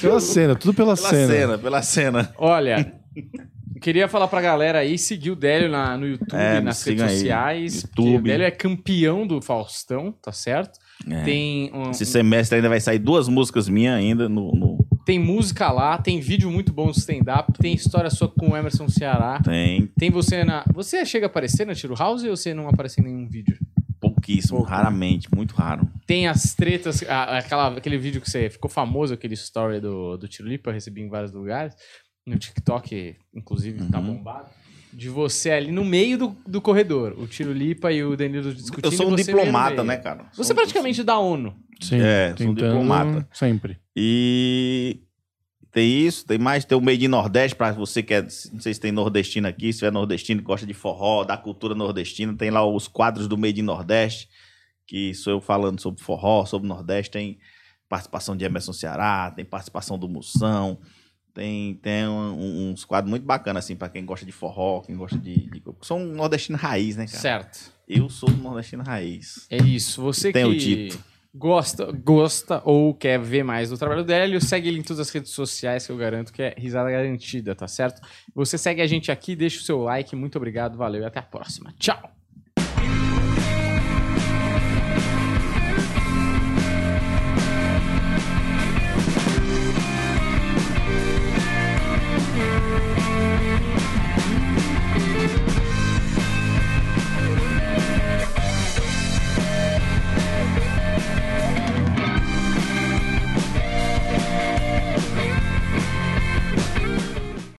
Pela cena, tudo pela, Pela cena. cena, pela cena. Olha, queria falar pra galera aí seguir o Délio na, no YouTube, É, nas redes sociais. porque YouTube. O Délio é campeão do Faustão, tá certo? É. Tem, um- Esse semestre ainda vai sair duas músicas minhas ainda no... no- tem música lá, tem vídeo muito bom do stand-up, tem história sua com o Emerson Ceará. Tem Tem você na. Você chega a aparecer na Tiro House ou você não aparece em nenhum vídeo? pouquíssimo, Pouco. raramente, muito raro. Tem as tretas, a- aquela, aquele vídeo que você ficou famoso, aquele story do, do Tiro Lipa, recebi em vários lugares. No TikTok, inclusive, tá Uhum. bombado. De você ali no meio do, do corredor. O Tiro Lipa e o Danilo discutindo. Eu sou um meio diplomata, meio. né, cara? Você Sou- praticamente da ONU. Sim, É, sou um diplomata. Sempre. E tem isso, tem mais, tem o Made in Nordeste, pra você que é, não sei se tem nordestino aqui, se tiver nordestino gosta de forró, da cultura nordestina, tem lá os quadros do Made in Nordeste, que sou eu falando sobre forró, sobre Nordeste, tem participação de Emerson Ceará, tem participação do Moção, tem, tem um- uns quadros muito bacanas, assim, pra quem gosta de forró, quem gosta de... de sou um nordestino raiz, né, cara? Certo. Eu sou um nordestino raiz. É isso. Você Tem o que Tito. gosta, gosta ou quer ver mais do trabalho do Hélio, segue ele em todas as redes sociais que eu garanto que é risada garantida, tá certo? Você segue a gente aqui, deixa o seu like. Muito obrigado, valeu e até a próxima. Tchau!